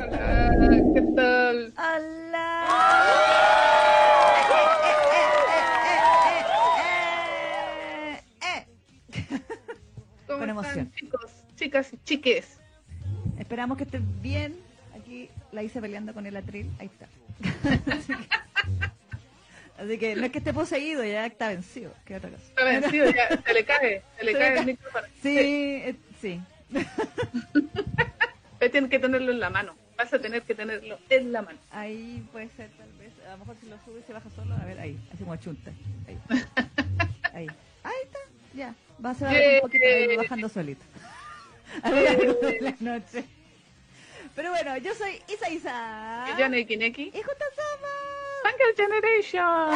Hola, ¿qué tal? ¿Cómo Con están, emoción. chicos, chicas y chiques? Esperamos que estés bien. Aquí la hice peleando con el atril. Ahí está. Así que, así que no es que esté poseído, ya está vencido. ¿Qué otra cosa? Está vencido ya, se le cae, se le Se le cae el micrófono. Sí, eh, sí. Usted tiene que tenerlo en la mano. Vas a tener que tenerlo en la mano. Ahí puede ser, tal vez. A lo mejor si lo sube y se baja solo. A ver, ahí. Así como chunta. Ahí. Ahí. Ahí está. Ya. Va a ser un poquito ahí bajando solito. A lo largo de la noche. Pero bueno, yo soy Isa Isa. Y yo, Neki Neki. Y juntos somos. Fungal Generation.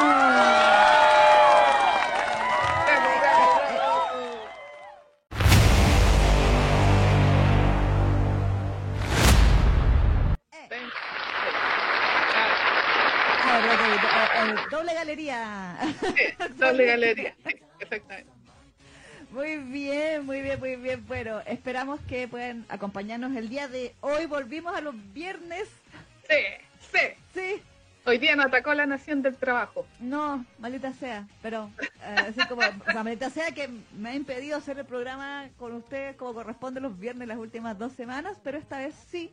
Doble galería. Doble galería. Exactamente. Muy bien, muy bien, muy bien. Bueno, esperamos que puedan acompañarnos el día de hoy. Volvimos a los viernes. Sí, sí. Sí, Hoy día nos atacó la nación del trabajo. no, maldita sea. Pero, eh, así como, o sea, maldita sea que me ha impedido hacer el programa con ustedes como corresponde los viernes las últimas dos semanas. Pero esta vez sí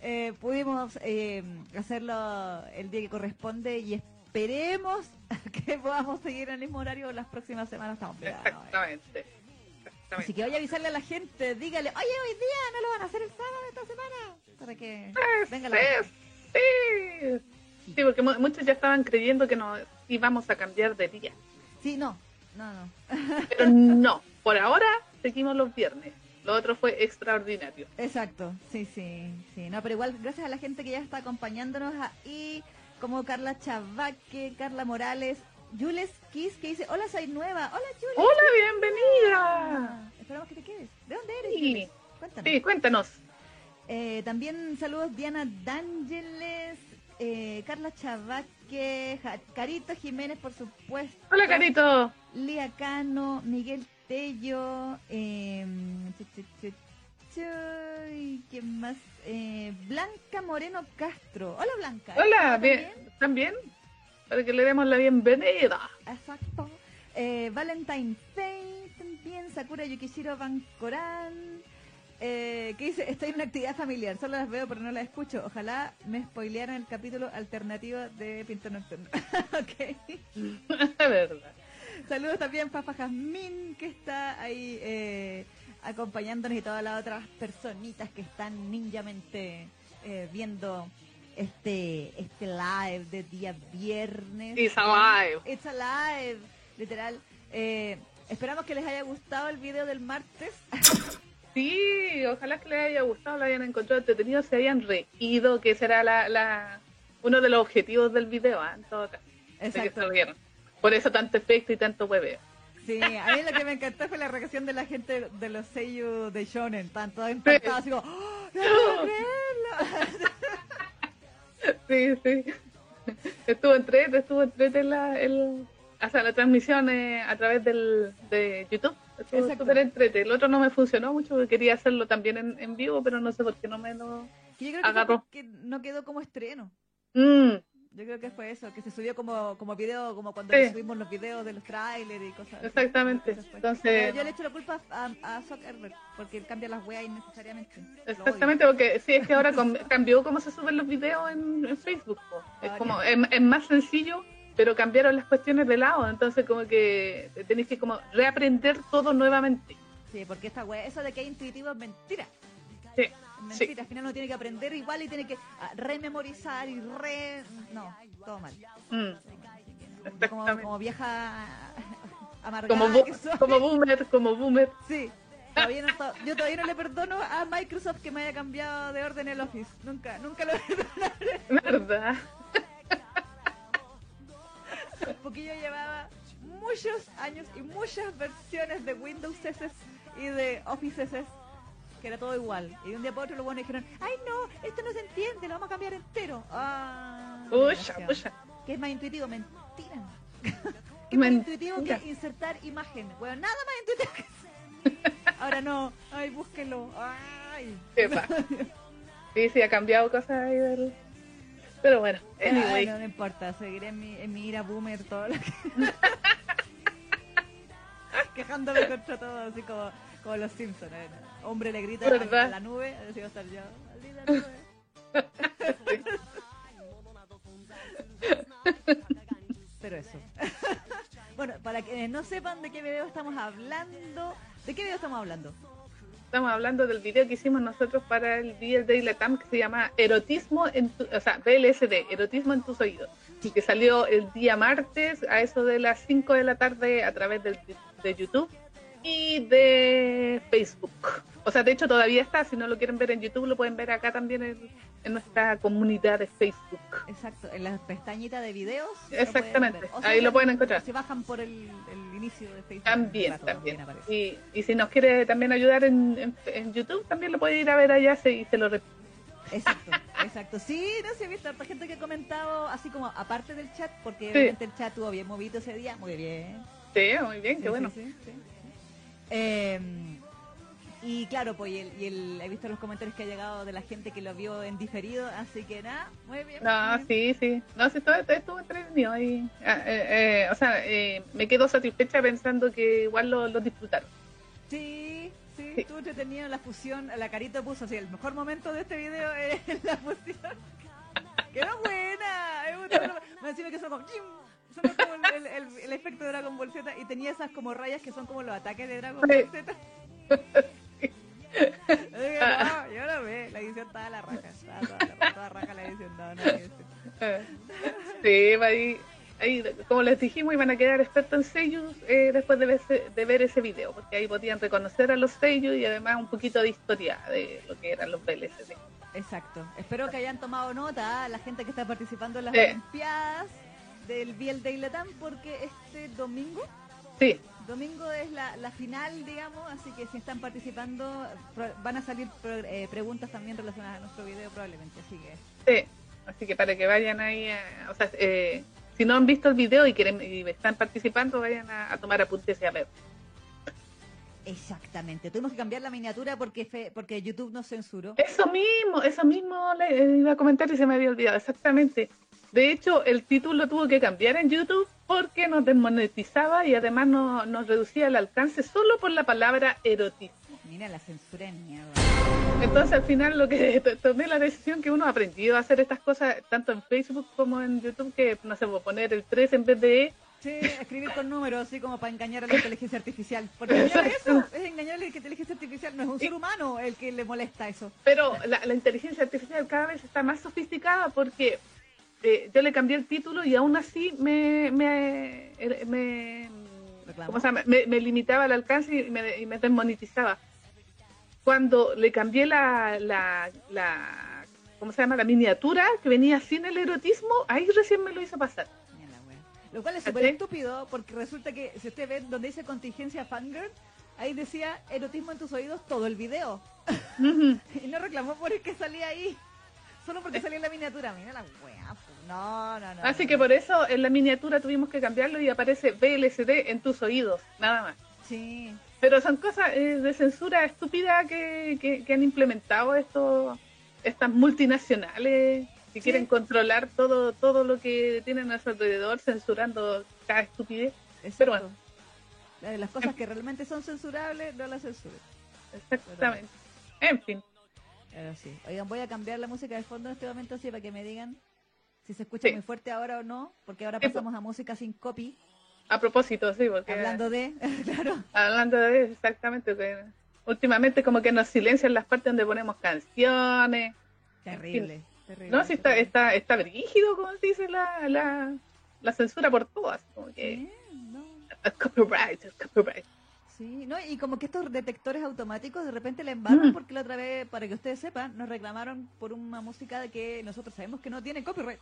eh, pudimos eh, hacerlo el día que corresponde y esperemos que podamos seguir en el mismo horario las próximas semanas. Estamos pegados, eh. Exactamente. Así Exactamente. que vaya a avisarle a la gente, dígale, oye, hoy día no lo van a hacer el sábado esta semana. Para que venga la... Sí, sí. Sí, porque mu- muchos ya estaban creyendo que nos íbamos a cambiar de día. Sí, no, no, no. Pero no, por ahora seguimos los viernes. Lo otro fue extraordinario. Exacto, sí, sí, sí. No, pero igual gracias a la gente que ya está acompañándonos ahí, como Carla Chavaque, Carla Morales, Jules Kiss, que dice, hola, soy nueva. Hola, Jules. ¡Hola, bienvenida! Esperamos que te quedes. ¿De dónde eres, Sí. Jules? Cuéntanos. Sí, cuéntanos. Eh, también saludos Diana D'Ángeles, eh, Carla Chavaque, Ja- Carito Jiménez, por supuesto. Hola, Carito. Lía Cano, Miguel Tello, eh, ¿quién más? Eh, Blanca Moreno Castro. Hola Blanca. Hola, ¿Estás bien. ¿Están bien? Para que le demos la bienvenida. Exacto. Eh, Valentine Fay también, Sakura Yukishiro Bancoran. Eh, que dice, estoy en una actividad familiar, solo las veo pero no las escucho. Ojalá me spoilearan el capítulo alternativo de Pinto Nocturno. ok. verdad. Saludos también Fafa Jazmín, que está ahí eh, acompañándonos y todas las otras personitas que están ninjamente eh, viendo este este live de día viernes. It's alive. It's alive, literal. Eh, esperamos que les haya gustado el video del martes. Sí, ojalá que les haya gustado, lo hayan encontrado entretenido, se hayan reído, que será la, la, uno de los objetivos del video, ¿ah? en todo caso. de que Exacto. se rieron. Por eso tanto efecto y tanto hueveo. Sí, a mí lo que me encantó fue la reacción de la gente de los seiyuu de Shonen. Están todos impactados, así como, ¡Oh, ¡No puedo creerlo! Sí, sí. Estuvo entrete, estuvo entrete la, el, o sea, la transmisión eh, a través del, de YouTube. Estuvo súper entrete. El otro no me funcionó mucho porque quería hacerlo también en, en vivo, pero no sé por qué no me lo... Que yo creo que, Agarró. porque no quedó como estreno. Mm, Yo creo que fue eso, que se subió como, como video, como cuando Sí. subimos los videos de los trailers y cosas así. Exactamente. Fue. Entonces- Pero yo le echo la culpa a, a Zuckerberg, porque él cambia las weas innecesariamente. Exactamente, porque sí, es que ahora cambió cómo se suben los videos en, en Facebook. po. Es Ah, como, es más sencillo, pero cambiaron las cuestiones de lado, entonces como que tenéis que como reaprender todo nuevamente. Sí, porque esta wea, eso de que es intuitivo es mentira. Sí, Mentira, al final uno tiene que aprender igual y tiene que ah, rememorizar y re... No, todo mal. Mm, como, como vieja amargada como, bu- que soy. como boomer, como boomer. Sí. Todavía no, to- yo todavía no le perdono a Microsoft que me haya cambiado de orden el Office. Nunca, nunca lo perdonaré. ¿Verdad? Porque yo llevaba muchos años y muchas versiones de Windows S y de Office S que era todo igual. Y de un día para otro los buenos dijeron, ay no, esto no se entiende, lo vamos a cambiar entero. Ah. Que es más intuitivo, mentira. que es más intuitivo que insertar imagen. Bueno, nada más intuitivo que. Ahora no, ay, búsquelo. Ay. Va. Sí, sí, ha cambiado cosas ahí del... Pero bueno, anyway. no, no importa, seguiré en mi, en mi ira boomer todo lo que... Quejándome contra todo, así como, como los Simpsons. ¿eh? Hombre le grita a, la nube, así va a estar yo. Pero eso. bueno, para que no sepan de qué video estamos hablando, ¿de qué video estamos hablando? Estamos hablando del video que hicimos nosotros para el día de Latam que se llama Erotismo en tu, o sea, BLSD, Erotismo en tus oídos. Que salió el día martes a eso de las 5 de la tarde a través del, de YouTube y de Facebook. O sea, de hecho todavía está, si no lo quieren ver en YouTube, lo pueden ver acá también en, nuestra comunidad de Facebook. Exacto, en la pestañita de videos. Exactamente, ahí lo pueden encontrar. Si bajan por el, inicio de Facebook. También, también. Y, y, si nos quiere también ayudar en, en, YouTube, también lo puede ir a ver allá y se lo repito. Exacto, exacto. Sí, no sé, he visto harta gente que ha comentado, así como aparte del chat, porque obviamente el chat tuvo bien movido ese día. Muy bien. Sí, muy bien, qué bueno. Eh, y claro, pues y el, he visto los comentarios que ha llegado de la gente que lo vio en diferido, así que nada, muy bien. No, sí, sí. No, sí, estuvo, estuvo entretenido ahí. Ah, eh, eh, o sea, eh, me quedo satisfecha pensando que igual lo, disfrutaron. Sí, sí, estuvo entretenido la fusión. La carita puso así, el mejor momento de este video es la fusión. Quedó buena. Me decía que son como... como el, el, efecto de Dragon Ball Z y tenía esas como rayas que son como los ataques de Dragon Ball Z. no, yo lo ve, la edición estaba a la raja, estaba toda, toda raja la edición, no, no, Sí, ahí, ahí, como les dijimos, iban a quedar expertos en sellos eh, después de ver, de ver ese video, porque ahí podían reconocer a los sellos y además un poquito de historia de lo que eran los BLSD. Exacto. Espero que hayan tomado nota la gente que está participando en las Olimpiadas del Biel de Latam, porque este domingo Sí. Domingo es la, la, final, digamos, así que si están participando van a salir eh, preguntas también relacionadas a nuestro video probablemente, así que... Sí, así que para que vayan ahí, o sea, eh, si no han visto el video y quieren y están participando, vayan a, tomar apuntes y a ver. Exactamente, tuvimos que cambiar la miniatura porque porque YouTube nos censuró. Eso mismo, eso mismo le iba a comentar y se me había olvidado, exactamente. De hecho, el título tuvo que cambiar en YouTube porque nos desmonetizaba y además nos reducía el alcance solo por la palabra erotismo. Mira la censura en mierda. Entonces al final lo que tomé la decisión que uno ha aprendido a hacer estas cosas tanto en Facebook como en YouTube que no sé, poner el 3 en vez de E. Sí, escribir con números así como para engañar a la inteligencia artificial. Porque eso, es engañar a la inteligencia artificial, no es un ser humano el que le molesta eso. Pero la, la inteligencia artificial cada vez está más sofisticada porque eh, yo le cambié el título y aún así me me, me, me, limitaba el alcance y me, y me desmonetizaba. Cuando le cambié la, la, la, ¿cómo se llama? La miniatura que venía sin el erotismo, ahí recién me lo hizo pasar. Lo cual es súper estúpido porque resulta que si usted ve donde dice contingencia fangirl, ahí decía erotismo en tus oídos todo el video. y no reclamó por el que salía ahí. Solo porque salía en la miniatura. Mira la wea. No, no, no. Así que por eso en la miniatura tuvimos que cambiarlo y aparece BLCD en tus oídos, nada más. Sí. Pero son cosas eh, de censura estúpida que, que, han implementado estos estas multinacionales que quieren controlar todo todo lo que tienen a su alrededor, censurando cada estupidez. Pero bueno. Las cosas que realmente son censurables, no las censuren. Exactamente. En fin. Pero sí. Oigan, voy a cambiar la música de fondo en este momento así para que me digan si se escucha muy fuerte ahora o no, porque ahora pasamos a música sin copy. A propósito, sí, porque... Hablando de, claro. Hablando de, exactamente. últimamente como que nos silencian las partes donde ponemos canciones. Terrible, terrible. No, si está, está, está brígido, como se dice la, la, la censura por todas. Como que... no. copyright, copyright. Sí, no, y como que estos detectores automáticos de repente le embarran porque la otra vez, para que ustedes sepan, nos reclamaron por una música de que nosotros sabemos que no tiene copyright.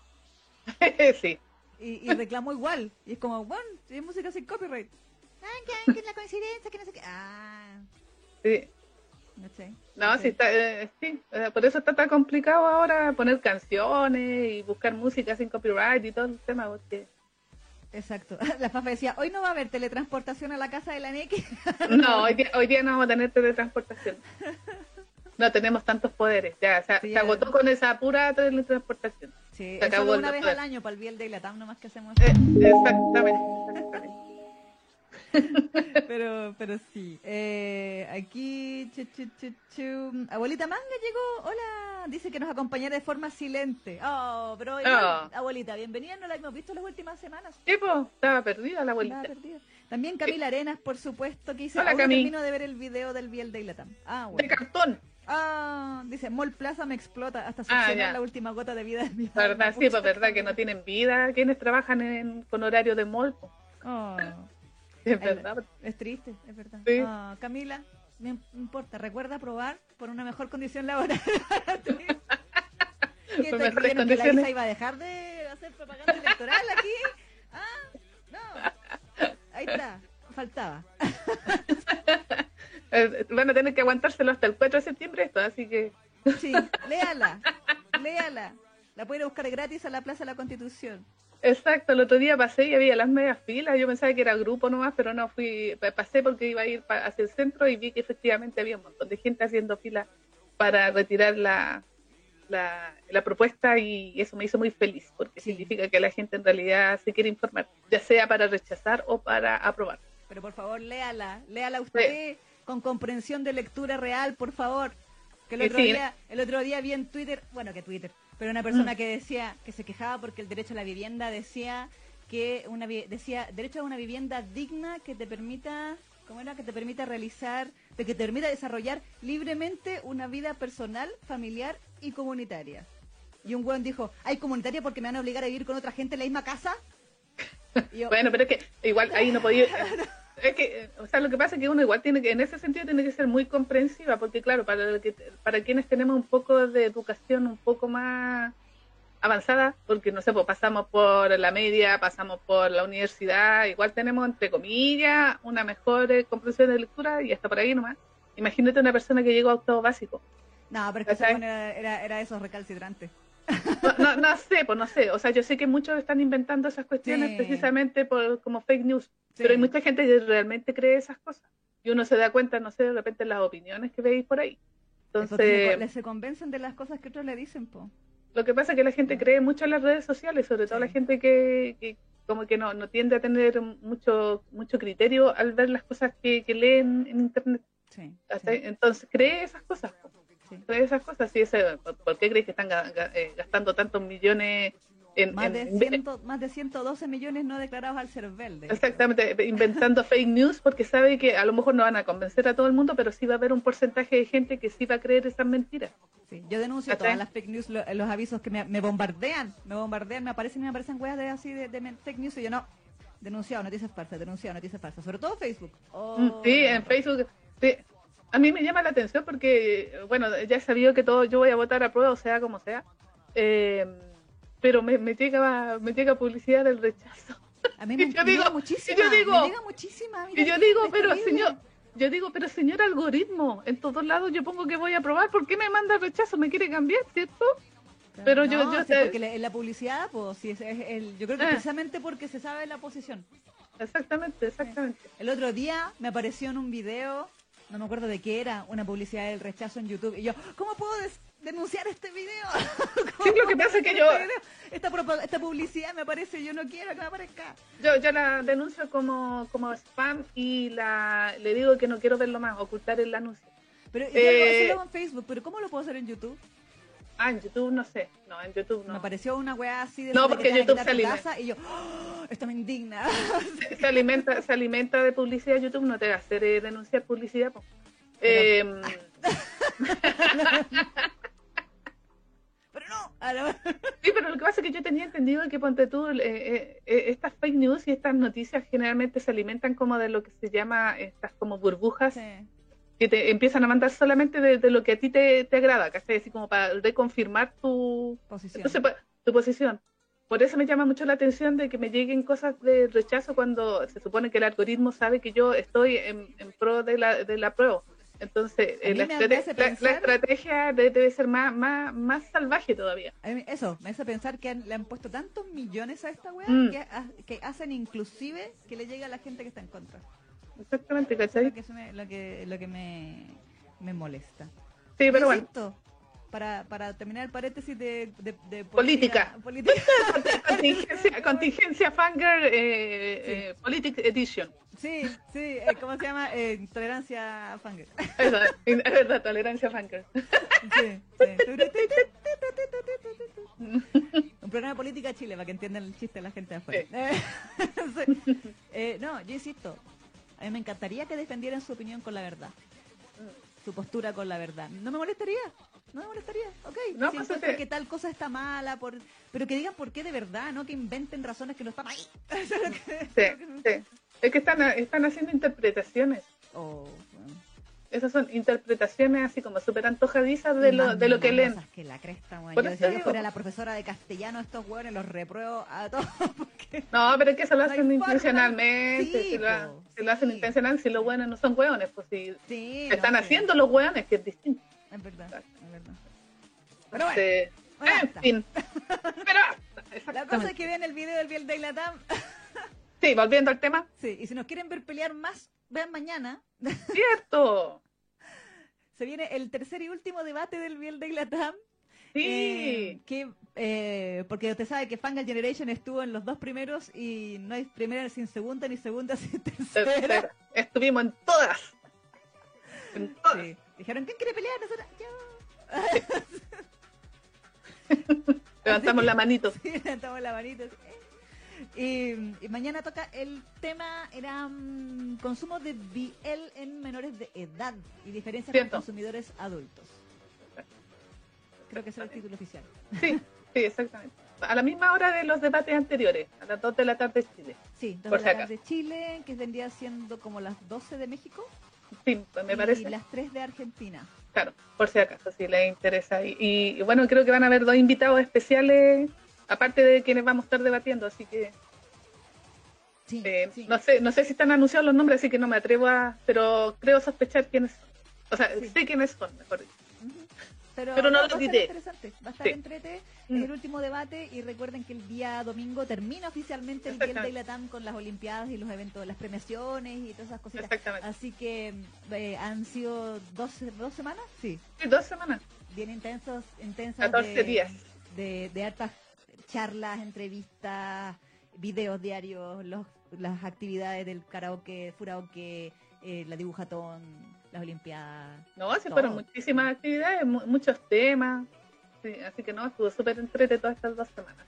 sí. Y, y reclamó igual. Y es como, bueno, es música sin copyright. Ah, que es la coincidencia, que no sé qué. Ah. Sí. No sé. No, sí, está, eh, sí, por eso está tan complicado ahora poner canciones y buscar música sin copyright y todo el tema, porque Exacto. La Fafa decía, hoy no va a haber teletransportación a la casa de la NEC. No, hoy día, hoy día no vamos a tener teletransportación. no tenemos tantos poderes. Ya, se, Sí, se agotó con esa pura teletransportación. Sí, Se acabó una vez poder. al año para el Biel de la TAM nomás que hacemos. Eh, exactamente, exactamente. pero, pero sí. Eh, aquí, chu, chu, chu, chu. abuelita Manga llegó. Hola, dice que nos acompañará de forma silente. Oh, pero igual, Oh. abuelita, bienvenida. No la hemos visto las últimas semanas. Sí, po, estaba perdida la abuelita. Estaba perdida. También Camila Arenas, por supuesto, que dice, Hola, termino de ver el video del Biel de Latam. Ah, De bueno. cartón. Ah, dice, Mall Plaza me explota hasta Ah, succionar la última gota de vida de mi Verdad, sí, pues verdad que no tienen vida quienes trabajan en, con horario de po. Oh, Es verdad. es triste, es verdad. Sí. Ah, Camila, no importa, recuerda probar por una mejor condición laboral. ¿Qué te creyeron que la. Isa iba a dejar de hacer propaganda electoral aquí? Ah, no. Ahí está, faltaba. Van a tener que aguantárselo hasta el 4 de septiembre esto, así que Sí, léala, léala. La puede ir a buscar gratis a la Plaza de la Constitución. Exacto, el otro día pasé y había las medias filas, yo pensaba que era grupo nomás, pero no fui, pa- pasé porque iba a ir hacia el centro y vi que efectivamente había un montón de gente haciendo fila para retirar la, la, la propuesta y eso me hizo muy feliz, porque Sí. significa que la gente en realidad se quiere informar, ya sea para rechazar o para aprobar. Pero por favor, léala, léala usted con comprensión de lectura real, por favor. Que el otro sí. día, el otro día vi en Twitter, bueno, que Twitter, pero una persona que decía, que se quejaba porque el derecho a la vivienda decía que una decía derecho a una vivienda digna que te permita, ¿cómo era? Que te permita realizar, de que te permita desarrollar libremente una vida personal, familiar y comunitaria. Y un weón dijo, ¿hay comunitaria porque me van a obligar a vivir con otra gente en la misma casa? Yo, Bueno, pero es que igual ahí no podía... Es que, o sea, lo que pasa es que uno igual tiene que, en ese sentido, tiene que ser muy comprensiva, porque claro, para, el que, para quienes tenemos un poco de educación un poco más avanzada, porque no sé, pues pasamos por la media, pasamos por la universidad, igual tenemos, entre comillas, una mejor eh, comprensión de lectura y hasta por ahí nomás. Imagínate una persona que llegó a octavo básico. No, pero es que era, era, era esos recalcitrantes. No, no, sé, pues no sé. O sea, yo sé que muchos están inventando esas cuestiones Sí. precisamente por como fake news, Sí. pero hay mucha gente que realmente cree esas cosas. Y uno se da cuenta, no sé, de repente en las opiniones que veis por ahí. Porque se, Entonces, se convencen de las cosas que otros le dicen, po. lo que pasa es que la gente cree mucho en las redes sociales, sobre todo Sí. la gente que, que como que no, no tiende a tener mucho mucho criterio al ver las cosas que, que leen en internet. Entonces cree esas cosas. po. Cree esas cosas. Sí, ese, ¿por, qué crees que están eh, gastando tantos millones en, Más, en- de en- ciento, más de 112 millones no declarados al CERVEL. de. Exactamente, inventando fake news porque sabe que a lo mejor no van a convencer a todo el mundo, pero sí va a haber un porcentaje de gente que sí va a creer esas mentiras. Sí, Yo denuncio ¿Cachai? todas las fake news, lo- los avisos que me, me bombardean, me bombardean, me aparecen y me aparecen weas de así de, de fake news y yo no. Denunciado, noticias falsas, denunciado, noticias falsas. Sobre todo Facebook. Oh, Sí, en Facebook. sí. A mí me llama la atención porque, bueno, ya he sabido que todo, yo voy a votar a prueba, o sea, como sea. Eh, pero me, me llega me llega publicidad del rechazo. A mí me, y yo me digo- llega y muchísima. yo digo- me llega muchísima. mira, Y yo digo, pero señor, yo digo, pero señor algoritmo, en todos lados yo pongo que voy a probar, ¿por qué me manda rechazo? ¿Me quiere cambiar, cierto? pero yo- No, yo sí, sé- porque la- en la publicidad, pues, sí, es, es el, yo creo que Ah. precisamente porque se sabe la posición. Exactamente, exactamente. El otro día me apareció en un video, no me acuerdo de qué era, una publicidad del rechazo en YouTube. Y yo, ¿cómo puedo denunciar este video? ¿Cómo Sí, lo que pasa es que yo- este? Esta, publicidad me aparece, yo no quiero que me aparezca. Yo, yo la denuncio como, como spam y la, le digo que no quiero verlo más, ocultar el anuncio. Pero yo Eh, lo- eso lo hago en Facebook, pero ¿cómo lo puedo hacer en YouTube? Ah, en YouTube no sé. No, en YouTube Me no. apareció una weá así de, No, que porque a YouTube se alimenta. y yo, ¡oh! esto me indigna. Se alimenta, se alimenta de publicidad YouTube, no te va a hacer eh, denunciar publicidad. po. Eh, pero no. sí, pero lo que pasa es que yo tenía entendido que ponte tú, eh, eh, eh, estas fake news y estas noticias generalmente se alimentan como de lo que se llama estas como burbujas Sí. Que te empiezan a mandar solamente de, de lo que a ti te, te agrada, ¿cachai? Así como para reconfirmar tu, Posición. Entonces, tu posición. Por eso me llama mucho la atención de que me lleguen cosas de rechazo cuando se supone que el algoritmo sabe que yo estoy en, en pro de la, de la prueba. Entonces, eh, la, me estrate- hace la- pensar- la estrategia de- debe ser más, más, más salvaje todavía. Eso, me hace pensar que han- le han puesto tantos millones a esta weá Mm. que, que hacen inclusive que le llegue a la gente que está en contra. Exactamente, Eso es ¿cachai? lo que, eso me- lo que, lo que me, me molesta. Sí, pero bueno. Insisto, para, para terminar el paréntesis de, de, de Política. política. contingencia, contingencia Fanger eh, eh, Politics Edition. Sí, sí, eh, ¿cómo se llama? Eh, tolerancia Fanger. Eso, es verdad, tolerancia Fanger. Sí, sí. Un programa de política Chile, para que entiendan el chiste de la gente de afuera. Sí. Eh, no, yo insisto, a mí me encantaría que defendieran su opinión con la verdad. Su postura con la verdad. No me molestaría. No me molestaría, ok. No, si pues, sí. que tal cosa está mala, por... pero que digan por qué de verdad, no que inventen razones que no están ahí. Sí, sí. Es que están, están haciendo interpretaciones. Oh, bueno. Esas son interpretaciones así como súper antojadizas de lo, de lo que leen. que la cresta. Por Yo decía, yo fuera la profesora de castellano, estos hueones los repruebo a todos. Porque... No, pero es que eso lo hacen intencionalmente. Sí, si, lo, ha- si lo hacen sí. intencional, si los hueones no son hueones, pues si Sí, se están no, sí, haciendo los hueones, que es distinto. Es verdad, es verdad. Pero bueno, bueno, en fin. Pero la cosa es que vean el video del Biel de Latam. Sí, volviendo al tema. sí, y si nos quieren ver pelear más, vean mañana. Cierto. Se viene el tercer y último debate del Biel de Latam. Sí. Eh, que, eh, porque usted sabe que Fangal Generation estuvo en los dos primeros y no hay primera sin segunda ni segunda sin tercera. Tercera. Estuvimos en todas. En todas. Sí. Dijeron, ¿quién quiere pelear? Nosotros, yo. Levantamos la manito. Sí, levantamos la eh. Y, y mañana toca el tema, era mm, consumo de BL en menores de edad y diferencias Cierto. con consumidores adultos. Creo que ese es el título oficial. Sí, sí, exactamente. A la misma hora de los debates anteriores, a las 2 de la tarde Chile. Sí, dos Por de si la tarde Chile, que vendría siendo como las 12 de México Sí, pues me y parece. las 3 de Argentina. Claro, por si acaso, si les interesa. Y, y, bueno, creo que van a haber dos invitados especiales, aparte de quienes vamos a estar debatiendo, así que Sí, eh, sí. no sé no sé si están anunciados los nombres, así que no me atrevo a... Pero creo sospechar quiénes son. O sea, Sí. sé quiénes son, mejor dicho. Pero, Pero no lo a ser diré. interesante, va a estar Sí. entrete, Mm. es el último debate y recuerden que el día domingo termina oficialmente el Biel de. Latam con las Olimpiadas y los eventos, las premiaciones y todas esas cositas. Exactamente. Así que eh, han sido dos, dos semanas, sí, Sí, dos semanas. bien intensos, intensas 14 de, días. de, de hartas charlas, entrevistas, videos diarios, los, las actividades del karaoke, furaoke, eh, la dibujatón, las Olimpiadas. No, sí, Todo. fueron muchísimas actividades, mu- muchos temas. Sí, así que no, estuvo súper entrete todas estas dos semanas.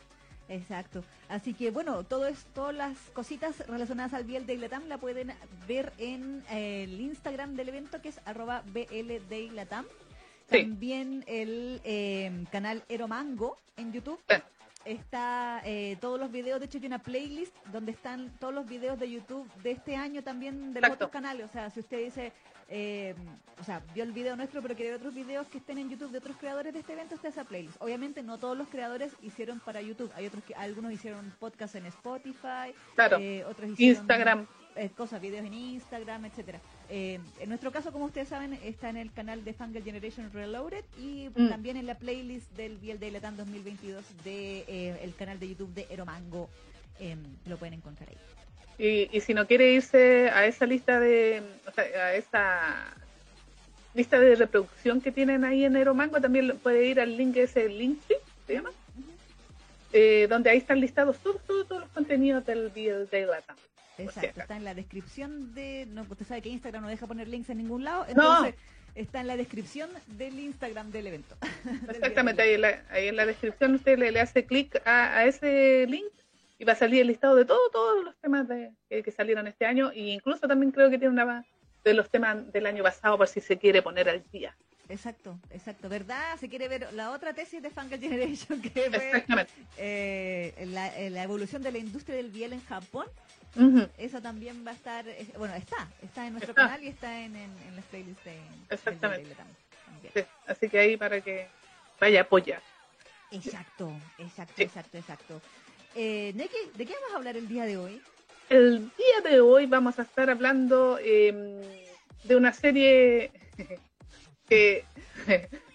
Exacto. Así que bueno, todo es, todas las cositas relacionadas al Biel de Latam la pueden ver en eh, el Instagram del evento que es arroba BLDeilatam. Sí. También el eh, canal Eromango en YouTube. Sí. Está eh, todos los videos, de hecho hay una playlist donde están todos los videos de YouTube de este año también de los Exacto. otros canales. O sea, si usted dice, eh, o sea, vio el video nuestro pero quiere ver otros videos que estén en YouTube de otros creadores de este evento, está esa playlist. Obviamente no todos los creadores hicieron para YouTube. Hay otros que, algunos hicieron podcast en Spotify, Claro, eh, otros hicieron Instagram. eh, cosas, videos en Instagram, etcétera. Eh, en nuestro caso, como ustedes saben, está en el canal de Fangirl Generation Reloaded y Mm. también en la playlist del Biel de Latam 2022 de eh, el canal de YouTube de Eromango. Em, lo pueden encontrar ahí. Y, y si no quiere irse a esa lista de, o sea, a esa lista de reproducción que tienen ahí en Aeromango, también puede ir al link ese link, ¿se llama? Eh, donde ahí están listados todos, todos, todos los contenidos del BL de Exacto, está en la descripción de... No, usted sabe que Instagram no deja poner links en ningún lado, No. entonces está en la descripción del Instagram del evento. Exactamente, ahí en la, ahí en la descripción usted le, le hace clic a, a ese link y va a salir el listado de todo, todos los temas de, que, que salieron este año e incluso también creo que tiene una de los temas del año pasado por si se quiere poner al día. Exacto, exacto, ¿verdad? Se quiere ver la otra tesis de Fangirl Generation que fue eh, la, eh, la evolución de la industria del biel en Japón. Ujú, Eso también va a estar, eh, bueno, está, está en nuestro Está. canal y está en, en, en las playlists de, Exactamente. también. sí, así que ahí para que vaya a apoyar. Exacto, exacto, Sí. exacto, exacto. Eh, ¿de, qué, ¿De qué vamos a hablar el día de hoy? El día de hoy vamos a estar hablando eh, de una serie que,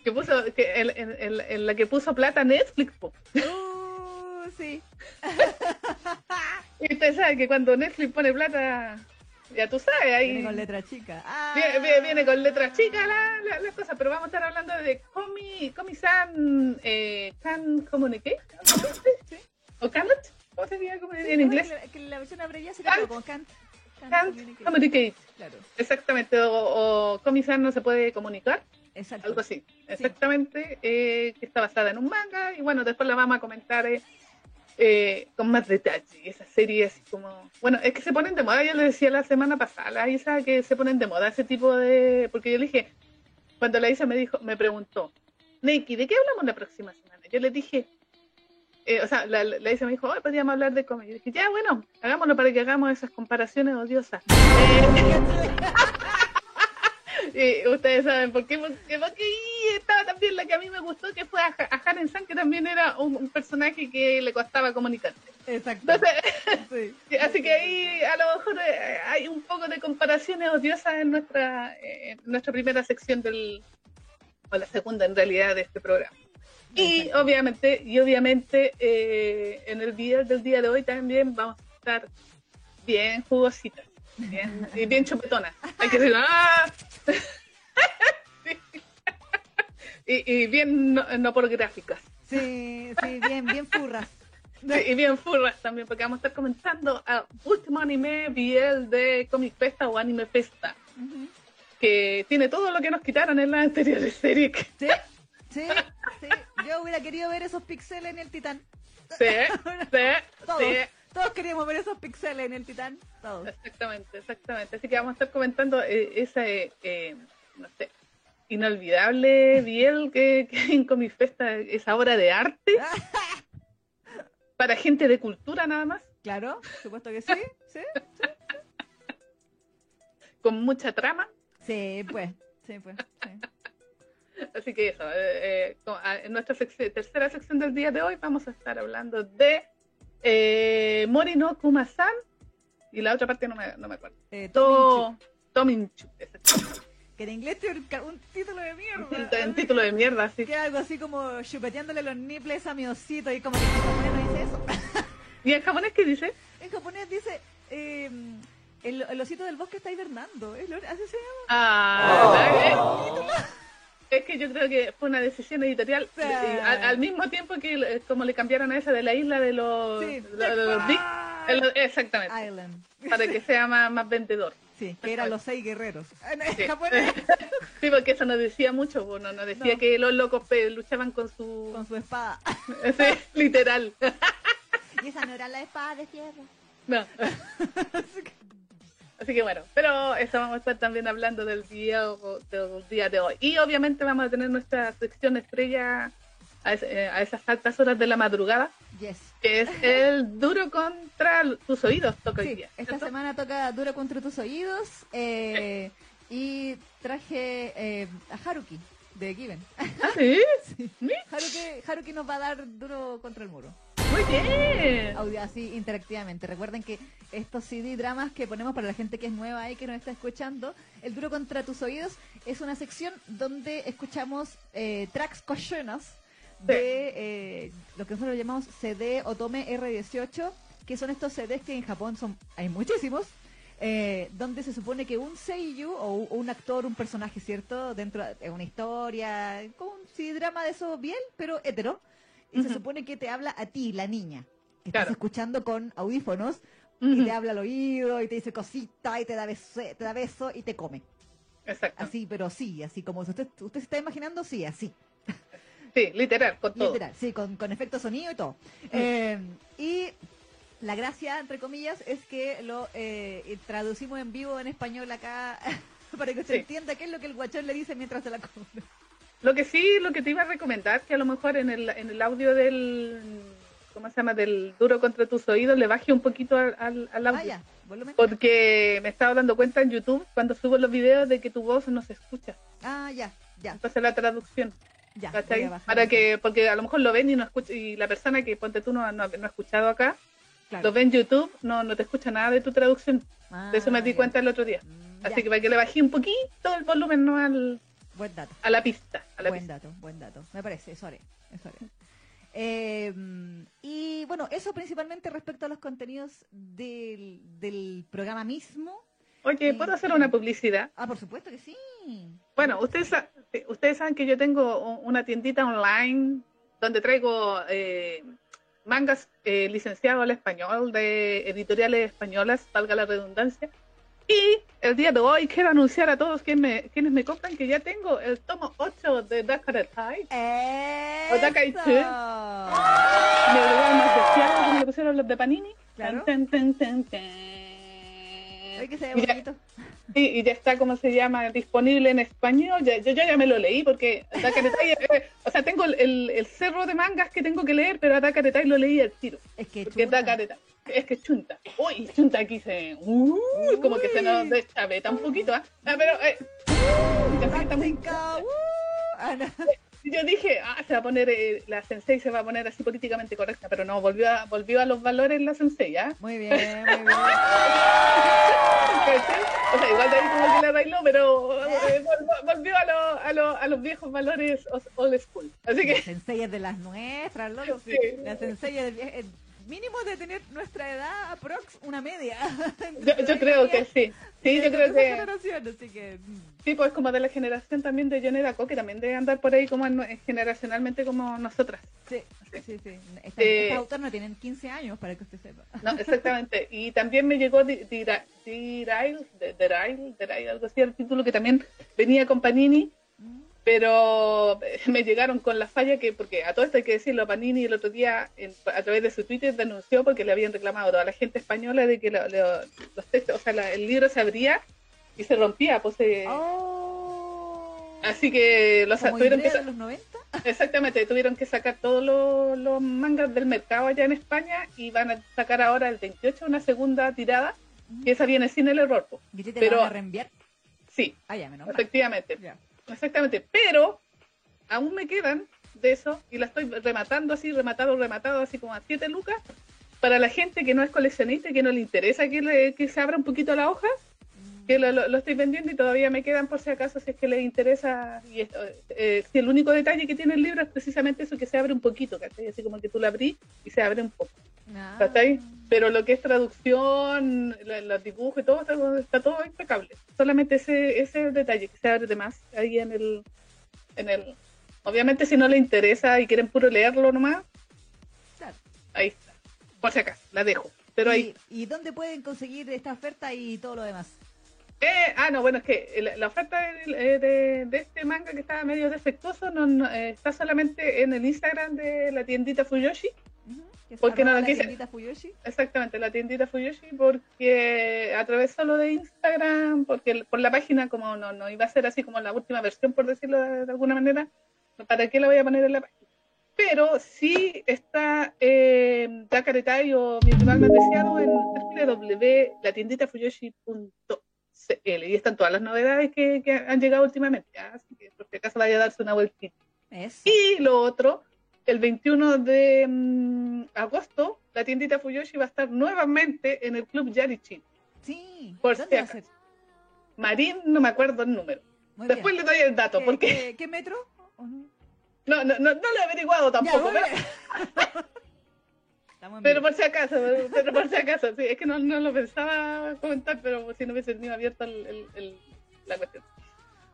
que puso que en la que puso plata Netflix. po. Uh, sí. Y usted sabe que cuando Netflix pone plata ya tú sabes. Ahí... Viene con letra chica. Ah. Viene, viene, con letra chica las la, cosas, pero vamos a estar hablando de Comi, Comi-san eh, Can Communicate. ¿Sí? ¿O Cannot? ¿Cómo se dice en inglés? Que la, versión abreviada sería can, como Can't. Can't, communicate. Claro. Exactamente. O, o Comi-san no se puede comunicar. Exacto. Algo así. Exactamente. Eh, que está basada en un manga. Y bueno, después la vamos a comentar. Eh, eh, con más detalle. Esa serie es como. Bueno, es que se ponen de moda. Yo le decía la semana pasada la Isa que se ponen de moda ese tipo de. Porque yo le dije, cuando la Isa me dijo, me preguntó, Neki, ¿de qué hablamos la próxima semana? Yo le dije, eh, o sea, la, la, Isa me dijo, hoy podríamos hablar de cómics. Yo dije, ya, bueno, hagámoslo para que hagamos esas comparaciones odiosas. y ustedes saben por qué, porque, porque estaba también la que a mí me gustó, que fue a, a Haren San, que también era un, personaje que le costaba comunicarse. Exacto. Así que ahí a lo mejor eh, hay un poco de comparaciones odiosas en nuestra, en nuestra primera sección del, o la segunda en realidad de este programa. Y obviamente, y obviamente eh, en el día del día de hoy también vamos a estar bien jugositas, bien, y bien chupetonas. Hay que decir, ¡ah! y, bien no, por gráficas. Sí, sí, bien, bien furras. y bien furras también, porque vamos a estar comentando a último anime Biel de Comic Festa o Anime Festa, que tiene todo lo que nos quitaron en la anterior serie. Sí, sí, sí. Yo hubiera querido ver esos pixeles en el Titán. Sí, sí, todos, Todos queríamos ver esos pixeles en el Titán, todos. Exactamente, exactamente. Así que vamos a estar comentando eh, esa, eh, no sé, inolvidable Biel que, que en Comifesta esa obra de arte para gente de cultura nada más. Claro, supuesto que sí, sí, Con mucha trama. Sí, pues, sí, pues, Así que eso, eh, eh, en nuestra tercera sección del día de hoy vamos a estar hablando de eh, Morino Kumasan y la otra parte no me, no me acuerdo. Eh, Tominchu, que en inglés tiene un título de mierda. Un título de mierda, sí. Que algo así como chupeteándole los nipples a mi osito y como que en japonés no dice eso. ¿Y en japonés qué dice? En japonés dice... Eh, el, osito del bosque está hibernando, ¿eh? ¿así se llama? Ah, oh. Es que yo creo que fue una decisión editorial al, mismo tiempo que como le cambiaron a esa de la isla de los, sí. exactamente Island. para que sea más, más vendedor. Sí, que eran los seis guerreros. Sí. sí, porque eso nos decía mucho, bueno, nos decía que los locos luchaban con su... Con su espada. Sí, literal. Y esa no era la espada de tierra. No. Así que bueno, pero eso vamos a estar también hablando del día, del día de hoy. Y obviamente vamos a tener nuestra sección estrella a, eh, esas altas horas de la madrugada. Yes. Que es el duro contra tus oídos, toca hoy día. Esta semana toca duro contra tus oídos. Eh, y traje eh, a Haruki de Given. ¿Ah, sí? Haruki, Haruki nos va a dar duro contra el muro. Muy bien. Audio así interactivamente. Recuerden que estos CD dramas que ponemos para la gente que es nueva y que nos está escuchando, El Duro contra tus oídos es una sección donde escuchamos eh, tracks cochonas de eh, lo que nosotros llamamos CD Otome R18, que son estos CDs que en Japón son hay muchísimos, eh, donde se supone que un seiyuu o un actor, un personaje, ¿cierto? Dentro de una historia, con un CD drama de eso bien, pero hetero y se supone que te habla a ti, la niña, que estás escuchando con audífonos y te habla al oído y te dice cosita y te da beso, te da beso y te come. Exacto. Así, pero sí, así como usted, usted se está imaginando, sí, así. Sí, literal, con todo. Literal, sí, con, con efecto sonido y todo. Eh, y la gracia, entre comillas, es que lo eh, traducimos en vivo en español acá para que usted entienda qué es lo que el guachón le dice mientras se la come. Lo que sí, lo que te iba a recomendar, que a lo mejor en el, en el audio del, ¿cómo se llama? Del duro contra tus oídos, le baje un poquito al, al, audio. Ah, porque me estaba dando cuenta en YouTube, cuando subo los videos, de que tu voz no se escucha. Ah, ya, ya. Entonces la traducción. Ya, Para que, porque a lo mejor lo ven y no escucha, y la persona que ponte tú no, no, ha escuchado acá, lo ve en YouTube, no, no te escucha nada de tu traducción. de eso me di ah, cuenta el otro día. Mm, Así que para que le bajé un poquito el volumen, no al, Buen dato. A la pista. A la buen dato, buen dato. Me parece, eso haré. Eso haré. Eh, y bueno, eso principalmente respecto a los contenidos del, del programa mismo. Oye, ¿puedo hacer una publicidad? Ah, por supuesto que sí. Bueno, ustedes, ustedes saben que yo tengo una tiendita online donde traigo eh, mangas eh, licenciados al español de editoriales españolas, valga la redundancia. Y el día de hoy quiero anunciar a todos quienes me, quienes me compran que ya tengo el tomo 8 de Dakar Tai. O Dakai Me más deseado que me pusieron los de Panini. Claro. Tan, tan, tan, que se ve bonito. Sí, y ya está, como se llama? Disponible en español. yo, yo, ya me lo leí porque eh, o sea, tengo el, el, cerro de mangas que tengo que leer, pero a Dakaretai lo leí al tiro. Es que es que chunta. Uy, chunta aquí se. Uh, como que se nos deschaveta un poquito. ¿eh? Ah, pero. Eh, uh, yo dije, ah, se va a poner, eh, la sensei se va a poner así políticamente correcta, pero no, volvió a, volvió a los valores la sensei, ¿ah? Muy bien, muy bien. o sea, igual de ahí como que le bailó, pero eh, volvió a, lo, a, lo, a, los viejos valores old school. Así que... La sensei es de las nuestras, loco. Sí. La sensei es de, mínimo de tener nuestra edad aprox una media. yo, creo que sí. Sí, yo creo que... Así que... Mm. Sí, pues como de la generación también de Johnny Daco, que también debe andar por ahí como generacionalmente como nosotras. Sí, sí, sí. Estas eh, autores no tienen 15 años, para que usted sepa. No, exactamente. y también me llegó Derail, Derail, algo así, el título que también venía con Panini pero me llegaron con la falla que, porque a todo esto hay que decirlo, Panini el otro día a través de su Twitter denunció porque le habían reclamado a toda la gente española de que los textos, o sea, el libro se abría y se rompía, pues oh. así que los tuvieron que los 90? Exactamente, tuvieron que sacar todos los, mangas del mercado allá en España y van a sacar ahora el 28 una segunda tirada, que esa viene sin el error. ¿Y te pero, van a reenviar? Sí, ah, efectivamente. Exactamente, pero aún me quedan de eso y la estoy rematando así, rematado, rematado, así como a 7 lucas. Para la gente que no es coleccionista y que no le interesa que, que se abra un poquito la hoja, que lo, estoy vendiendo y todavía me quedan por si acaso si es que les interesa. Y eh, si el único detalle que tiene el libro es precisamente eso, que se abre un poquito, ¿cachai? Así como que tú lo abrís y se abre un poco. Ah. Pero lo que es traducción, los dibujos y todo, está, todo impecable. Solamente ese, ese detalle que se abre de más ahí en el, en el... Obviamente si no le interesa y quieren puro leerlo nomás, ahí está. Por si acaso, la dejo. Pero ¿Y, ahí... ¿Y dónde pueden conseguir esta oferta y todo lo demás? Eh, ah, no, bueno, es que la, oferta de, de, este manga que estaba medio defectuoso no, eh, está solamente en el Instagram de la tiendita Fuyoshi. Porque no la tiendita Fuyoshi. Exactamente, la tiendita Fuyoshi, porque a través solo de Instagram, porque por la página, como no, no iba a ser así como la última versión, por decirlo de, alguna manera, ¿para qué la voy a poner en la página? Pero sí está eh, Dakaretai o mi rival más deseado en www.latienditafuyoshi.com y están todas las novedades que, han llegado últimamente, así que por si acaso vaya a darse una vueltita. Y lo otro, el 21 de mm, agosto, la tiendita Fuyoshi va a estar nuevamente en el Club Yarichin. Sí, por si Marín, no me acuerdo el número. Después le doy el dato. ¿Qué, porque... ¿qué, metro? no? No, no, no, lo he averiguado tampoco. pero por si acaso, pero por si acaso, sí, es que no, no lo pensaba comentar, pero si no hubiese tenido abierta el, el, la cuestión.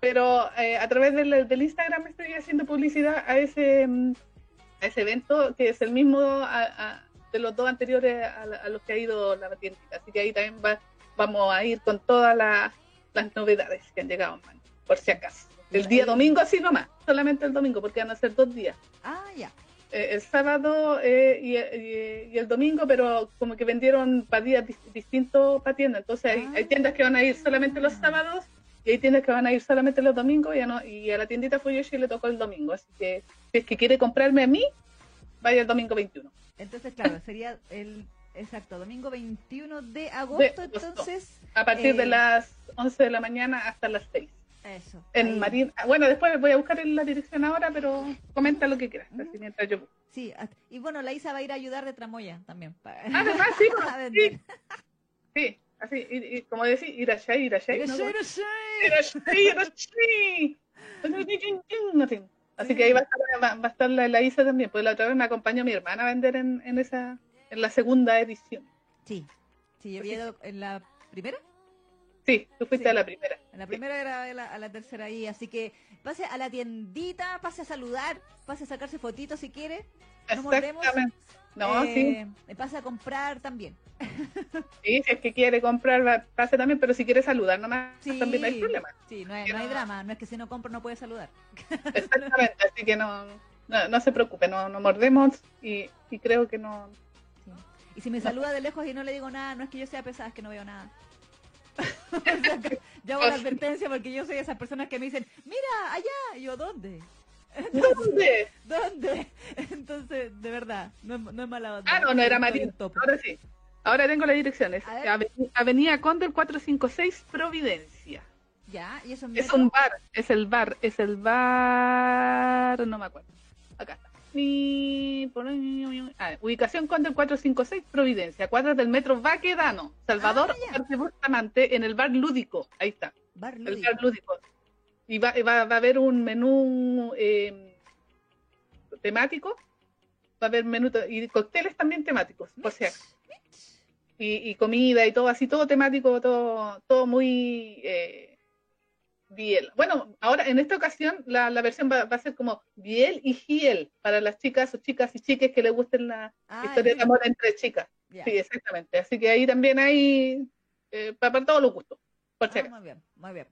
Pero eh, a través del, del, Instagram estoy haciendo publicidad a ese, mm, ese evento, que es el mismo de los dos anteriores a, los que ha ido la tienda. Así que ahí también va, vamos a ir con todas las novedades que han llegado, por si acaso. El día domingo así nomás, solamente el domingo, porque van a ser dos días. Ah, ya. Eh, el sábado eh, y, el domingo, pero como que vendieron para días distintos para tiendas. Entonces hay, hay, tiendas que van a ir solamente los sábados y hay tiendas que van a ir solamente los domingos y a, no, y a la tiendita Fuyoshi le tocó el domingo. Así que si es que quiere comprarme a mí, vaya el domingo 21. Entonces, claro, sería el exacto domingo 21 de agosto, entonces... A partir de eh, las 11 de la mañana hasta las 6. Eso. En Marín. Ah, bueno, después voy a buscar en la dirección ahora, pero comenta lo que quieras, así mientras yo. Sí, y bueno, la Isa va a ir a ayudar de tramoya también. Ah, además, sí, sí. sí. Así, y, como decís, ir allá, ir allá. Ir allá, ir allá. Así que ahí va a estar, va, a estar la, la, Isa también, pues la otra vez me acompañó mi hermana a vender en, en esa, en la segunda edición. Sí, sí, yo había ido en la primera. Sí, tú fuiste Sí. a la primera. En la primera era a la, a la tercera ahí, así que pase a la tiendita, pase a saludar, pase a sacarse fotitos si quiere. Nos mordemos. No, sí, Eh, Me pase a comprar también. sí, si es que quiere comprar, pase también, pero si quiere saludar nomás, Sí, también no hay problema. Sí, no hay, no hay drama, no es que si no compro no puede saludar. Exactamente, así que no, no, no se preocupe, no, no mordemos y, y creo que no. Sí. Y si me saluda de lejos y no le digo nada, no es que yo sea pesada, es que no veo nada. O sea, yo hago la advertencia porque yo soy de esas personas que me dicen, mira, allá, y yo, ¿dónde? ¿Dónde? ¿Dónde? Entonces, de verdad, no, es- no es mala onda. Ah, no, no era topo. Ahora sí. Ahora tengo las direcciones. Avenida Condel 456, Providencia. Ya, y eso Es un bar, es el bar, es el bar, no me acuerdo. Acá está. Ah, ubicación Condel 456, Providencia, cuadras del metro Baquedano, Salvador, Ah, Bustamante, en el bar Lúdico. Ahí está, Bar el bar Lúdico. Y va, va, va a haber un menú eh, temático, va a haber menú y cócteles también temáticos, por si acaso. y, y comida y todo así, todo temático, todo, todo muy eh, biel. Bueno, ahora en esta ocasión la, la versión va, va a ser como biel y giel para las chicas o chicas y chiques que les gusten la Ah, historia de amor entre chicas. Sí, exactamente. Así que ahí también hay eh, para, para todos los gustos. Por Ah, muy bien, muy bien.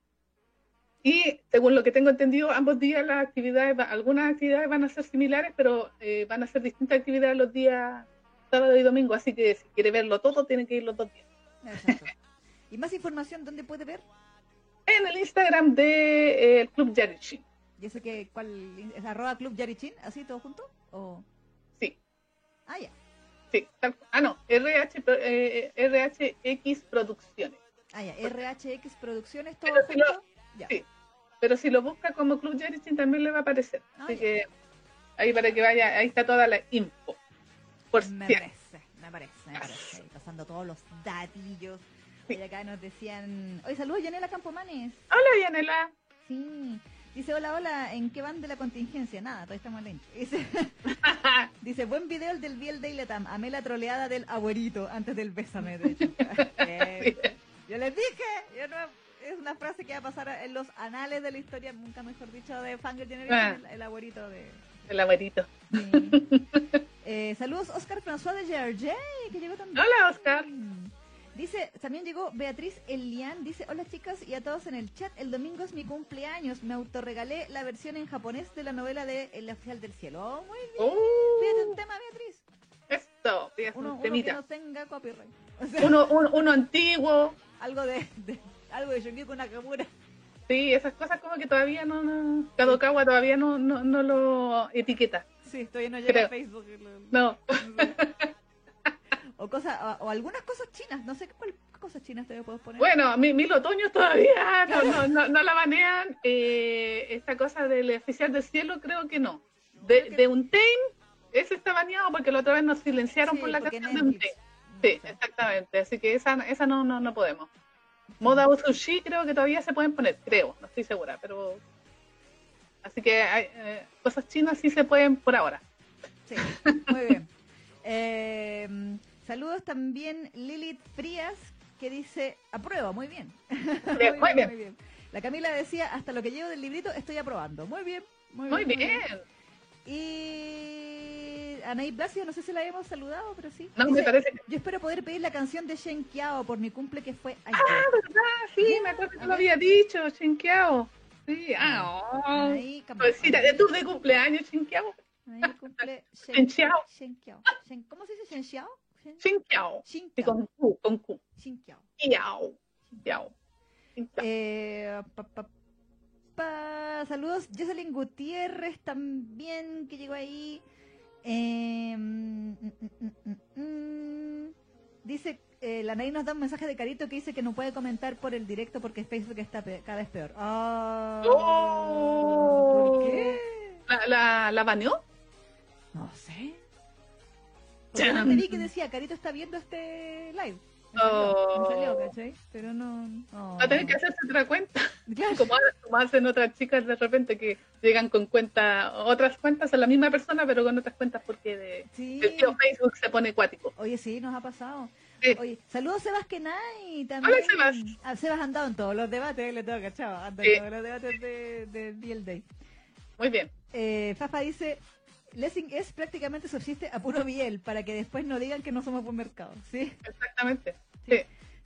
Y según lo que tengo entendido, ambos días las actividades, algunas actividades van a ser similares, pero eh, van a ser distintas actividades los días sábado y domingo. Así que si quiere verlo todo, tiene que ir los dos días. Exacto. ¿Y más información dónde puede ver? En el Instagram de eh, Club Yarichi. ¿Y eso que cuál es arroba club yarichin? ¿Así todo junto? ¿O? Sí, Ah, ya. sí. tal- ah, no, RH, eh, RHX Producciones. Ah, ya. RHX Producciones, todo Pero si junto. lo- Ya. sí. Pero si lo busca como Club Yarichi también le va a aparecer. Ah, Así que ahí para que vaya, ahí está toda la info. Por Me si- parece, me parece, me parece. Ahí Pasando todos los datillos. Sí. Y acá nos decían. Oye, saludos, Yanela Campomanes. Hola, Yanela. Sí. Dice, hola, hola, ¿en qué van de la contingencia? Nada, todavía estamos intro. Dice, dice, buen video el del Biel de Iletam. Amé la troleada del abuelito antes del bésame, de hecho. Eh, yo les dije, yo no- es una frase que va a pasar en los anales de la historia, nunca mejor dicho, de Fangirl Generation, el, el abuelito de... El abuelito. Sí. Eh, saludos, Oscar François de GRJ, que llegó también. Hola, Oscar. Dice, también llegó Beatriz Elian, dice, hola chicas y a todos en el chat, el domingo es mi cumpleaños, me autorregalé la versión en japonés de la novela de El oficial del cielo. Oh, muy bien, fíjate un tema Beatriz. esto, Uno, un uno que temita. no tenga copyright. O sea, Uno, un- uno antiguo. algo de, de- algo de Shungiku Nakamura. Sí, esas cosas como que todavía no, no Kadokawa todavía no, no, no lo etiqueta. Sí, todavía no llega Creo. a Facebook. No. O, cosas, o, o algunas cosas chinas, no sé cuál- cosas chinas te puedo poner. Bueno, mi- mil otoños todavía no, no, no, no la banean. Eh, esta cosa del oficial del cielo creo que no. De, que- de un ese está baneado porque la otra vez nos silenciaron Sí, por la canción de un Netflix. Sí, exactamente. Así que esa, esa no, no, no podemos. Moda Usushi creo que todavía se pueden poner, creo, no estoy segura, pero... Así que hay, eh, cosas chinas sí se pueden por ahora. Sí, muy bien. Eh, saludos también Lilith Frías, que dice, aprueba, muy bien. Bien, muy bien. La Camila decía, hasta lo que llevo del librito estoy aprobando. Muy bien, muy, Muy bien. bien. Y Anaí Blasio, no sé si la hemos saludado, pero sí. No, me Dice, parece que... Yo espero poder pedir la canción de Shen Kiao por mi cumple que fue ayer. Ah, ¿verdad? Sí, me acuerdo que lo había dicho, Chinquiao. Sí, ah, oh. Ahí, cam- Pobrecita, de tu de cumpleaños, Chinquiao. ahí cumple Shen, Shen. Shen Kiao. Shen- ¿Cómo se dice Shen Xiao? Shen. Shin Sí, Kiao. con Q, con Q. Shin Kiao. Kiao. Kiao. Eh, pa, pa, Saludos, Jocelyn Gutiérrez también, que llegó ahí. Eh, mm, mm, mm. Dice, eh, la Nay nos da un mensaje de Carito que dice que no puede comentar por el directo porque Facebook está cada vez peor. Ah, Oh. ¿Por qué? ¿La, la, la baneó? No sé. Porque vi que decía, Carito está viendo este live. Me salió, Oh. me salió, ¿cachai? Pero no. no. Va a tener que hacerse otra cuenta. Claro. Como, como hacen otras chicas de repente que llegan con cuenta, otras cuentas a la misma persona, pero con otras cuentas porque de, Sí. el tío Facebook se pone acuático. Oye, sí, nos ha pasado. Sí. Oye, saludos Sebas Kenai también. Hola, Sebas. Ah, Sebas andado en todos los debates, le tengo cachado. Anda Sí. en todos los debates de, de Day. Muy bien. Eh, Fafa dice, Lessing es prácticamente subsiste a puro biel para que después no digan que no somos buen mercado. ¿sí? Exactamente. Sí.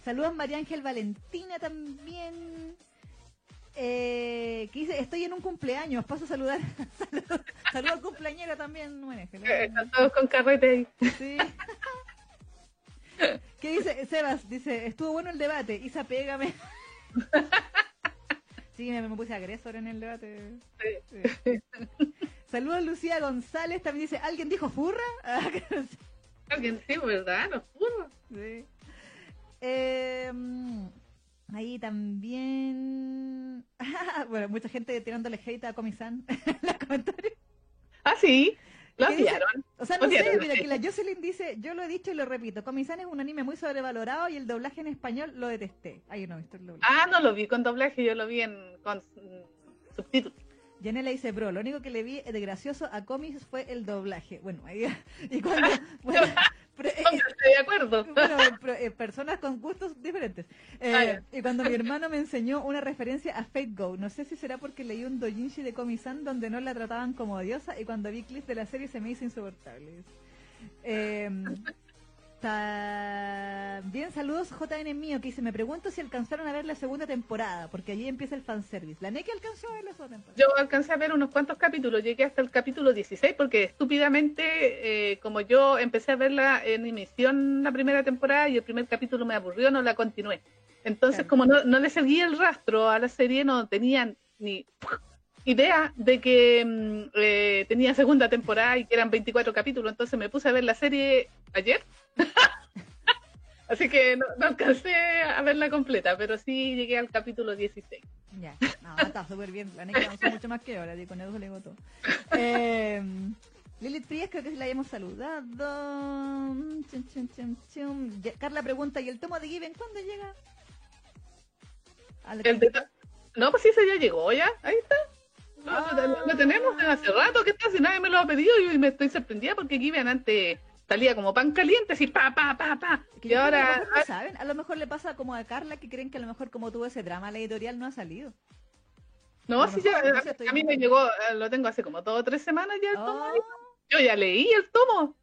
Saludos María Ángel Valentina también. Eh, que dice, estoy en un cumpleaños, paso a saludar. Saludos saludo al cumpleañero también, bueno, que Eh, le- Están todos con carrete. Sí. ¿Qué dice Sebas? Dice, estuvo bueno el debate. Isa, pégame. Sí, me, me puse agresor en el debate. Sí. Sí. Saludos Lucía González. También dice, ¿alguien dijo furra? Alguien sí, ¿verdad? No juro. sí. Eh, mm, ahí también... bueno, mucha gente tirándole hate a Comisan en los comentarios. Ah, sí. Lo. O sea, no sé, mira, hate. que la Jocelyn dice, yo lo he dicho y lo repito, Comisan es un anime muy sobrevalorado y el doblaje en español lo detesté. Ay, no, visto el doblaje. Ah, no lo vi con doblaje, yo lo vi en, con subtítulos. Yanela dice, bro, lo único que le vi de gracioso a cómics fue el doblaje. Bueno, ahí, y cuando... bueno, pero, eh, Estoy de acuerdo. bueno, pero, eh, personas con gustos diferentes. Eh, y cuando mi hermano me enseñó una referencia a Fate Go, no sé si será porque leí un doujinshi de Komi-san donde no la trataban como diosa y cuando vi clips de la serie se me hizo insoportable. También saludos JN mío que dice, me pregunto si alcanzaron a ver la segunda temporada, porque allí empieza el fanservice. La NECA alcanzó a ver la segunda temporada. Yo alcancé a ver unos cuantos capítulos, llegué hasta el capítulo 16 porque estúpidamente, eh, como yo empecé a verla en emisión la primera temporada y el primer capítulo me aburrió, no la continué. Entonces, Claro. como no, no le seguí el rastro a la serie, no tenían ni idea de que mm, eh, tenía segunda temporada y que eran 24 capítulos, entonces me puse a ver la serie ayer. Así que no, no alcancé a verla completa, pero sí llegué al capítulo 16. Ya, no, está súper bien. La avanzó mucho más que ahora, con eso le todo. Eh, Lilith Frías, creo que la habíamos saludado. Chum, chum, chum, chum. Ya- Carla pregunta, ¿y el tomo de Given cuándo llega? Al- El de- No, pues sí, ese ya llegó, ya. Ahí está. Lo, Ah. lo- lo tenemos desde hace rato que está, si nadie me lo ha pedido y me estoy sorprendida porque Given antes salía como pan caliente, así pa, pa, pa, pa. Y que a lo ahora, mejor no saben. A lo mejor le pasa como a Carla que creen que a lo mejor como tuvo ese drama, la editorial no ha salido. no, sí, ya, no sé, estoy a mí me llegó, eh, lo tengo hace como dos o tres semanas ya el tomo. Oh. Yo ya leí el tomo.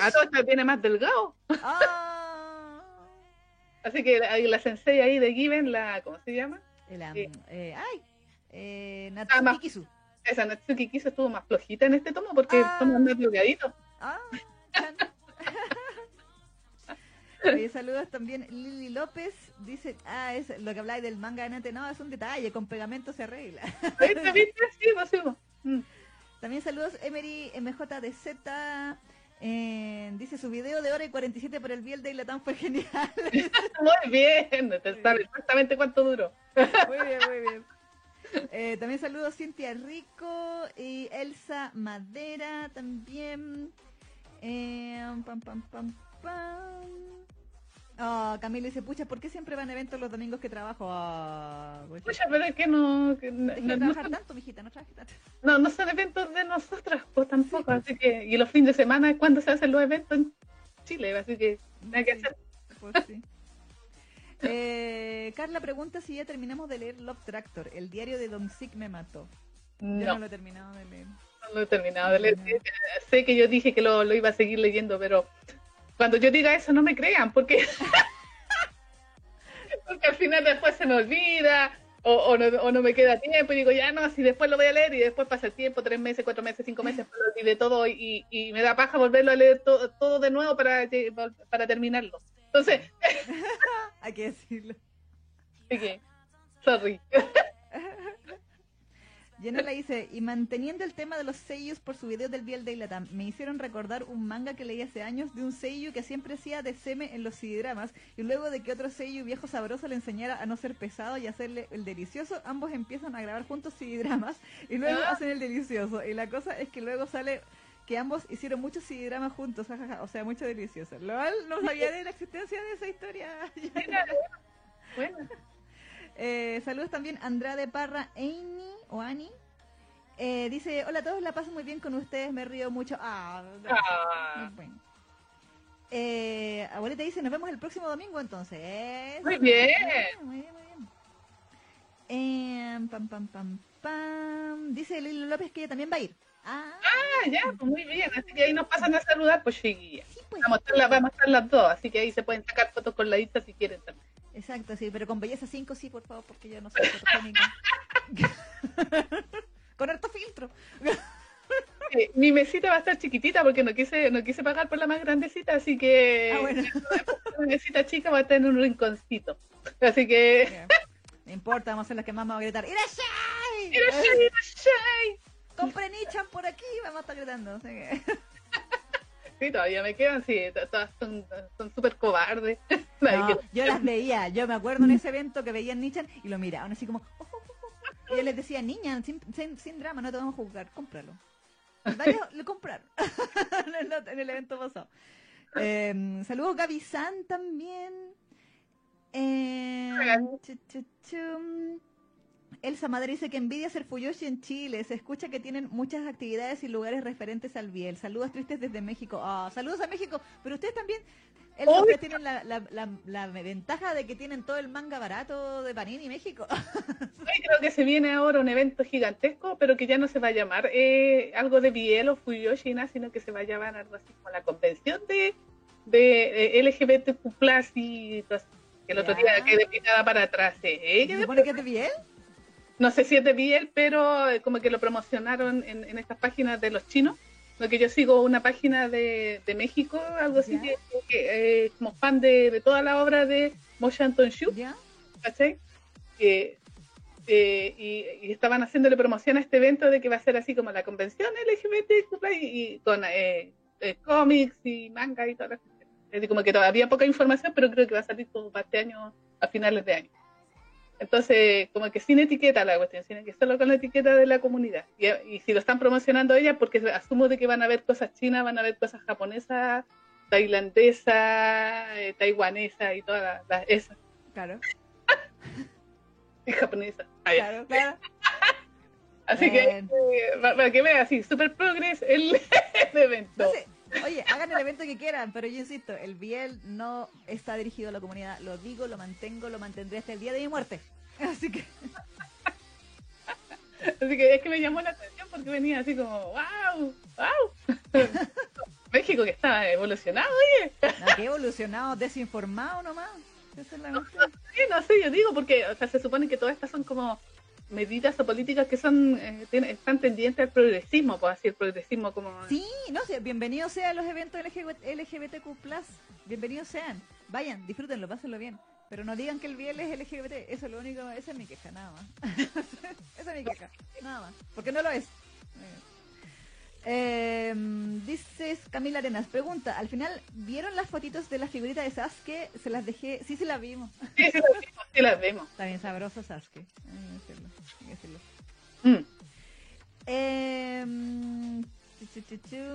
A todo esto viene más delgado. Ah. Así que ahí la sensei ahí de Given, la, ¿cómo se llama? Sí. eh, ay, eh, Ah, Natsuki más- Kisu. Esa Natsuki Kiso estuvo más flojita en este tomo porque el Ah. tomo más bloqueadito. Ah. Oye, saludos también Lili López dice, ah, es lo que habláis del manga de Nate, no, es un detalle, con pegamento se arregla. ¿Viste, viste? Sí, sí. Mm. También saludos Emery MJDZ, eh, dice su video de hora y 47 por el Biel de Latam fue genial. Muy bien, te sabe exactamente cuánto duró. muy bien, muy bien. Eh, también saludos Cintia Rico y Elsa Madera también. Eh, pam, pam, pam, pam. Oh, Camilo dice, pucha, ¿por qué siempre van a eventos los domingos que trabajo? Ah, pucha. Pucha, pero es que no, que no, no, trabajar tanto, mijita, no trabajes tanto. no- no son eventos de nosotras, pues tampoco. Así que, y los fines de semana es cuando se hacen los eventos en Chile, así que nada que hacer. pues sí. Eh, Carla pregunta si ya terminamos de leer Love Tractor, el diario de Don Sick me mató. Yo no No, lo he terminado de leer. no lo he terminado de leer. Sé que yo dije que lo, lo iba a seguir leyendo, pero cuando yo diga eso no me crean, porque, porque al final después se me olvida. O, o no, o no me queda tiempo y digo, ya no, si después lo voy a leer y después pasa el tiempo, tres meses, cuatro meses, cinco meses, lo olvidé todo y, y me da paja volverlo a leer to- todo de nuevo para, para terminarlo. Entonces, Hay que decirlo. que, sorry. Le dice, y manteniendo el tema de los seiyus por su video del Biel de Latam, me hicieron recordar un manga que leí hace años de un seiyu que siempre hacía de seme en los CD-dramas y luego de que otro seiyu viejo sabroso le enseñara a no ser pesado y hacerle el delicioso, ambos empiezan a grabar juntos CD-dramas y luego Ah. hacen el delicioso. Y la cosa es que luego sale que ambos hicieron muchos dramas juntos, o sea, mucho delicioso. Lo no sabía de la existencia de esa historia. bueno. Eh, saludos también Andrade Parra Eini o Ani. Eh, dice, hola a todos, la paso muy bien con ustedes, me río mucho. Ah, ah. Eh, abuelita dice, nos vemos el próximo domingo entonces. Muy bien. Muy bien, muy bien. Eh, pam, pam, pam, pam. Dice Lilo López que ella también va a ir. Ah, ah ya, pues muy bien. Así que ahí nos pasan a saludar, pues sí. pues, vamos, a estar, vamos a estar las dos, así que ahí se pueden sacar fotos con la lista si quieren también. Exacto, sí, pero con belleza 5 sí, por favor, porque yo no soy fotogénica. con harto filtro. mi mesita va a estar chiquitita porque no quise no quise pagar por la más grandecita, así que ah, mi mesita chica va a tener un rinconcito. Así que... No importa, vamos a ser las que más vamos a gritar. ¡Irashai! ¡Irashai! ¡Irashai! Compre Nichan por aquí, vamos a estar gritando. Sí, todavía me quedan, sí, todas son súper cobardes. yo las veía, yo me acuerdo en ese evento que veían Nichan y lo miraban así como... Oh, oh, oh, y yo les decía, niña, sin, sin, drama, no te vamos a juzgar, cómpralo. Varios lo compraron en, el, evento pasado. Eh, saludos Gaby San también. Eh, Elsa Madre dice que envidia ser Fuyoshi en Chile. Se escucha que tienen muchas actividades y lugares referentes al Biel. Saludos tristes desde México. Ah, saludos a México. Pero ustedes también, Elsa, tienen la, ventaja de que tienen todo el manga barato de Panini México. creo que se viene ahora un evento gigantesco, pero que ya no se va a llamar eh, algo de Biel o Fuyoshi, sino que se va a llamar algo así como la convención de, de LGBTQ+, y que el otro día quedé pintada para atrás. ¿eh? ¿Se supone que es de Biel? No sé si es de Biel, pero eh, como que lo promocionaron en, estas páginas de los chinos. Lo que yo sigo una página de, México, algo así, que, eh, como fan de, toda la obra de Anton Shu, ¿cachai? Eh, y, estaban haciéndole promoción a este evento de que va a ser así como la convención LGBT y, con cómics y manga y todas las cosas. Es como que todavía poca información, pero creo que va a salir como para este año, a finales de año. Entonces, como que sin etiqueta la cuestión, sino que solo con la etiqueta de la comunidad. Y, si lo están promocionando ellas, porque asumo de que van a ver cosas chinas, van a ver cosas japonesas, tailandesas, eh, taiwanesas y todas las, esas. Claro. y japonesas. Claro, claro. así que, eh, para, que vean, así, super progress el, evento. Oye, hagan el evento que quieran, pero yo insisto, el Biel no está dirigido a la comunidad. Lo digo, lo mantengo, lo mantendré hasta el día de mi muerte. Así que... Así que es que me llamó la atención porque venía así como, wow, wow. México que está evolucionado, oye. No, que evolucionado, desinformado nomás. no, no, sé, yo digo porque, o sea, se supone que todas estas son como medidas o políticas que son eh, están tendientes al progresismo, pues así progresismo como... Sí, no sé, bienvenidos sean los eventos LGBTQ+, bienvenidos sean, vayan, disfrútenlo, pásenlo bien, pero no digan que el biel es LGBT, eso es lo único, esa es mi queja, nada más. esa es mi queja, nada más, porque no lo es. Eh, dices Camila Arenas, pregunta, al final, ¿vieron las fotitos de la figurita de Sasuke? Se las dejé, sí, sí las vimos. Sí, sí las vimos, sí las vimos. Está bien sabroso Sasuke. Mm. Eh,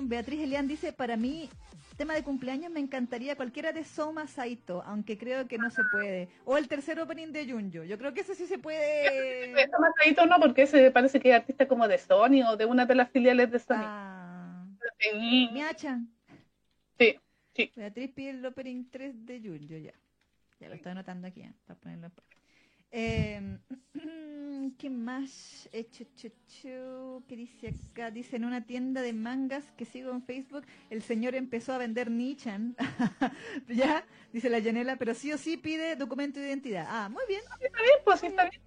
Beatriz Elian dice, para mí, tema de cumpleaños me encantaría cualquiera de Soma Saito, aunque creo que no se puede. O el tercer opening de Junjo. Yo creo que ese sí se puede. Soma Saito no, porque ese parece que es artista como de Sony o de una de las filiales de Sony. Ah. Sí, sí. Beatriz pide el opening 3 de Junjo, ya. Ya lo estoy anotando aquí, ¿eh? para ponerlo eh, ¿Qué más? Eh, ¿Qué dice acá? Dice en una tienda de mangas que sigo en Facebook, el señor empezó a vender Nichan. ¿Ya? Dice la Yanela, pero sí o sí pide documento de identidad. Ah, muy bien. Está bien, pues está bien.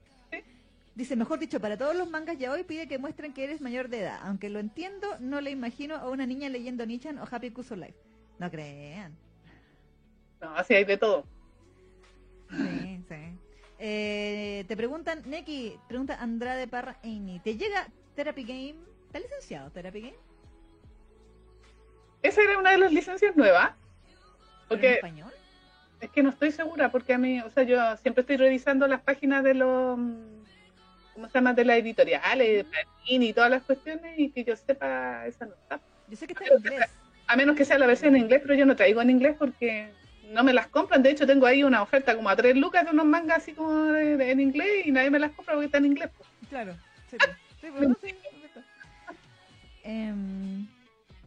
Dice, mejor dicho, para todos los mangas ya hoy pide que muestren que eres mayor de edad. Aunque lo entiendo, no le imagino a una niña leyendo Nichan o Happy Cuso Life. No crean. No, así hay de todo. Sí, sí. Eh, te preguntan, Neki, pregunta Andrade Parra Amy, ¿te llega Therapy Game? ¿Está licenciado Therapy Game? Esa era una de las licencias nuevas. Porque ¿En español? Es que no estoy segura, porque a mí, o sea, yo siempre estoy revisando las páginas de los, ¿cómo se llama? De las editoriales, de y todas las cuestiones, y que yo sepa, esa no está. Yo sé que está en inglés. A menos que sea la versión en inglés, pero yo no traigo en inglés porque no me las compran. De hecho, tengo ahí una oferta como a tres lucas de unos mangas así como de- en inglés y nadie me las compra porque está en inglés. pues. Claro. Sí. Sí, pues, no, sí, perfecto. Em,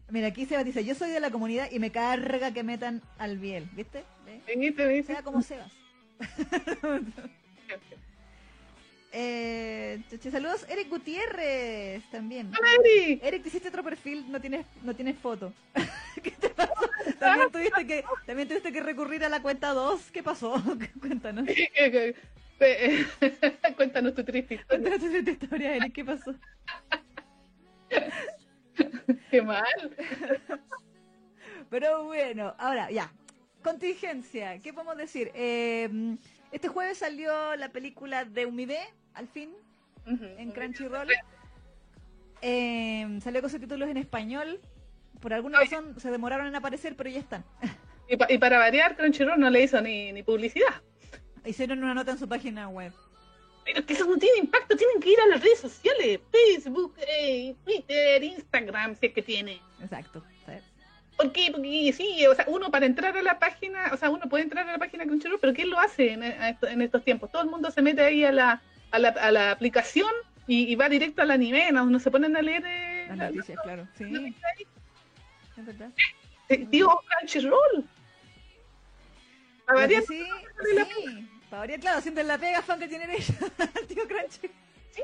mira, aquí Sebas dice, yo soy de la comunidad y me carga que metan al Biel, ¿viste? ¿Ve? Venite, me dice. Sea como Sebas. Eh, saludos, Eric Gutiérrez también. Hola, Eric. Eric, te hiciste otro perfil, no tienes, no tienes foto. ¿Qué te pasó? También tuviste que, también tuviste que recurrir a la cuenta 2. ¿Qué pasó? Cuéntanos. Eh, Cuéntanos tu triste historia. Cuéntanos tu historia, Eric, ¿qué pasó? Qué mal. Pero bueno, ahora ya. Contingencia, ¿qué podemos decir? Eh, este jueves salió la película de Umide, al fin, en Crunchyroll. Eh, salió con subtítulos en español. Por alguna razón se demoraron en aparecer, pero ya están. Y, pa- y para variar, Crunchyroll no le hizo ni, ni publicidad. Hicieron una nota en su página web. Pero que eso no tiene impacto, tienen que ir a las redes sociales, Facebook, eh, Twitter, Instagram, si es que tiene. Exacto. ¿sabes? ¿Por qué? Porque sí, o sea, uno para entrar a la página, o sea, uno puede entrar a la página de Crunchyroll, pero ¿quién lo hace en, estos tiempos? Todo el mundo se mete ahí a la, a la, a la aplicación y, y va directo al anime, no, no se ponen a leer eh, Las la- noticias, claro. Sí, es verdad. Digo, Crunchyroll. Variar, sí, sí. Para variar, claro, siempre la pega fan que tienen ellos, tío Crunchy. sí.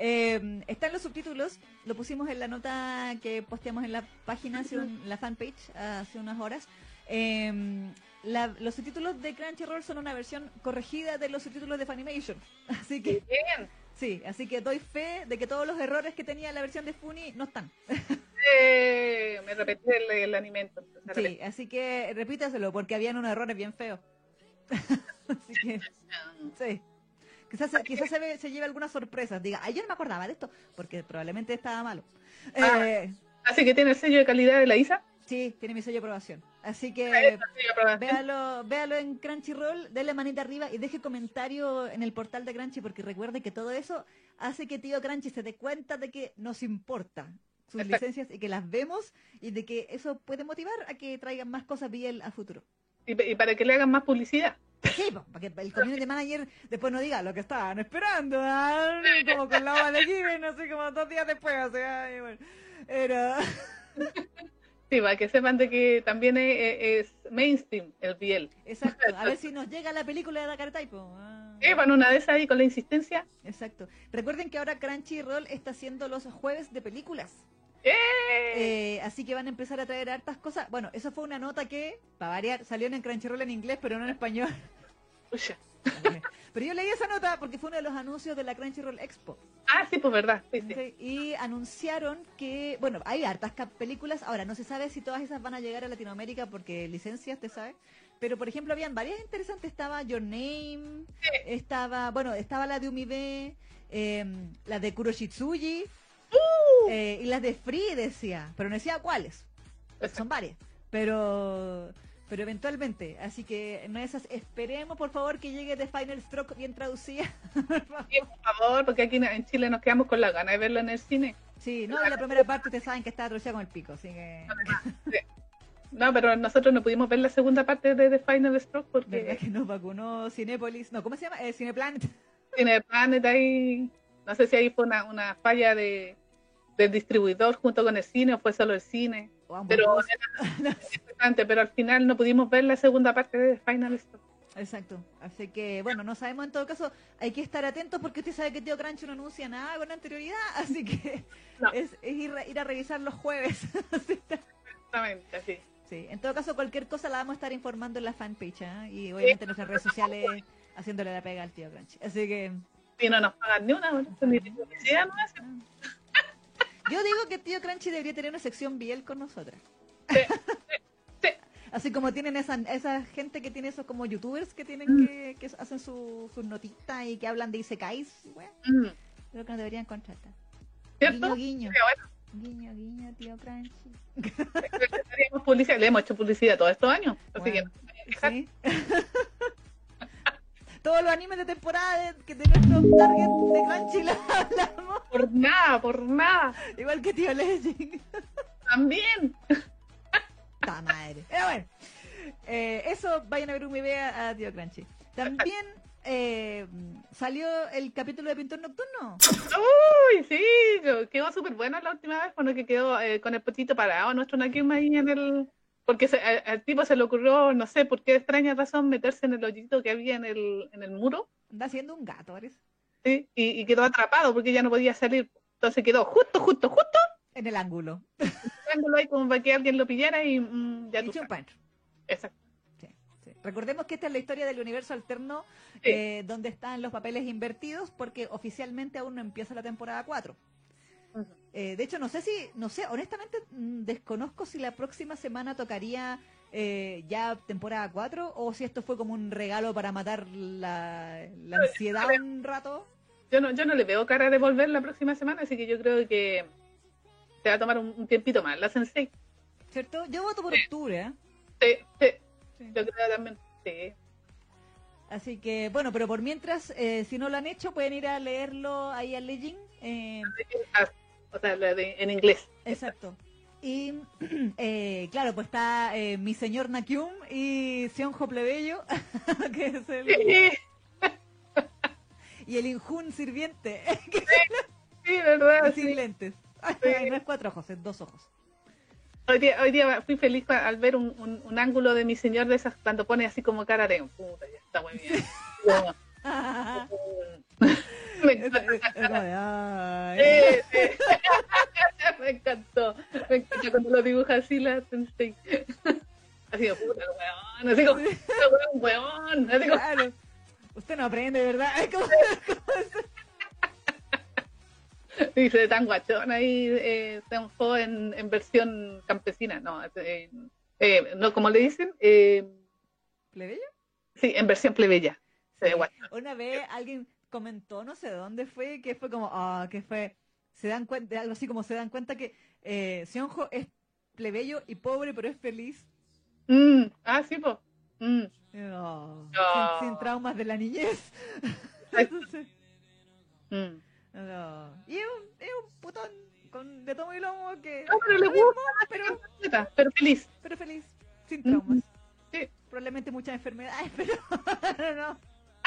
Eh, están los subtítulos, lo pusimos en la nota que posteamos en la página, hace un- la fanpage, hace unas horas. Eh, la- los subtítulos de Crunchyroll son una versión corregida de los subtítulos de Funimation. Así que, Bien. sí, así que doy fe de que todos los errores que tenía la versión de Funi no están. Me repetí el, el me Sí, así que repítaselo porque habían unos errores bien feos. así que, sí. Quizás, se- quizás se, ve- se lleve algunas sorpresas. Diga, ay, yo no me acordaba de esto, porque probablemente estaba malo. Ah. Eh, Así que tiene el sello de calidad de la ISA. sí, tiene mi sello de aprobación. Así que aprobación. véalo, véalo en Crunchyroll, dele manita arriba y deje comentario en el portal de Crunchy, porque recuerde que todo eso hace que tío Crunchy se dé cuenta de que nos importa sus Exacto. licencias y que las vemos y de que eso puede motivar a que traigan más cosas BL a futuro. Y, y para que le hagan más publicidad. Sí, para que el community manager después no diga lo que estaban esperando, ah, como con la hoja de Given, así como dos días después, o sea, y bueno, era... Sí, para que sepan de que también es, es mainstream el biel. Exacto, a ver si nos llega la película de Dakar Taipo. Ah. Eh, bueno, una de esas ahí con la insistencia. Exacto. Recuerden que ahora Crunchyroll está haciendo los jueves de películas. ¡Eh! Eh, así que van a empezar a traer hartas cosas. Bueno, eso fue una nota que, para variar, salió en Crunchyroll en inglés, pero no en español. Pero yo leí esa nota porque fue uno de los anuncios de la Crunchyroll Expo. Ah, sí, pues verdad. Sí, sí. Ok, Y anunciaron que, bueno, hay hartas películas. Ahora, no se sabe si todas esas van a llegar a Latinoamérica porque licencias, te sabes. Pero, por ejemplo, habían varias interesantes. Estaba Your Name, estaba, bueno, estaba la de Umide, eh, la de Kuroshitsuji, Uh. eh, y las de Free decía, pero no decía cuáles. Son varias. Pero, pero eventualmente. Así que no esas. Esperemos, por favor, que llegue The Final Stroke bien traducida. Sí, por favor, porque aquí en Chile nos quedamos con la gana de verlo en el cine. Sí, no, y la primera parte ustedes saben que está atrocidada con el pico, así que... No, pero nosotros no pudimos ver la segunda parte de The Final Stroke ¿Verdad porque que nos vacunó Cinépolis? No, ¿cómo se llama? Eh, Cineplanet. tiene Planet ahí. No sé si ahí fue una, una falla de, del distribuidor junto con el cine o fue solo el cine. O ambos Pero era interesante, pero al final no pudimos ver la segunda parte de Final Stroke. Exacto. Así que, bueno, no sabemos en todo caso. Hay que estar atentos porque usted sabe que Tío Crancho no anuncia nada con anterioridad. Así que No. es, es ir, a- ir a revisar los jueves. Exactamente, así. sí, en todo caso, cualquier cosa la vamos a estar informando en la fanpage. ¿ah? Y obviamente en nuestras redes sociales haciéndole la pega al Tío Crancho. Así que... Y no nos pagan ni una, ni publicidad, no hacen. Yo digo que Tío Crunchy debería tener una sección Biel con nosotras. Sí, sí. Así como tienen esa, esa gente que tiene esos como youtubers que tienen que, que hacen su- sus notitas y que hablan de Isekais, weón. Mm, Creo que nos deberían contratar. ¿Cierto? Guiño, guiño. Bueno, Guiño, guiño, tío Crunchy. le hemos hecho publicidad todos estos años. Así Bueno, que no me voy a quejar. Sí. Todos los animes de temporada de, que de nuestro target de Crunchy lo hablamos. por nada, por nada. Igual que tío Legend. También. Ta madre. Pero bueno, eh, eso vayan a ver un idea a Tío Crunchy. También eh, salió el capítulo de Pintor Nocturno. Uy, sí, quedó súper bueno la última vez, cuando que quedó eh, con el potito parado nuestro Nakim ahí en el... Porque se- al, al tipo se le ocurrió, no sé por qué extraña razón, meterse en el hoyito que había en el, en el muro, Anda haciendo un gato, parece. ¿sí? Y, y quedó atrapado porque ya no podía salir. Entonces quedó justo, justo, justo, En el ángulo. ángulo ahí como para que alguien lo pillara y mm, ya Y tú. Exacto. Sí, sí. Recordemos que esta es la historia del universo alterno Sí. eh, donde están los papeles invertidos porque oficialmente aún no empieza la temporada 4. Eh, de hecho, no sé si, no sé, honestamente mm, desconozco si la próxima semana tocaría eh, ya temporada 4 o si esto fue como un regalo para matar la, la ansiedad un rato. Yo no, yo no le veo cara de volver la próxima semana, así que yo creo que se va a tomar un, un tiempito más. La Sensei, ¿Cierto? Yo voto por octubre, ¿eh? sí, sí, Sí. yo creo también. Sí. Así que, bueno, pero por mientras, eh, si no lo han hecho, pueden ir a leerlo ahí al Legend. eh, Ah, O sea, la de- en inglés. Exacto. Y eh, claro, pues está eh, mi señor Nakyum y Sionjo Plebeyo, que es el, Sí, y el Injun sirviente, que sí, verdad. es sin sí. lentes. Sí. no es cuatro ojos, es dos ojos. Hoy día, hoy día fui feliz al ver un, un, un ángulo de mi señor de esas cuando pone así como cara de puta, ya está muy bien. Me encantó. me encantó. Cuando lo dibuja así la sensei. Así de puta, weón. Así como, weón, weón. Así como, Claro. Usted no aprende, ¿verdad? Dice tan guachón ahí, eh, Senjo en, en versión campesina. No, eh, eh, no como le dicen, eh, ¿Plebeyo? sí, en versión plebeya. Sí. Una vez alguien comentó, no sé dónde fue, que fue como, ah, que fue, se dan cuenta, algo así como se dan cuenta que eh, Sionjo es plebeyo y pobre, pero es feliz. Mm, ah, sí, pues. Mm. Sin, sin traumas de la niñez. Entonces, Mm. no. Y es un, es un putón con, de tomo y lomo que... No, pero le gusta, pero, pero feliz. pero feliz, sin traumas. Sí. Probablemente muchas enfermedades, pero no.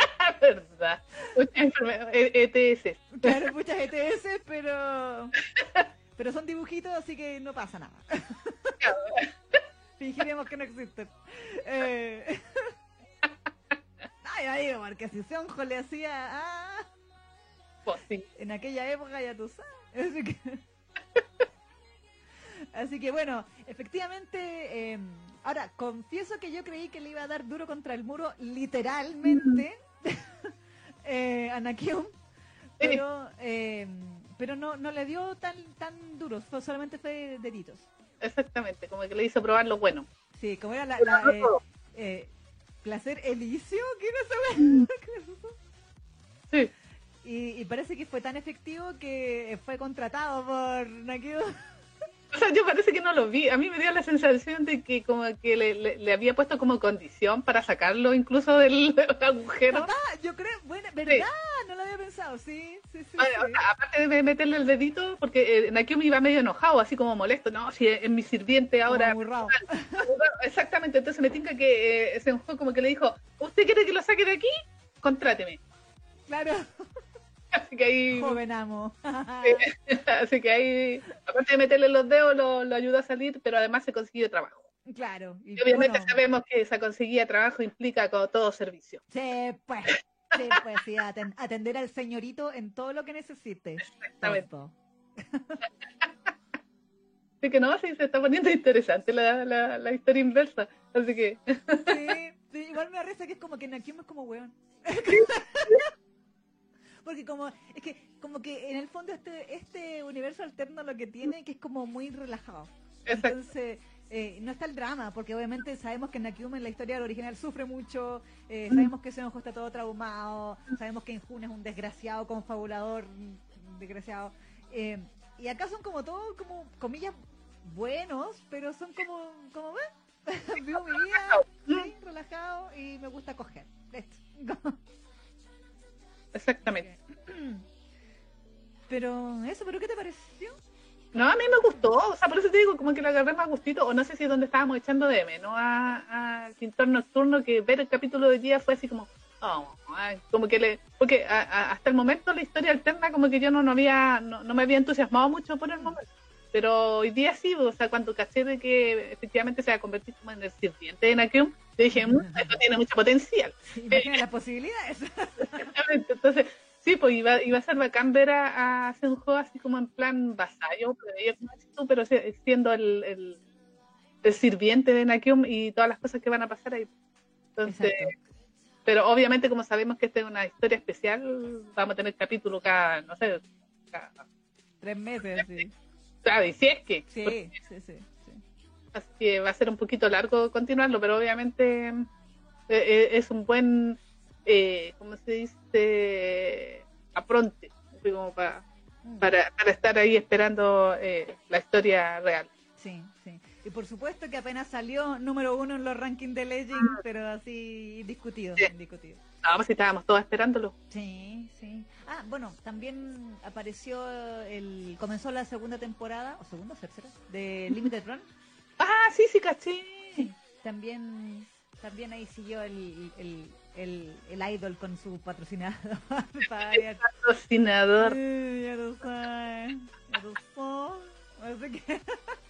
Verdad. Muchas enfermedades, E- ETS. Claro, muchas ETS, pero... Pero son dibujitos, así que no pasa nada. Fingiremos que no existen. Eh... Ay, ay, porque si le hacía... Ah, Pues sí. en aquella época ya tú sabes. Así que, Así que bueno, efectivamente, eh, ahora confieso que yo creí que le iba a dar duro contra el muro literalmente eh, a Nakium, pero, eh, pero no, no le dio tan tan duro, fue, solamente fue deditos. Exactamente, como que le hizo probar lo bueno. Sí, como era la, la, eh, eh, placer elicio, ¿qué era esa Sí. Y, y parece que fue tan efectivo que fue contratado por Nakium. O sea, yo parece que no lo vi. A mí me dio la sensación de que como que le, le- le había puesto como condición para sacarlo incluso del agujero. Ah, yo creo, bueno, ¿verdad? No lo había pensado, sí, sí, sí. Sí. o sea, aparte de meterle el dedito, porque eh, Nakiumi iba medio enojado, así como molesto, no, si es mi sirviente ahora. Exactamente, entonces me tinca que eh, ese juego como que le dijo, ¿usted quiere que lo saque de aquí? Contráteme. Claro, Así que ahí, joven amo. así que ahí, aparte de meterle los dedos, lo, lo ayudó a salir, pero además se consiguió trabajo. claro. Y, Y obviamente bueno, sabemos que esa conseguía trabajo implica con todo servicio. Sí, pues. Sí, pues sí, aten- atender al señorito en todo lo que necesite. Exactamente. Así que no, sí, se está poniendo interesante la, la, la historia inversa. Así que, Sí, sí, igual me risa que es como que Nakium es como weón. Porque como, es que, como que en el fondo este, este universo alterno lo que tiene que es como muy relajado. Entonces, eh, no está el drama, porque obviamente sabemos que Nakium en la historia original sufre mucho, eh, sabemos que Senjo está todo traumado, sabemos que Injun es un desgraciado, confabulador, mm, desgraciado. Eh, y acá son como todos, como, comillas, buenos, pero son como, como, "Eh, vivo mi vida, sí, relajado y me gusta coger. Listo. Exactamente. Pero eso, ¿pero qué te pareció? No, a mí me gustó, o sea, por eso te digo, como que la agarré más gustito, o no sé si es donde estábamos echando de menos a, a Quintor Nocturno, que ver el capítulo de día fue así como, oh, como que le, porque hasta el momento la historia alterna como que yo no, no había, no, me había entusiasmado mucho por el momento, pero hoy día sí, o sea, cuando caché de que efectivamente se va a convertir como en el sirviente de Nakium, dije, mmm, esto tiene mucho potencial. Sí, eh, las posibilidades. entonces Sí, pues iba, iba a ser bacán ver a, a juego así como en plan vasallo, pero siendo el, el, sirviente de Nakium y todas las cosas que van a pasar ahí. Entonces, pero obviamente como sabemos que esta es una historia especial, vamos a tener capítulo cada, no sé, cada... Tres meses, sí. ¿Sabes? Si es que. Sí, sí, sí, Así que va a ser un poquito largo continuarlo, pero obviamente eh, eh, es un buen eh, ¿cómo se dice? Apronte, como para, mm. para, para estar ahí esperando eh, la historia real. Sí. Y por supuesto que apenas salió número uno en los rankings de Legend, ah. pero así discutido. discutido. Vamos, pues si estábamos todos esperándolo. Sí, sí. Ah, bueno, también apareció el. Comenzó la segunda temporada, o segunda o tercera, de Limited Run. Ah, sí, sí, caché. También, también ahí siguió el, el, el idol con su patrocinador. el patrocinador. ya lo sabes. Ya lo sabes. que...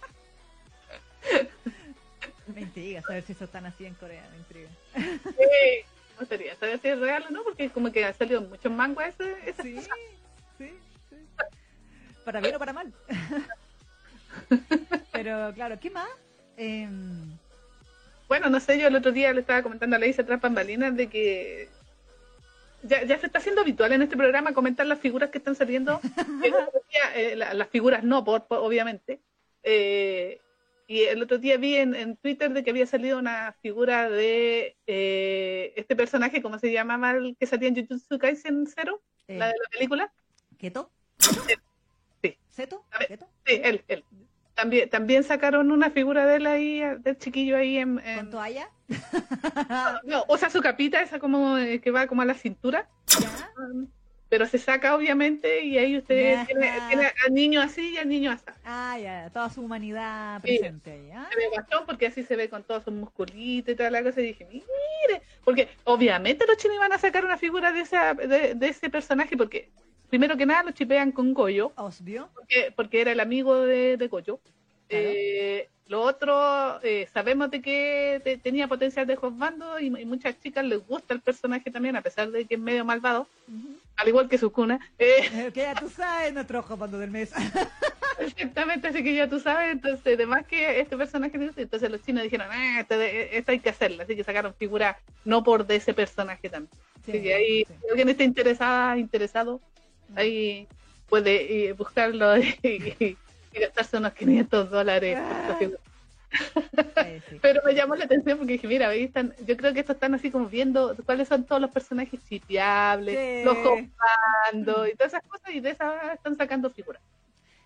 me intriga saber si eso están así en Corea, me intriga. Sí, no sería saber si es real o no, porque como que ha salido muchos mangos ese, sí, sí, sí. Para bien o para mal. Pero claro, ¿qué más? Eh, bueno, no sé, yo el otro día le estaba comentando a la Isa tras bambalinas de que ya, ya se está haciendo habitual en este programa comentar las figuras que están saliendo. Eh, las figuras no, por, obviamente. Eh, y el otro día vi en, Twitter de que había salido una figura de eh, este personaje, ¿cómo se llamaba el que salía en Jujutsu Kaisen Zero? la de la película. ¿Keto? Sí. ¿Seto? ¿Keto? Sí, él, él. También, también sacaron una figura de él ahí, del chiquillo ahí en... ¿Con toalla? no, o sea, su capita, esa como eh, que va como a la cintura. Pero se saca obviamente y ahí usted tiene, al niño así y al niño así. Ah, ya, toda su humanidad presente ahí. Se ve bastón porque así se ve con todos sus musculitos y toda la cosa. Y dije, mire, porque obviamente los chinos iban a sacar una figura de, esa, de, de ese personaje porque primero que nada lo chipean con Goyo. Obvio. Porque, porque era el amigo de, de Goyo. Eh, lo otro, eh, sabemos de que tenía potencial de Josbando y, y, muchas chicas les gusta el personaje también, a pesar de que es medio malvado, al igual que Sukuna. Eh. eh. que ya tú sabes, nuestro Josbando del mes. Exactamente, así que ya tú sabes, entonces, además que este personaje, entonces los chinos dijeron, ah, esto, hay que hacerlo, así que sacaron figura no por de ese personaje también. así que ahí, si alguien está interesada, interesado, ahí puede buscarlo y, gastarse unos 500 dólares. Pero me llamó la atención porque dije, mira, ahí están, yo creo que estos están así como viendo cuáles son todos los personajes sitiables, los jugando y todas esas cosas y de esas están sacando figuras.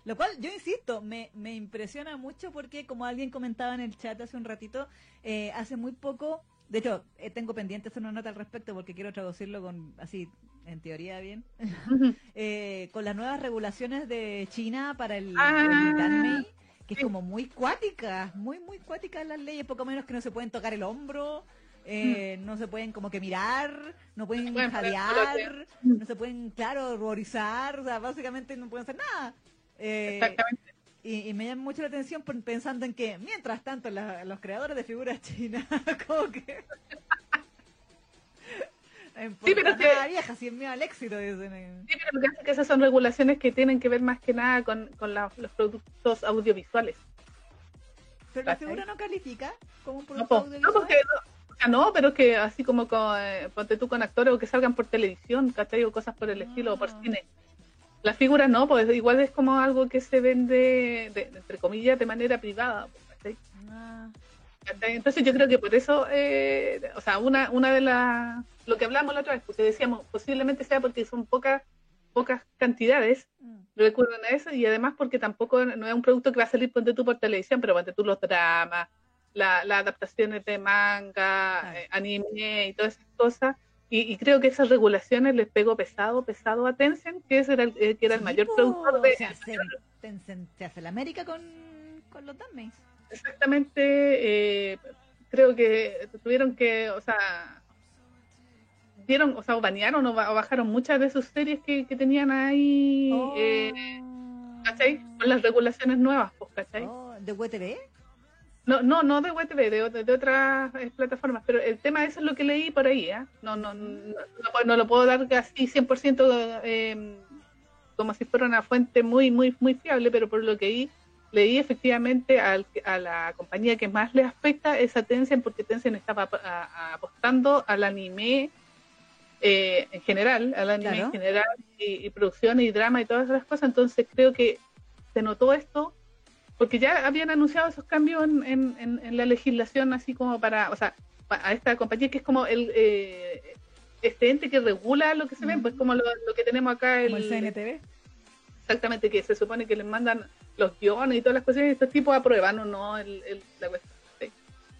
Lo cual, yo insisto, me, me impresiona mucho porque, como alguien comentaba en el chat hace un ratito, eh, hace muy poco de hecho, eh, tengo pendiente hacer una nota al respecto porque quiero traducirlo con así, en teoría bien, eh, con las nuevas regulaciones de China para el, ah, que es como muy cuática, muy, muy cuática las leyes, poco menos que no se pueden tocar el hombro, eh, no se pueden como que mirar, no pueden jadear, no se pueden, claro, horrorizar, o sea, básicamente no pueden hacer nada. Exactamente. Y, me llama mucho la atención pensando en que, mientras tanto, los creadores de figuras chinas, como que... sí, pero que... vieja, si es al éxito. Dicen. Sí, pero lo que hace que esas son regulaciones que tienen que ver más que nada con, con los productos audiovisuales. ¿Pero la figura no califica como un producto audiovisual? No, porque no, pero es que así como con, eh, ponte tú con actores o que salgan por televisión, ¿cachai? O cosas por el estilo, o por ah. cine. La figura no, pues igual es como algo que se vende, entre comillas, de manera privada. Pues, ah. Entonces yo creo que por eso, eh, o sea, una, una de las, lo que hablamos la otra vez, porque decíamos, posiblemente sea porque son pocas pocas cantidades, mm. recuerden a eso, y además porque tampoco no es un producto que va a salir, ponte tú por televisión, pero ponte tú los dramas, las adaptaciones de manga, eh, anime y todas esas cosas, Y, creo que esas regulaciones les pegó pesado, pesado a Tencent, que, era el, eh, que era el mayor productor de... Se hace, Tencent se hace la América con, con los Danmays. Exactamente, eh, creo que tuvieron que, o sea, dieron, o sea, banearon o, bajaron muchas de sus series que, tenían ahí, oh. eh, ¿cachai? Con las regulaciones nuevas, pues, ¿cachai? Oh, ¿De WTV? No, no, no de WTV, de, de, otras eh, plataformas, pero el tema eso es lo que leí por ahí, ¿eh? No, no, no, no, lo puedo dar así 100% eh, como si fuera una fuente muy, muy, muy fiable, pero por lo que leí, leí efectivamente a la compañía que más le afecta esa Tencent, porque Tencent estaba apostando al anime eh, en general, al anime en general, y, y producción y drama y todas esas cosas, entonces creo que se notó esto porque ya habían anunciado esos cambios en, en, la legislación, así como para, o sea, a esta compañía que es como el eh, este ente que regula lo que se ve, pues como lo, que tenemos acá. El, el CNTV. Exactamente, que se supone que les mandan los guiones y todas las cosas y estos tipos aprueban o no el, la cuestión.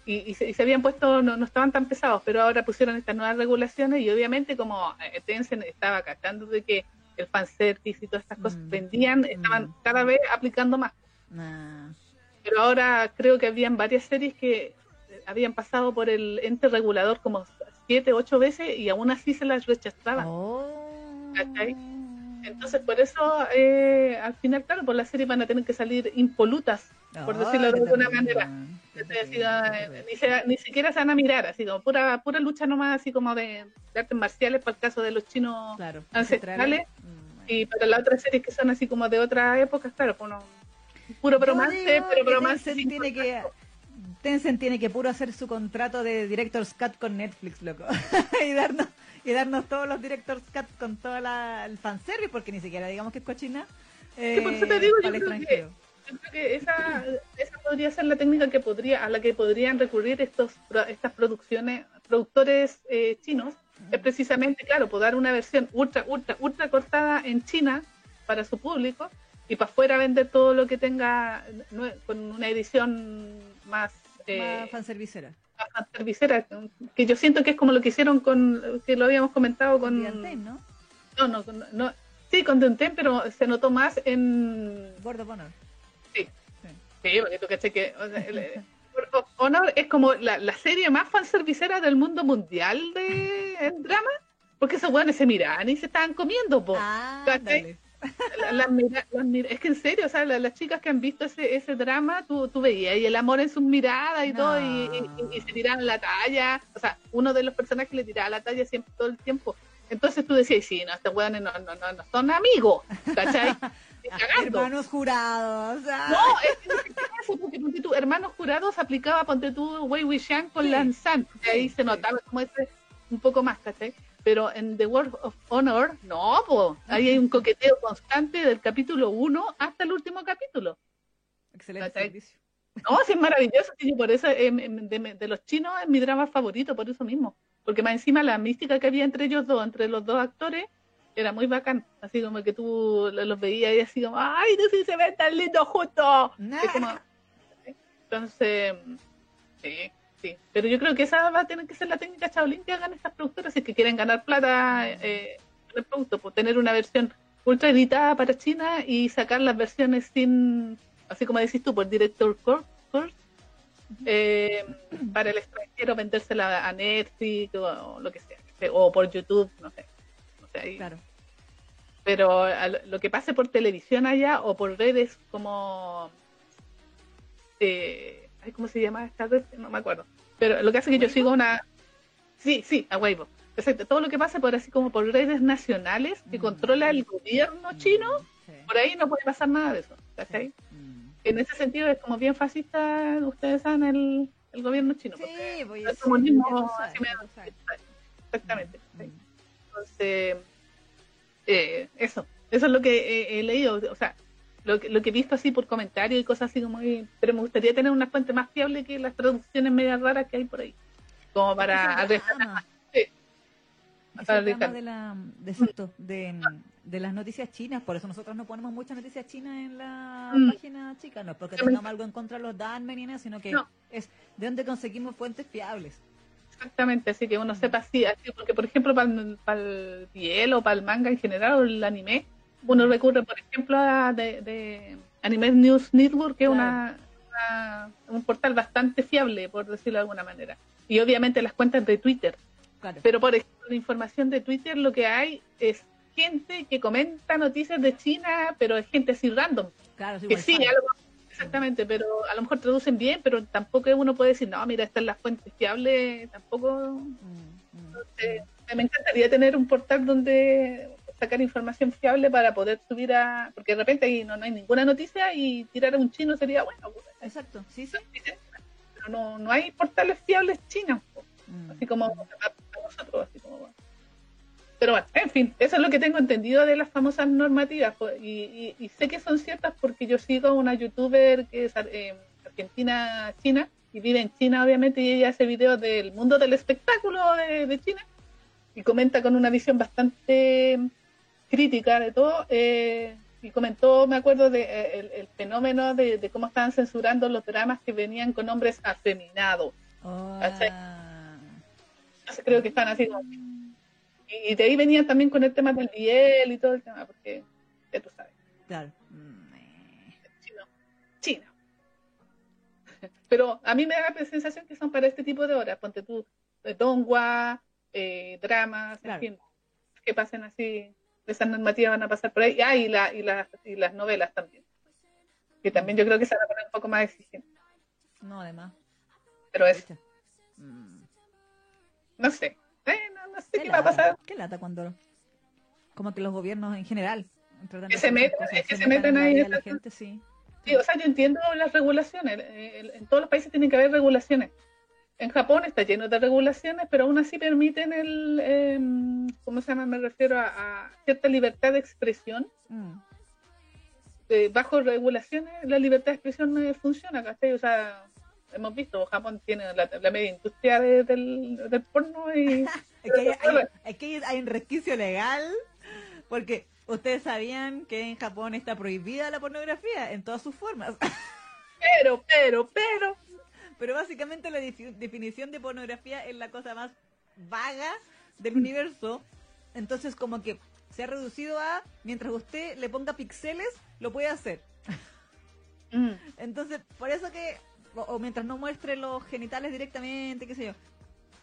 Y, se, habían puesto, no, no estaban tan pesados, pero ahora pusieron estas nuevas regulaciones y obviamente como eh, Tencent estaba captando de que el fanservice y todas estas cosas mm. vendían, estaban mm. cada vez aplicando más. Pero ahora creo que habían varias series que habían pasado por el ente regulador como siete, ocho veces y aún así se las rechazaban. Oh. Entonces, por eso, eh, al final, claro, por la serie van a tener que salir impolutas, por decirlo de alguna manera. ni, siquiera se van a mirar, así como pura, pura lucha nomás, así como de, artes marciales, para el caso de los chinos ancestrales. Mm, y para las otras series que son así como de otras épocas, claro, pues no, puro bromance, pero bromance. Tencent tiene que, Tencent tiene que puro hacer su contrato de Director's Cut con Netflix, loco. y darnos y darnos todos los Director's Cut con todo la, el fanservice, porque ni siquiera digamos que es cochina. Eh, por eso te digo, yo creo, que, yo creo que, esa, esa podría ser la técnica que podría a la que podrían recurrir estos estas producciones, productores eh, chinos. Es precisamente, claro, poder dar una versión ultra, ultra, ultra cortada en China para su público y para afuera vender todo lo que tenga con una edición más... Eh, más fanservicera. Fanservicera, que yo siento que es como lo que hicieron con, que lo habíamos comentado con... ¿no? No, no, no, sí, con Denten, pero se notó más en... Board of Honor. Sí, sí, porque tú caché que... Honor es como la, la serie más fanservicera del mundo mundial de drama, porque esos buenos se miran y se estaban comiendo, po. Ah, es que en serio, o sea, las, chicas que han visto ese, ese drama, tú, tú veías y el amor en sus miradas y todo, y, se tiraban la talla. O sea, uno de los personajes le tiraba la talla siempre todo el tiempo. Entonces tú decías, sí, no, estos weones no, no, no, son amigos, ¿cachai? hermanos jurados. No, es, porque ponte tú, hermanos jurados aplicaba, ponte tú, Wei Wuxian con sí, Lanzan, que ahí se notaba como ese un poco más, ¿cachai? Pero en The World of Honor, no, pues ahí hay un coqueteo constante del capítulo 1 hasta el último capítulo. Excelente. No, sí, es maravilloso, por eso de, los chinos es mi drama favorito, por eso mismo. Porque más encima la mística que había entre ellos dos, entre los dos actores, era muy bacán. Así como que tú los veías y así como, ¡ay, no sé si se ven tan lindos juntos! Entonces, sí, Sí, pero yo creo que esa va a tener que ser la técnica Shaolin que hagan estas productoras si es que quieren ganar plata eh, en el producto, por tener una versión ultra editada para China y sacar las versiones sin, así como decís tú, por Director Course, eh, para el extranjero vendérsela a Netflix o, lo que sea, o por YouTube, no sé. No sé claro. Pero lo que pase por televisión allá o por redes como... Eh, ¿cómo se llama esta red? No me acuerdo. Pero lo que hace que yo sigo una... Sí, sí, a Weibo. Exacto. Todo lo que pasa por así como por redes nacionales que mm. controla el gobierno chino, por ahí no puede pasar nada de eso. ¿cachai? Mm. En ese sentido es como bien fascista, ustedes saben, el, el gobierno chino. Sí, voy a comunismo Exactamente. Mm. Entonces, eh, eso. Eso es lo que he leído. O sea, lo que, lo que he visto así por comentarios y cosas así como. Pero me gustaría tener una fuente más fiable que las traducciones medias raras que hay por ahí. Como para... de, la, de, de, las noticias chinas, por eso nosotros no ponemos muchas noticias chinas en la mm. página chica, no es porque tengamos algo en contra de los Danmen ni nada, sino que es de donde conseguimos fuentes fiables. Exactamente, así que uno sepa así, así porque por ejemplo para el piel o para el manga en general o el anime, uno recurre por ejemplo a de, Anime News Network, que es una, un portal bastante fiable, por decirlo de alguna manera. Y obviamente las cuentas de Twitter. Pero por ejemplo, la información de Twitter lo que hay es gente que comenta noticias de China, pero es gente así random. Claro, que sí, exactamente, pero a lo mejor traducen bien, pero tampoco uno puede decir, no, mira, esta es la fuente fiable, tampoco. Mm, mm. me encantaría tener un portal donde sacar información fiable para poder subir a. Porque de repente ahí no, hay ninguna noticia y tirar a un chino sería bueno. Pues. Exacto, sí, sí. Pero no, no hay portales fiables chinos, pues. mm. así como nosotros, así como. Pero bueno, en fin, eso es lo que tengo entendido de las famosas normativas pues, y, y, sé que son ciertas porque yo sigo a una youtuber que es eh, argentina, china, y vive en China obviamente, y ella hace videos del mundo del espectáculo de, de China y comenta con una visión bastante crítica de todo, eh, y comentó, me acuerdo, de, eh, el, fenómeno de, cómo estaban censurando los dramas que venían con hombres afeminados. Oh. creo que están así. Y, de ahí venían también con el tema del Biel y todo el tema, porque ya tú sabes. Claro. Chino. Chino. Pero a mí me da la sensación que son para este tipo de horas. Ponte tú, de Dongua, eh, dramas, en fin, que pasen así esas normativas van a pasar por ahí. Ah, y, la, y, y las novelas también. Que también yo creo que se van a poner un poco más exigentes. No, además. Pero es. Mm. No sé. Eh, no, sé qué, va a pasar. ¿Qué lata cuando.? Como que los gobiernos en general. Que se, meten, que se, meten ahí. La gente, sí. sí, o sea, yo entiendo las regulaciones. En todos los países tienen que haber regulaciones en Japón está lleno de regulaciones, pero aún así permiten el, em, ¿cómo se llama? Me refiero a, cierta libertad de expresión. Mm. Eh, bajo regulaciones, la libertad de expresión no funciona, ¿cachai? O sea, hemos visto, Japón tiene la, media industria del, porno y... hay, que hay un resquicio legal, porque ustedes sabían que en Japón está prohibida la pornografía en todas sus formas. pero, pero, pero pero básicamente la definición de pornografía es la cosa más vaga del mm. universo. Entonces como que se ha reducido a, mientras usted le ponga píxeles, lo puede hacer. Mm. Entonces, por eso que, o, mientras no muestre los genitales directamente, qué sé yo.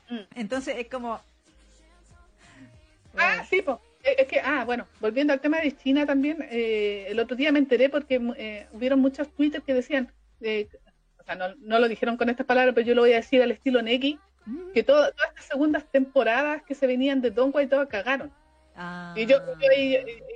Mm. Entonces es como... Ah, sí, pues. Es que, ah, bueno, volviendo al tema de China también, eh, el otro día me enteré porque eh, hubieron muchos twitters que decían, eh, o sea, no, lo dijeron con estas palabras, pero yo lo voy a decir al estilo Neki, que todas estas segundas temporadas que se venían de Don y todo cagaron. Y yo, yo,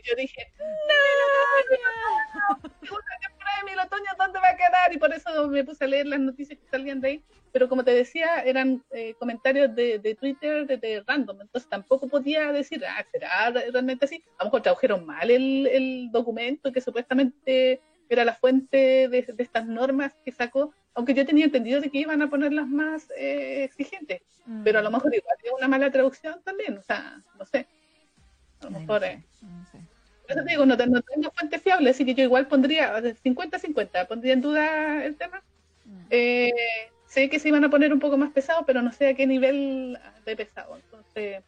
yo, dije, no, segunda temporada de Mil Otoño, ¿dónde va a quedar? Y por eso me puse a leer las noticias que salían de ahí. Pero como te decía, eran eh, comentarios de, de Twitter de, random, entonces tampoco podía decir, ah, ¿será realmente así? A lo mejor tradujeron mal el, el documento que supuestamente era la fuente de, estas normas que sacó, aunque yo tenía entendido de que iban a ponerlas más eh, exigentes, mm. pero a lo mejor igual es una mala traducción también, o sea, no sé. A lo mejor es. No digo, no, tengo fuente fiable, así que yo igual pondría 50-50, pondría en duda el tema. Mm. Eh, sé que se iban a poner un poco más pesados, pero no sé a qué nivel de pesado. Entonces,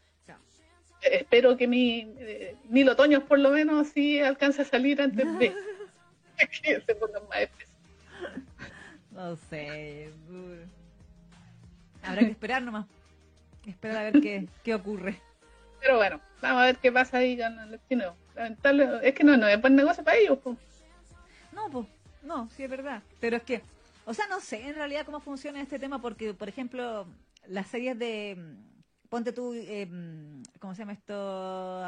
espero que mi eh, mil otoños por lo menos sí alcance a salir antes de. que se pongan más No sé. Habrá que esperar nomás. Esperar a ver qué, qué ocurre. Pero bueno, vamos a ver qué pasa ahí con el chino. Es que no, no es buen negocio para ellos. Pues. No, pues, no, sí es verdad. Pero es que, o sea, no sé en realidad cómo funciona este tema porque, por ejemplo, las series de, ponte tú, eh, ¿cómo se llama esto?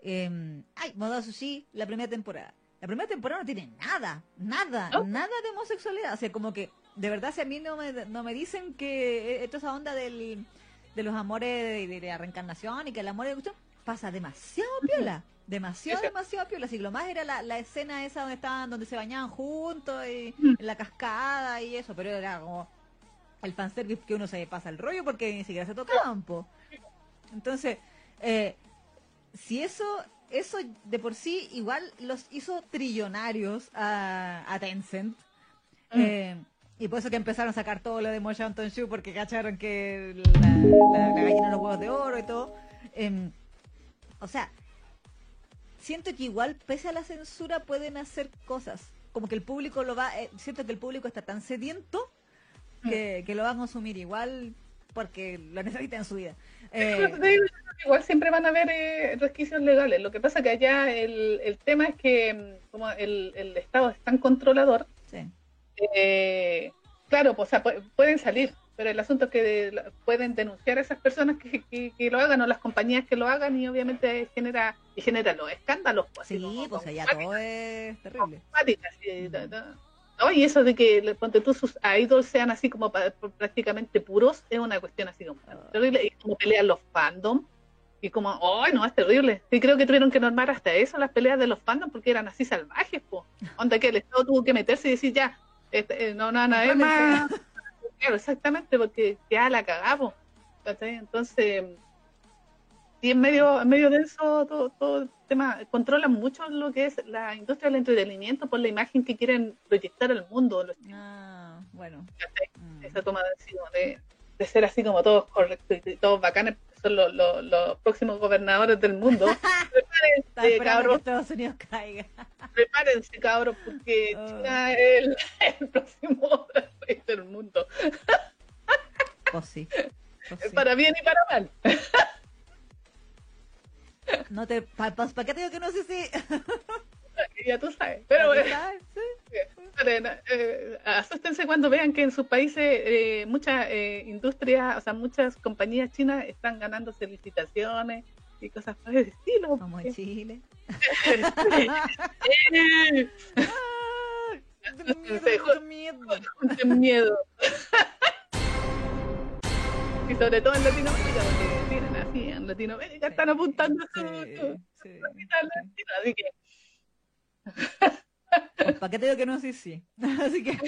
eh, ay, Moda Sushi, la primera temporada. La primera temporada no tiene nada, nada, nada de homosexualidad. O sea, como que, de verdad, si a mí no me, no me dicen que esto esa onda del, de los amores de, la reencarnación y que el amor de cuestión pasa demasiado piola. Demasiado, demasiado piola. Así lo más era la, la, escena esa donde estaban, donde se bañaban juntos y en la cascada y eso, pero era como el fanservice que uno se pasa el rollo porque ni siquiera se tocaban, po. Entonces, eh, si eso eso de por sí igual los hizo trillonarios a, Tencent. Mm. Eh, Y por eso que empezaron a sacar todo lo de Mo Anton Shu, porque cacharon que la, la, la gallina de los huevos de oro y todo. Em, o sea, siento que igual, pese a la censura, pueden hacer cosas. Como que el público lo va, eh, siento que el público está tan sediento que, que lo va a consumir igual porque lo necesita en su vida. Eh, igual siempre van a haber eh, resquicios legales. Lo que pasa que allá el, el tema es que mm, como el, el Estado es tan controlador, sí. eh, claro, pues, o sea, pu- pueden salir, pero el asunto es que de- pueden denunciar a esas personas que, que, que lo hagan o las compañías que lo hagan y obviamente genera y genera los escándalos. Pues, así Sí, como pues allá todo es terrible. No, y eso de que ponte tú sus idols sean así como pa- prácticamente puros es una cuestión así como terrible y como pelean los fandom y como, ¡ay, no, es terrible! Y creo que tuvieron que normar hasta eso las peleas de los fandom porque eran así salvajes, po. Onda que el Estado tuvo que meterse y decir, ya, este, eh, no, no, no, es más... Claro, exactamente, porque ya la cagamos. Entonces, sí, en medio, en medio de eso, todo, todo el tema, controlan mucho lo que es la industria del entretenimiento por la imagen que quieren proyectar al mundo, los Ah, bueno. Mm. esa toma de, de, de ser así como todos correctos y todos bacanes, son los, los, los próximos gobernadores del mundo. Prepárense, cabros, Estados Unidos caiga. prepárense, cabros, porque Oh. China es el, el próximo rey del mundo, Pues sí. Pues sí. para bien y para mal. No te, ¿Para qué te digo que no sé si? ya tú sabes. Pero bueno, ¿Sabes? Sí. Esperen, eh, asústense cuando vean que en sus países eh, muchas eh, industrias, o sea, muchas compañías chinas están ganándose licitaciones y cosas por el estilo. Como en Chile. Eh, miedo, miedo. Y sobre todo en Latinoamérica, porque tienen así, en Latinoamérica están apuntando su, Sí, su sí, así que ¿Para qué te digo que no sé si? Así que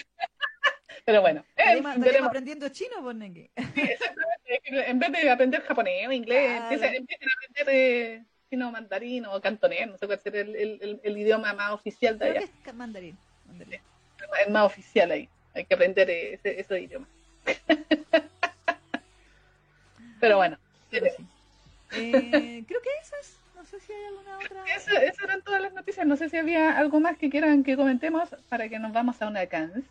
pero bueno, eh, estaríamos veremos. aprendiendo chino, pues, Neki. Sí, exactamente. En vez de aprender japonés o inglés, empiecen, empiecen a aprender eh, chino mandarín o cantonés, no sé cuál será el, el, el- el idioma más oficial de Creo que allá, es ca- mandarín. mandarín. el más oficial ahí. Hay que aprender eh, ese, ese idioma. Pero bueno, Pero sí. Eh, creo que esas. No sé si hay alguna otra. eso, esas eran todas las noticias. No sé si había algo más que quieran que comentemos para que nos vamos a una canción.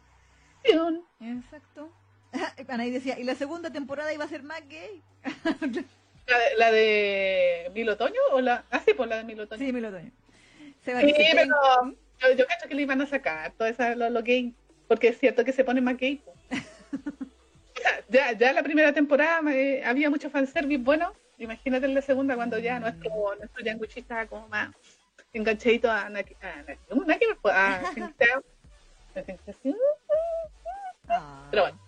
Exacto. Anaí decía, y la segunda temporada iba a ser más gay. ¿La de, la de Mil Otoño o la...? Ah, sí, pues la de Mil Otoño. Sí, me lo doy. Seba Sí, pero yo, yo cacho que le iban a sacar todo eso, lo, lo gay, porque es cierto que se pone más gay. po. Ya, ya la primera temporada eh, había mucho fanservice bueno, imagínate en la segunda cuando ya nuestro, nuestro yanguchi estaba como más enganchadito a Naki, a. Pero bueno,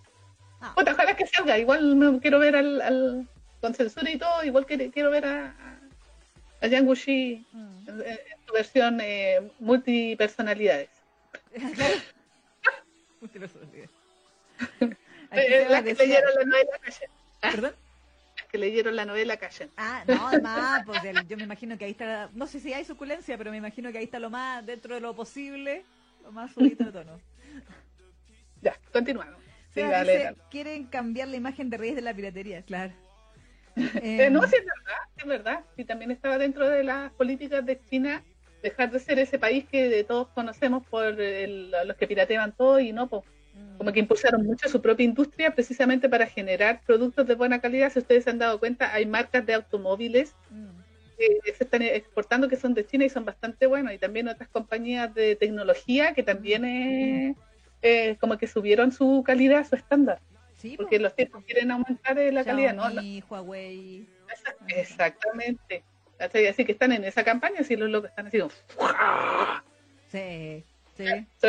Ah. puta, ojalá que salga, igual me quiero ver al, al con censura y todo, igual que quiero ver a, a, Yanguchi Mm. en, en su versión eh, multipersonalidades. Multipersonalidad. Eh, eh, las que leyeron la novela Callen. ¿Perdón? Las que leyeron la novela. Ah, no, además, pues el- yo me imagino que ahí está, no sé si hay suculencia, pero me imagino que ahí está lo más dentro de lo posible, lo más subidito de tono. Ya, continuamos. Sí, Seba dale, dice, dale. quieren cambiar la imagen de Reyes de la piratería, claro. Eh, Em, no, sí es verdad, es verdad. Y también estaba dentro de las políticas de China dejar de ser ese país que de todos conocemos por el- los que piratean todo y no, pues, como que impulsaron mucho su propia industria precisamente para generar productos de buena calidad. Si ustedes se han dado cuenta, hay marcas de automóviles que se están exportando que son de China y son bastante buenos y también otras compañías de tecnología que también eh, eh, como que subieron su calidad, su estándar, Sí, porque po. los tiempos quieren aumentar eh, la calidad, ¿no? Huawei. Exactamente. Así que están en esa campaña, si los locos están así sí, Sí, sí.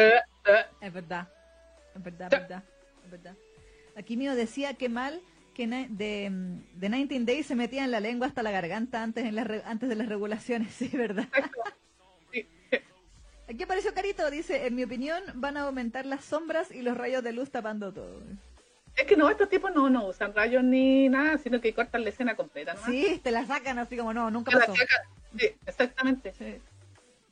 es verdad. Es verdad, es verdad, es verdad. Aquí mío decía que mal que de, de 19 Days se metía en la lengua hasta la garganta antes en re- antes de las regulaciones, sí, verdad. Sí. Aquí apareció Carito, dice, en mi opinión van a aumentar las sombras y los rayos de luz tapando todo. Es que no, estos tipos no, no usan rayos ni nada, sino que cortan la escena completa, ¿no? Sí, te la sacan así como no, nunca Te la pasó. sacan. Sí, exactamente. Sí.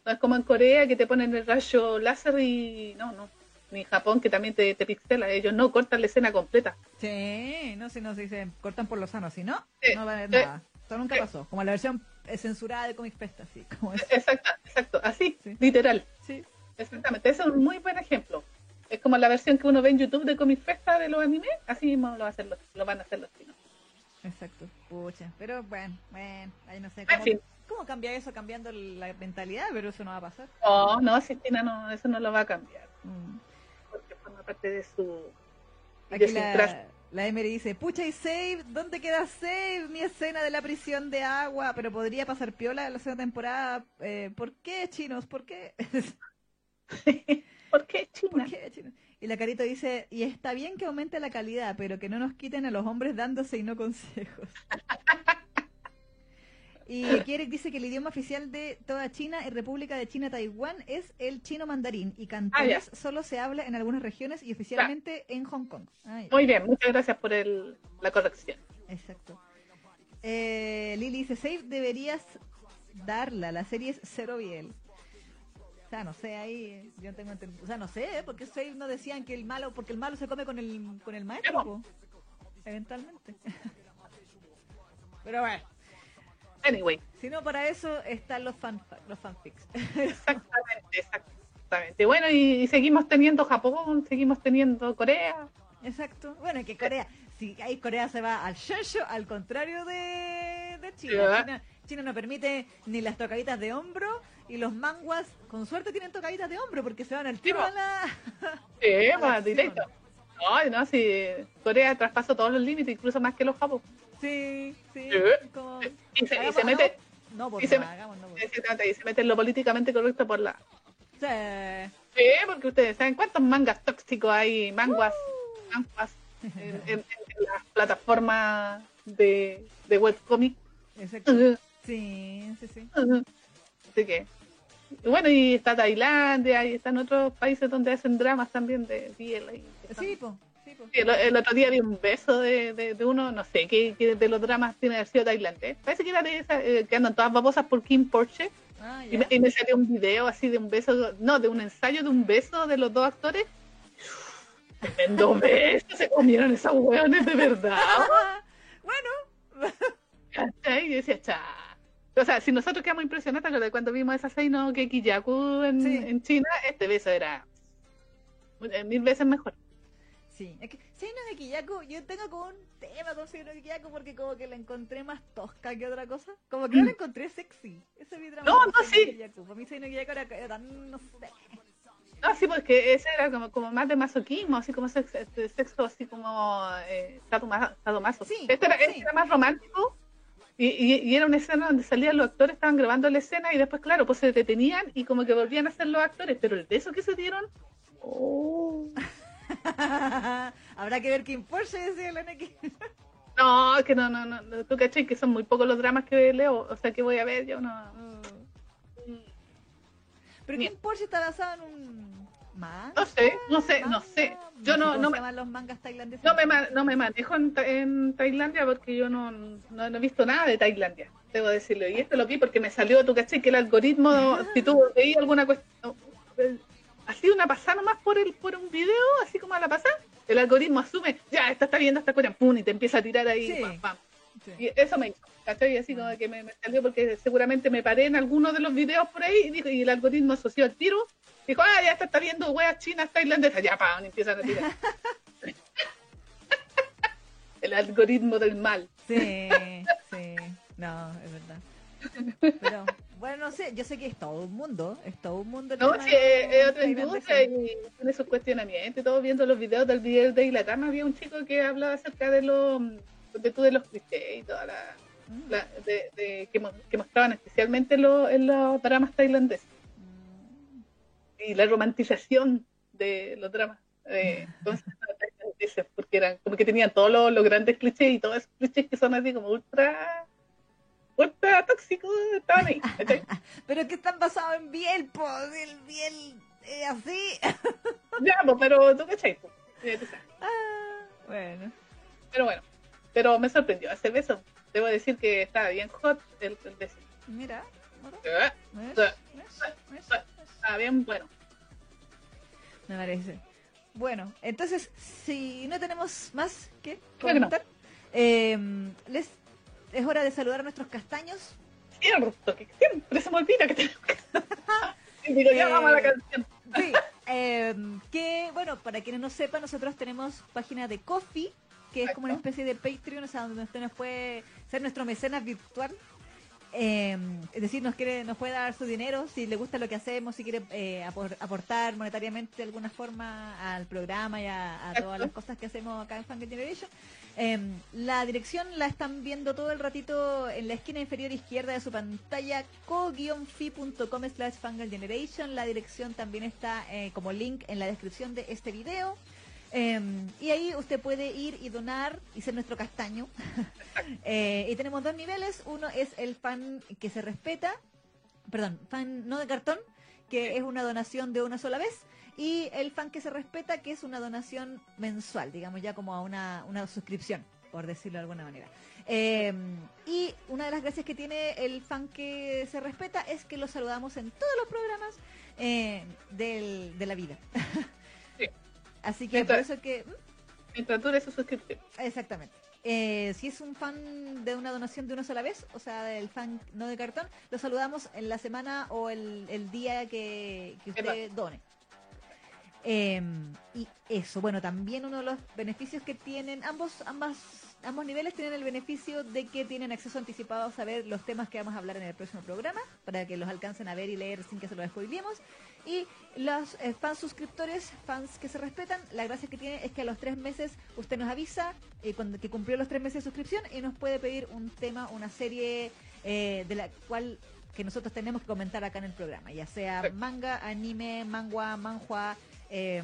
No es como en Corea que te ponen el rayo láser y... No, no. Ni Japón, que también te, te pixela. Ellos no cortan la escena completa. Sí, no sé, no se dice, cortan por los sanos, si no, Sí, no va a haber sí, nada. Eso nunca sí. pasó. Como la versión eh, censurada de Comic Fest, así. Como es. Exacto, exacto, así, Sí. literal. Sí. Exactamente, ese es un muy buen ejemplo. Es como la versión que uno ve en YouTube de Comic Festa de los animes, así mismo lo, va a hacer los- lo van a hacer los chinos. Exacto, pucha. Pero bueno, bueno, ahí no sé. ¿Cómo, fin. cómo cambia eso cambiando la mentalidad? Pero eso no va a pasar. No, no, si China no, eso no lo va a cambiar, Mm. Parte de su Aquí la, la Emery dice, pucha y Save, ¿dónde queda Save? Mi escena de la prisión de agua, pero podría pasar piola en la segunda temporada. Eh, ¿Por qué, chinos? ¿Por qué? ¿Por qué China? ¿Por qué, chinos? Y la Carito dice, y está bien que aumente la calidad, pero que no nos quiten a los hombres dándose y no consejos. Y Kierek dice que el idioma oficial de toda China y República de China Taiwán es el chino mandarín y cantonés solo se habla en algunas regiones y oficialmente en Hong Kong. Ah. Muy bien, muchas gracias por el, la corrección. Exacto. Eh, Lili dice, Save deberías darla, la serie es cero biel. O sea, no sé, ahí yo no tengo O sea, no sé, ¿eh? porque Save no decían que el malo, porque el malo se come con el, con el maestro, po. eventualmente. Pero bueno, Anyway, si no para eso están los, fan, los fanfics. exactamente, exactamente. Bueno, y, y seguimos teniendo Japón, seguimos teniendo Corea. Exacto. Bueno, que Corea, si ahí Corea se va al shosho, al contrario de, de Sí, China. ¿verdad? China. China no permite ni las tocaditas de hombro y los manguas, con suerte, tienen tocaditas de hombro porque se van al tiro a la... Sí, A la directo. No, no, si Corea traspasó todos los límites, incluso más que los Japón. Sí, sí. Como- Y se, y Hagamos- se mete, No, pues y se me- hagamos, no, pues. y se mete en lo políticamente correcto por la... Sí. Sí, porque ustedes saben cuántos mangas tóxicos hay, manguas, Uh. manguas en, en- en las plataformas de, de webcomic. Exacto. Así Sí, sí, sí. que, y bueno, y está Tailandia, y están otros países donde hacen dramas también de BL. y que Sí, po. Sí. Sí, el, el otro día vi un beso de, de, de uno, no sé, que, que de los dramas tiene haber sido tailandés. Parece que era de esa, eh, que andan todas babosas por Kim Porsche. Ah, Y me, y me salió un video así de un beso, no, de un ensayo de un beso de los dos actores. Tremendo beso, se comieron esos hueones de verdad. Bueno, ¿Cachai? Y yo decía, cha. O sea, si nosotros quedamos impresionados de cuando vimos esa Seino que Kiyaku en, Sí. en China, este beso era eh, mil veces mejor. Sí, es que Seino de Kiyako, yo tengo como un tema con Seino de Kiyako porque como que la encontré más tosca que otra cosa. Como que no la encontré sexy. Ese es mi drama Mm. No, no, sí. Para mí Seino de era, era tan, no sé. No, sí, porque ese era como, como más de masoquismo, así como sexo, este, sexo así como eh, sadoma- sadomaso. Sí, este, era, sí. este era más romántico y, y, y era una escena donde salían los actores, estaban grabando la escena y después, claro, pues se detenían y como que volvían a ser los actores, pero el beso que se dieron... Oh. Habrá que ver Kim Porsche, decía la Neki. No, es que no, no, no, tú cachai que son muy pocos los dramas que leo, o sea que voy a ver, yo no... Pero Bien. Kim Porsche está basado en un manga. No sé, no sé, no sé. Yo no, no, me, los mangas tailandeses. no, me, no me manejo en, en Tailandia porque yo no, no, no he visto nada de Tailandia, debo decirlo. Y esto lo vi porque me salió, tú caché, que el algoritmo, si tú veías alguna cuestión, así una pasada nomás por, el, por un video, así como a la pasada, el algoritmo asume, ya, esta está viendo esta cuestión, pum, y te empieza a tirar ahí, Sí. pam, pam. Sí. Y eso me hizo, ¿cachai? Así como que me, me salió porque seguramente me paré en alguno de los videos por ahí y, dijo, y el algoritmo asoció al tiro. Dijo, ah, ya esta está viendo weas chinas, tailandesas, ya, pam, y empiezan a tirar. el algoritmo del mal. Sí, sí. No, es verdad. Pero, bueno, no sé, yo sé que es todo un mundo, es todo un mundo. No, de es, otra industria y tiene sus cuestionamientos y todo viendo los videos del video de la cama había un chico que hablaba acerca de los de, los clichés y toda la, Mm, la- de, de- que, mo- que mostraban especialmente lo- en los dramas tailandeses mm. y la romantización de los dramas eh, entonces, porque eran como que tenían todos los, los grandes clichés y todos esos clichés que son así como ultra ultra tóxicos estaban ahí ¿cachai? Pero que están basados en Biel, po, el Biel es así. ya pues, pero tú cachai tú sabes. Ah, bueno. Pero bueno, pero me sorprendió ese beso. Debo decir que estaba bien hot el, el beso. Mira, Eh, bien bueno. Me parece. Bueno, entonces, si no tenemos más que Creo que no. comentar, eh, les, es hora de saludar a nuestros castaños. Cierto, que siempre se me olvida que tenemos que... Digo, ya Eh, vamos a la canción. Sí, eh, que bueno, para quienes no sepan, nosotros tenemos página de Coffee, que es como una especie de Patreon, o sea, donde usted nos puede ser nuestro mecenas virtual. Eh, es decir, nos quiere, nos puede dar su dinero si le gusta lo que hacemos, si quiere eh, apor- aportar monetariamente de alguna forma al programa y a, a todas las cosas que hacemos acá en Fangirl Generation. Eh, la dirección la están viendo todo el ratito en la esquina inferior izquierda de su pantalla, co-fi.com slash Generation. La dirección también está eh, como link en la descripción de este video. Eh, y ahí usted puede ir y donar y ser nuestro castaño. Eh, y tenemos dos niveles. Uno es el fan que se respeta, perdón, fan no de cartón, que es una donación de una sola vez. Y el fan que se respeta, que es una donación mensual, digamos ya como a una, una suscripción, por decirlo de alguna manera. Eh, y una de las gracias que tiene el fan que se respeta es que lo saludamos en todos los programas eh, del- de la vida. Sí. Así que por eso que... ¿Mm? Mientras dure su suscripción. Exactamente. Eh, si es un fan de una donación de una sola vez, o sea, del fan no de cartón, lo saludamos en la semana o el, el día que, que usted done. Eh, y eso, bueno, también uno de los beneficios que tienen, ambos, ambas, ambos niveles tienen el beneficio de que tienen acceso anticipado a saber los temas que vamos a hablar en el próximo programa, para que los alcancen a ver y leer sin que se los spoilemos. Y los eh, fans suscriptores, fans que se respetan, la gracia que tiene es que a los tres meses usted nos avisa eh, cuando, que cumplió los tres meses de suscripción y nos puede pedir un tema, una serie eh, de la cual que nosotros tenemos que comentar acá en el programa, ya sea manga, anime, mangua, manhua, eh,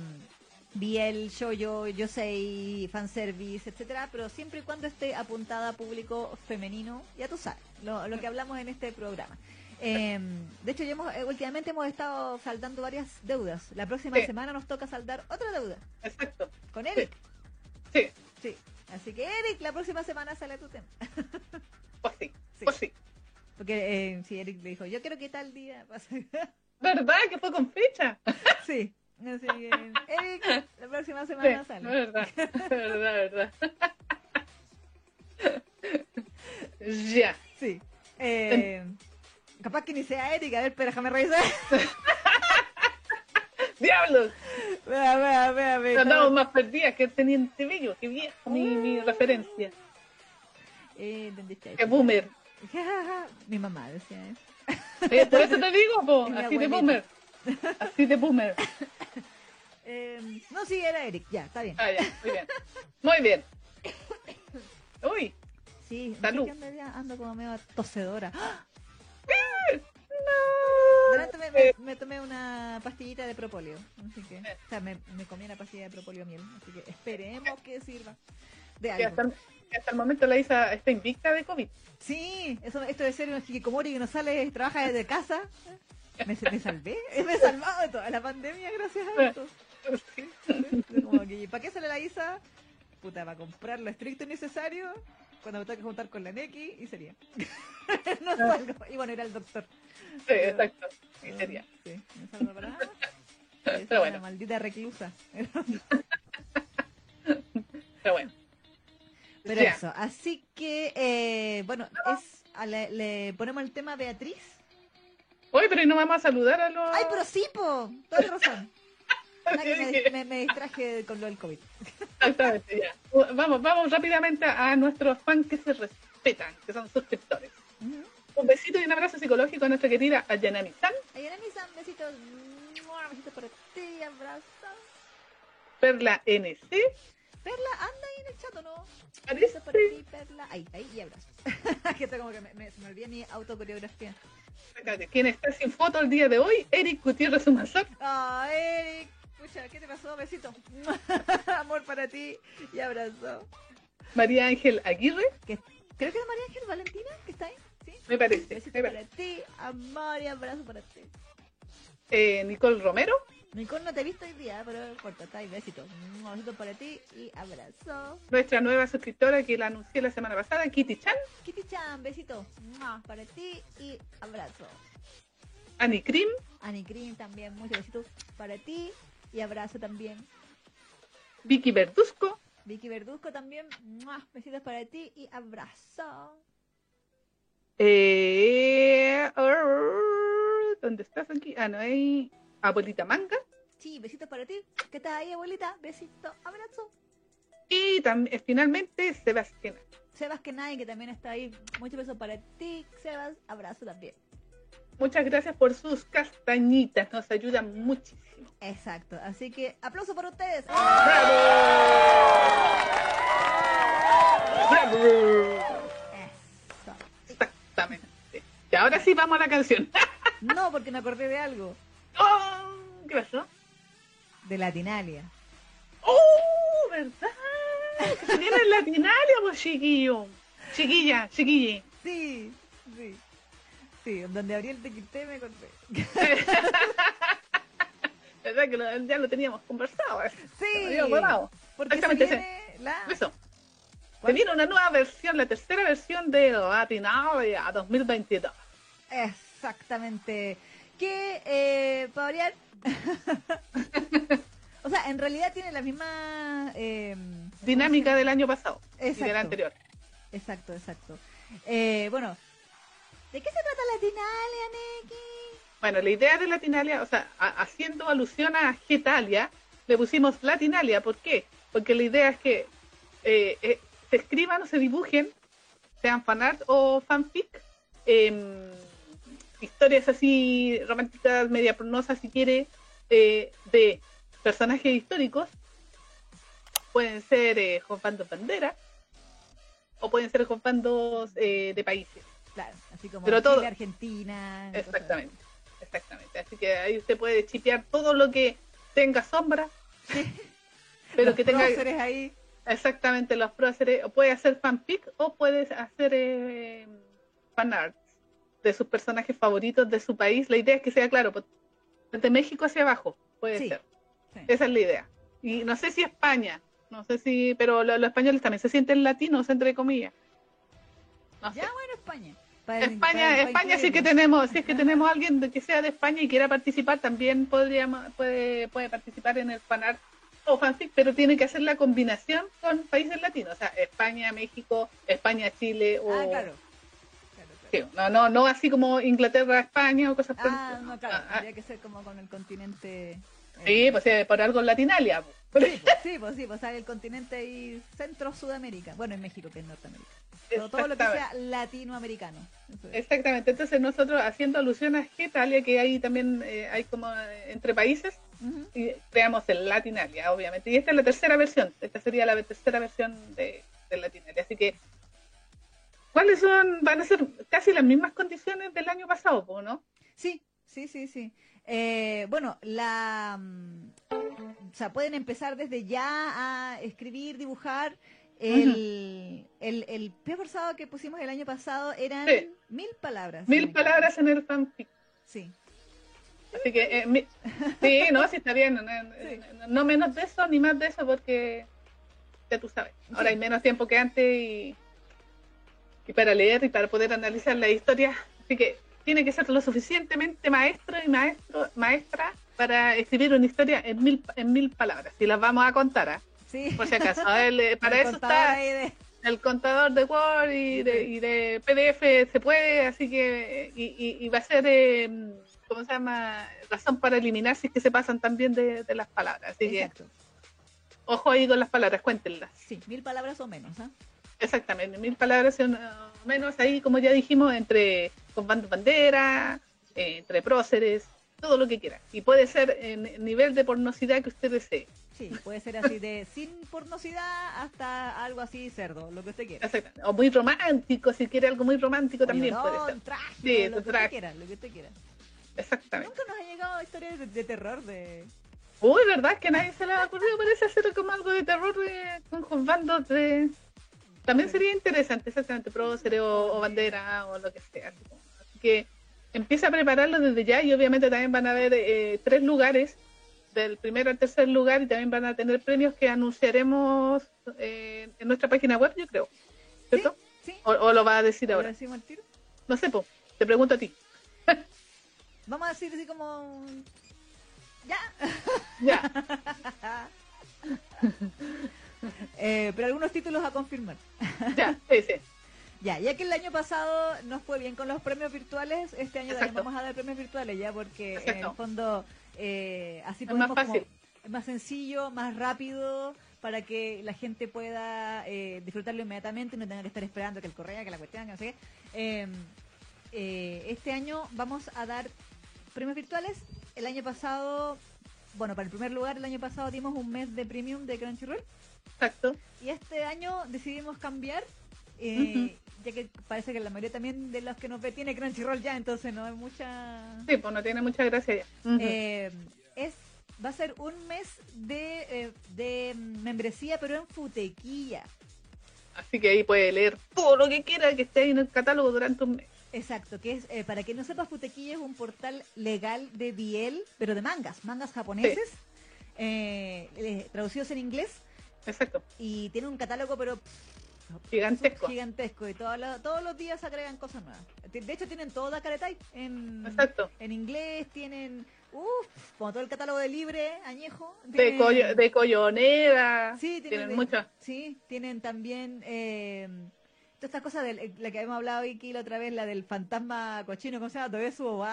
BL, shoujo, yosei, fanservice, etcétera, pero siempre y cuando esté apuntada a público femenino, ya tú sabes, lo, lo que hablamos en este programa. Eh, de hecho, hemos, eh, últimamente hemos estado saldando varias deudas. La próxima Sí. semana nos toca saldar otra deuda Exacto. con Eric. Sí, Sí. Así que Eric, la próxima semana sale tu tema. pues sí. Sí. Pues sí. Porque eh, sí, Eric le dijo, yo quiero que tal día pase. ¿Verdad que fue con fecha? sí. Así que, Eric, la próxima Sí, semana sale. verdad, verdad, verdad. ya. Sí. Eh, capaz que ni sea Eric, a ver, pero déjame revisar. ¡Diablos! Vea, vea, vea, vea. Andamos más perdidas que el Teniente Bello. Viejo mi, mi referencia. Eh, ¿dónde está? Qué boomer. Mi mamá decía eso. Eh, por eso te digo, po, así de boomer. Así de boomer. Eh, no, sí, era Eric, ya, está bien. Ah, ya, muy bien. Muy bien. Uy, Sí, Salud. ando ando como medio tosedora. ¡Ah! No. Delante me, me- me tomé una pastillita de propóleo, así que, o sea, me, me comí una pastilla de propóleo miel, así que esperemos que sirva de algo. hasta, hasta el momento la Isa está invicta de COVID. Sí, eso, esto de ser un hikikomori que no sale, trabaja desde casa. Me, me salvé, me he salvado de toda la pandemia gracias a esto. Sí. ¿Para qué sale la ISA? Puta, para comprar lo estricto y necesario cuando me tengo que juntar con la Neki y sería. no salgo. Y bueno, ir al doctor. Sí, exacto. Sí, sería. Sí, no salgo para nada. Pero Es una bueno. maldita reclusa. Pero bueno. Pero eso, así que, eh, bueno, es a le, le ponemos el tema Beatriz. Oye, pero ¿y no vamos a saludar a los. ¡Ay, pero sí, po! Toda razón. Ah, que me, me- distraje con lo del COVID. Exactamente, ya. Vamos, vamos rápidamente a nuestros fans que se respetan, que son suscriptores. Ujú. Un besito y un abrazo psicológico a nuestra querida Ayanami-san, Ayana Misan, besitos. ¡Mua! Besitos para ti, abrazo. Perla NC, Perla, anda ahí en el chat, ¿o ¿no? parece, para ti, Perla. Ahí, ahí, y abrazos. que esto como que me, me, se me olvida mi autocoreografía. Quien está sin foto el día de hoy, Eric Gutiérrez Humazor, Ah, Eric. ¿Qué te pasó? Besito. Amor para ti y abrazo. María Ángel Aguirre, creo que es María Ángel Valentina, que está ahí. ¿Sí? me parece, Besito me para parece. ti, amor y abrazo para ti. Eh, Nicole Romero, Nicole no te he visto hoy día, pero corta, está ahí, besito. Un besito para ti y abrazo. nuestra nueva suscriptora que la anuncié la semana pasada, Kitty Chan, Kitty Chan, besito. Para ti y abrazo. Annie Green también, muchos besitos para ti y abrazo también. Vicky Verduzco. Vicky Verduzco también. ¡mua! Besitos para ti y abrazo. Eh, uh, ¿Dónde estás aquí? Ah, no hay. Abuelita Manga. Sí, besitos para ti. ¿Qué tal ahí, abuelita? Besito, abrazo. Y también, finalmente, Sebastián. Sebas Kenai, que también está ahí. Muchos besos para ti, Sebas. Abrazo también. Muchas gracias por sus castañitas, nos ayudan muchísimo. Exacto, así que aplauso por ustedes. ¡Bravo! Eso. Exactamente. Y ahora sí vamos a la canción. No, porque me acordé de algo. Oh, ¿Qué pasó? De Latinalia. ¡Oh! ¿Verdad? Se viene Latinalia, pues chiquillo. Chiquilla, chiquille. Sí, sí. Sí, donde Ariel te quité me acordé. ¿Verdad que lo- ya lo teníamos conversado? eh? Sí, Lo porque se Exactamente, viene la... Eso. Se una nueva versión, la tercera versión de Latinalia 2022. Exactamente. Que, eh, para variar... o sea, en realidad tiene la misma... eh, Dinámica del año pasado y Exacto. del anterior. Exacto, exacto. Eh, bueno, ¿de qué se trata Latinalia, Neki? Bueno, la idea de Latinalia, o sea, haciendo alusión a Getalia, le pusimos Latinalia. ¿Por qué? Porque la idea es que eh, eh, se escriban o se dibujen, sean fanart o fanfic, em, historias así románticas, media pornosas si quiere, eh, de personajes históricos. Pueden ser eh, con bandos bandera o pueden ser con bandos eh, de países. Claro, así como Pero Chile, todo- Argentina. cosas. Exactamente, exactamente. Así que ahí usted puede chipear todo lo que tenga sombra, pero Los que tenga ahí. exactamente los próceres. O puede hacer fanfic o puede hacer eh, fanarts de sus personajes favoritos de su país. La idea es que sea claro, pues, desde México hacia abajo, puede Sí. ser. Sí. Esa es la idea. Y no sé si España, no sé si, pero lo- los españoles también se sienten latinos, entre comillas. No sé. Ya, bueno, España. España, para España sí que incluirlo. tenemos, si es que tenemos alguien que sea de España y quiera participar, también podríamos, puede, puede participar en el fanart o fanfic, pero tiene que hacer la combinación con países latinos, o sea, España, México, España, Chile o Ah, claro. Sí, no, no, no así como Inglaterra, España o cosas por Ah, no, claro. Ah, ah, Tendría que ser como con el continente. eh, sí, pues eh, por algo en Latinalia. pues. Sí, pues, sí, pues, sí, pues, el continente ahí centro-sudamérica. Bueno, en México, que es Norteamérica. Pero todo lo que sea latinoamericano. Es. Exactamente, entonces nosotros haciendo alusión a Getalia, que ahí también eh, hay como eh, entre países, y creamos el Latinalia, obviamente. Y esta es la tercera versión. Esta sería la tercera versión de, de Latinalia. Así que, ¿cuáles son? Van a ser casi las mismas condiciones del año pasado, ¿no? Sí, sí, sí, sí. Eh, bueno, la, mm, o sea, pueden empezar desde ya a escribir, dibujar. El, el, el pie forzado que pusimos el año pasado eran Sí. mil palabras. Mil palabras en el fanfic. Sí. Así que, eh, mi- sí, no, sí está bien. No, no- Sí. no menos de eso ni más de eso, porque ya tú sabes. Ahora Sí. hay menos tiempo que antes y, y para leer y para poder analizar la historia. Así que tiene que ser lo suficientemente maestro y maestro maestra para escribir una historia en mil, en mil palabras. Y las vamos a contar, ¿ah? Sí. por si acaso. El, para El eso está de- el contador de Word y de, y de PDF se puede, así que y, y- y va a ser, eh, ¿cómo se llama? Razón para eliminar si es que se pasan también de, de las palabras. Así Exacto. que ojo ahí con las palabras, cuéntenlas. Sí, mil palabras o menos, ¿ah? Exactamente, mil palabras o menos ahí, como ya dijimos, entre con bandera, eh, entre próceres, todo lo que quieran. Y puede ser en nivel de pornosidad que usted desee. Sí, puede ser así de sin pornosidad hasta algo así cerdo, lo que usted quiera. O muy romántico, si quiere algo muy romántico también puede ser. Llorón, trágico, Sí, lo que traje. usted quiera, lo que usted quiera. Exactamente. Nunca nos ha llegado historias de, de terror de... Uy, ¿verdad? Que a nadie se le ha ocurrido, parece hacer como algo de terror de, con, con bandos de... También sería interesante, exactamente, próceres o, o bandera o lo que sea. Así que empieza a prepararlo desde ya y obviamente también van a haber eh, tres lugares, del primero al tercer lugar y también van a tener premios que anunciaremos eh, en nuestra página web, yo creo. ¿Cierto? Sí, O, o lo va a decir ¿Lo ahora. decimos al tiro? No sé, po, te pregunto a ti. Vamos a decir así como... Ya. Ya. Eh, pero algunos títulos a confirmar. Ya, sí, sí. Ya, ya que el año pasado nos fue bien con los premios virtuales, este año también vamos a dar premios virtuales ya, porque en el fondo eh, así Es más podemos como- fácil. es más sencillo, más rápido, para que la gente pueda eh, disfrutarlo inmediatamente y no tenga que estar esperando que el correo, que la cuestión, que no sé qué. Eh, eh, este año vamos a dar premios virtuales. El año pasado, bueno, para el primer lugar, el año pasado dimos un mes de premium de Crunchyroll. Exacto. Y este año decidimos cambiar, eh, ya que parece que la mayoría también de los que nos ve tiene Crunchyroll ya, entonces no hay mucha... Sí, pues no tiene mucha gracia ya. Eh, es Va a ser un mes de, eh, de membresía, pero en Futequilla. Así que ahí puede leer todo lo que quiera que esté en el catálogo durante un mes. Exacto, que es, eh, para que no sepa, Futequilla es un portal legal de Biel, pero de mangas, mangas japoneses, eh, eh, traducidos en inglés, Exacto. y tiene un catálogo, pero Gigantesco. gigantesco, y todos los, todos los días agregan cosas nuevas. De hecho, tienen todo Dakaretai en, Exacto. en inglés, tienen, uff, como todo el catálogo de libre, añejo. De, coyo- de Collonera. Sí, tienen, muchas. Sí, tienen también eh, todas estas cosas, de la que habíamos hablado Vicky la otra vez, la del fantasma cochino, ¿cómo se llama? Todavía su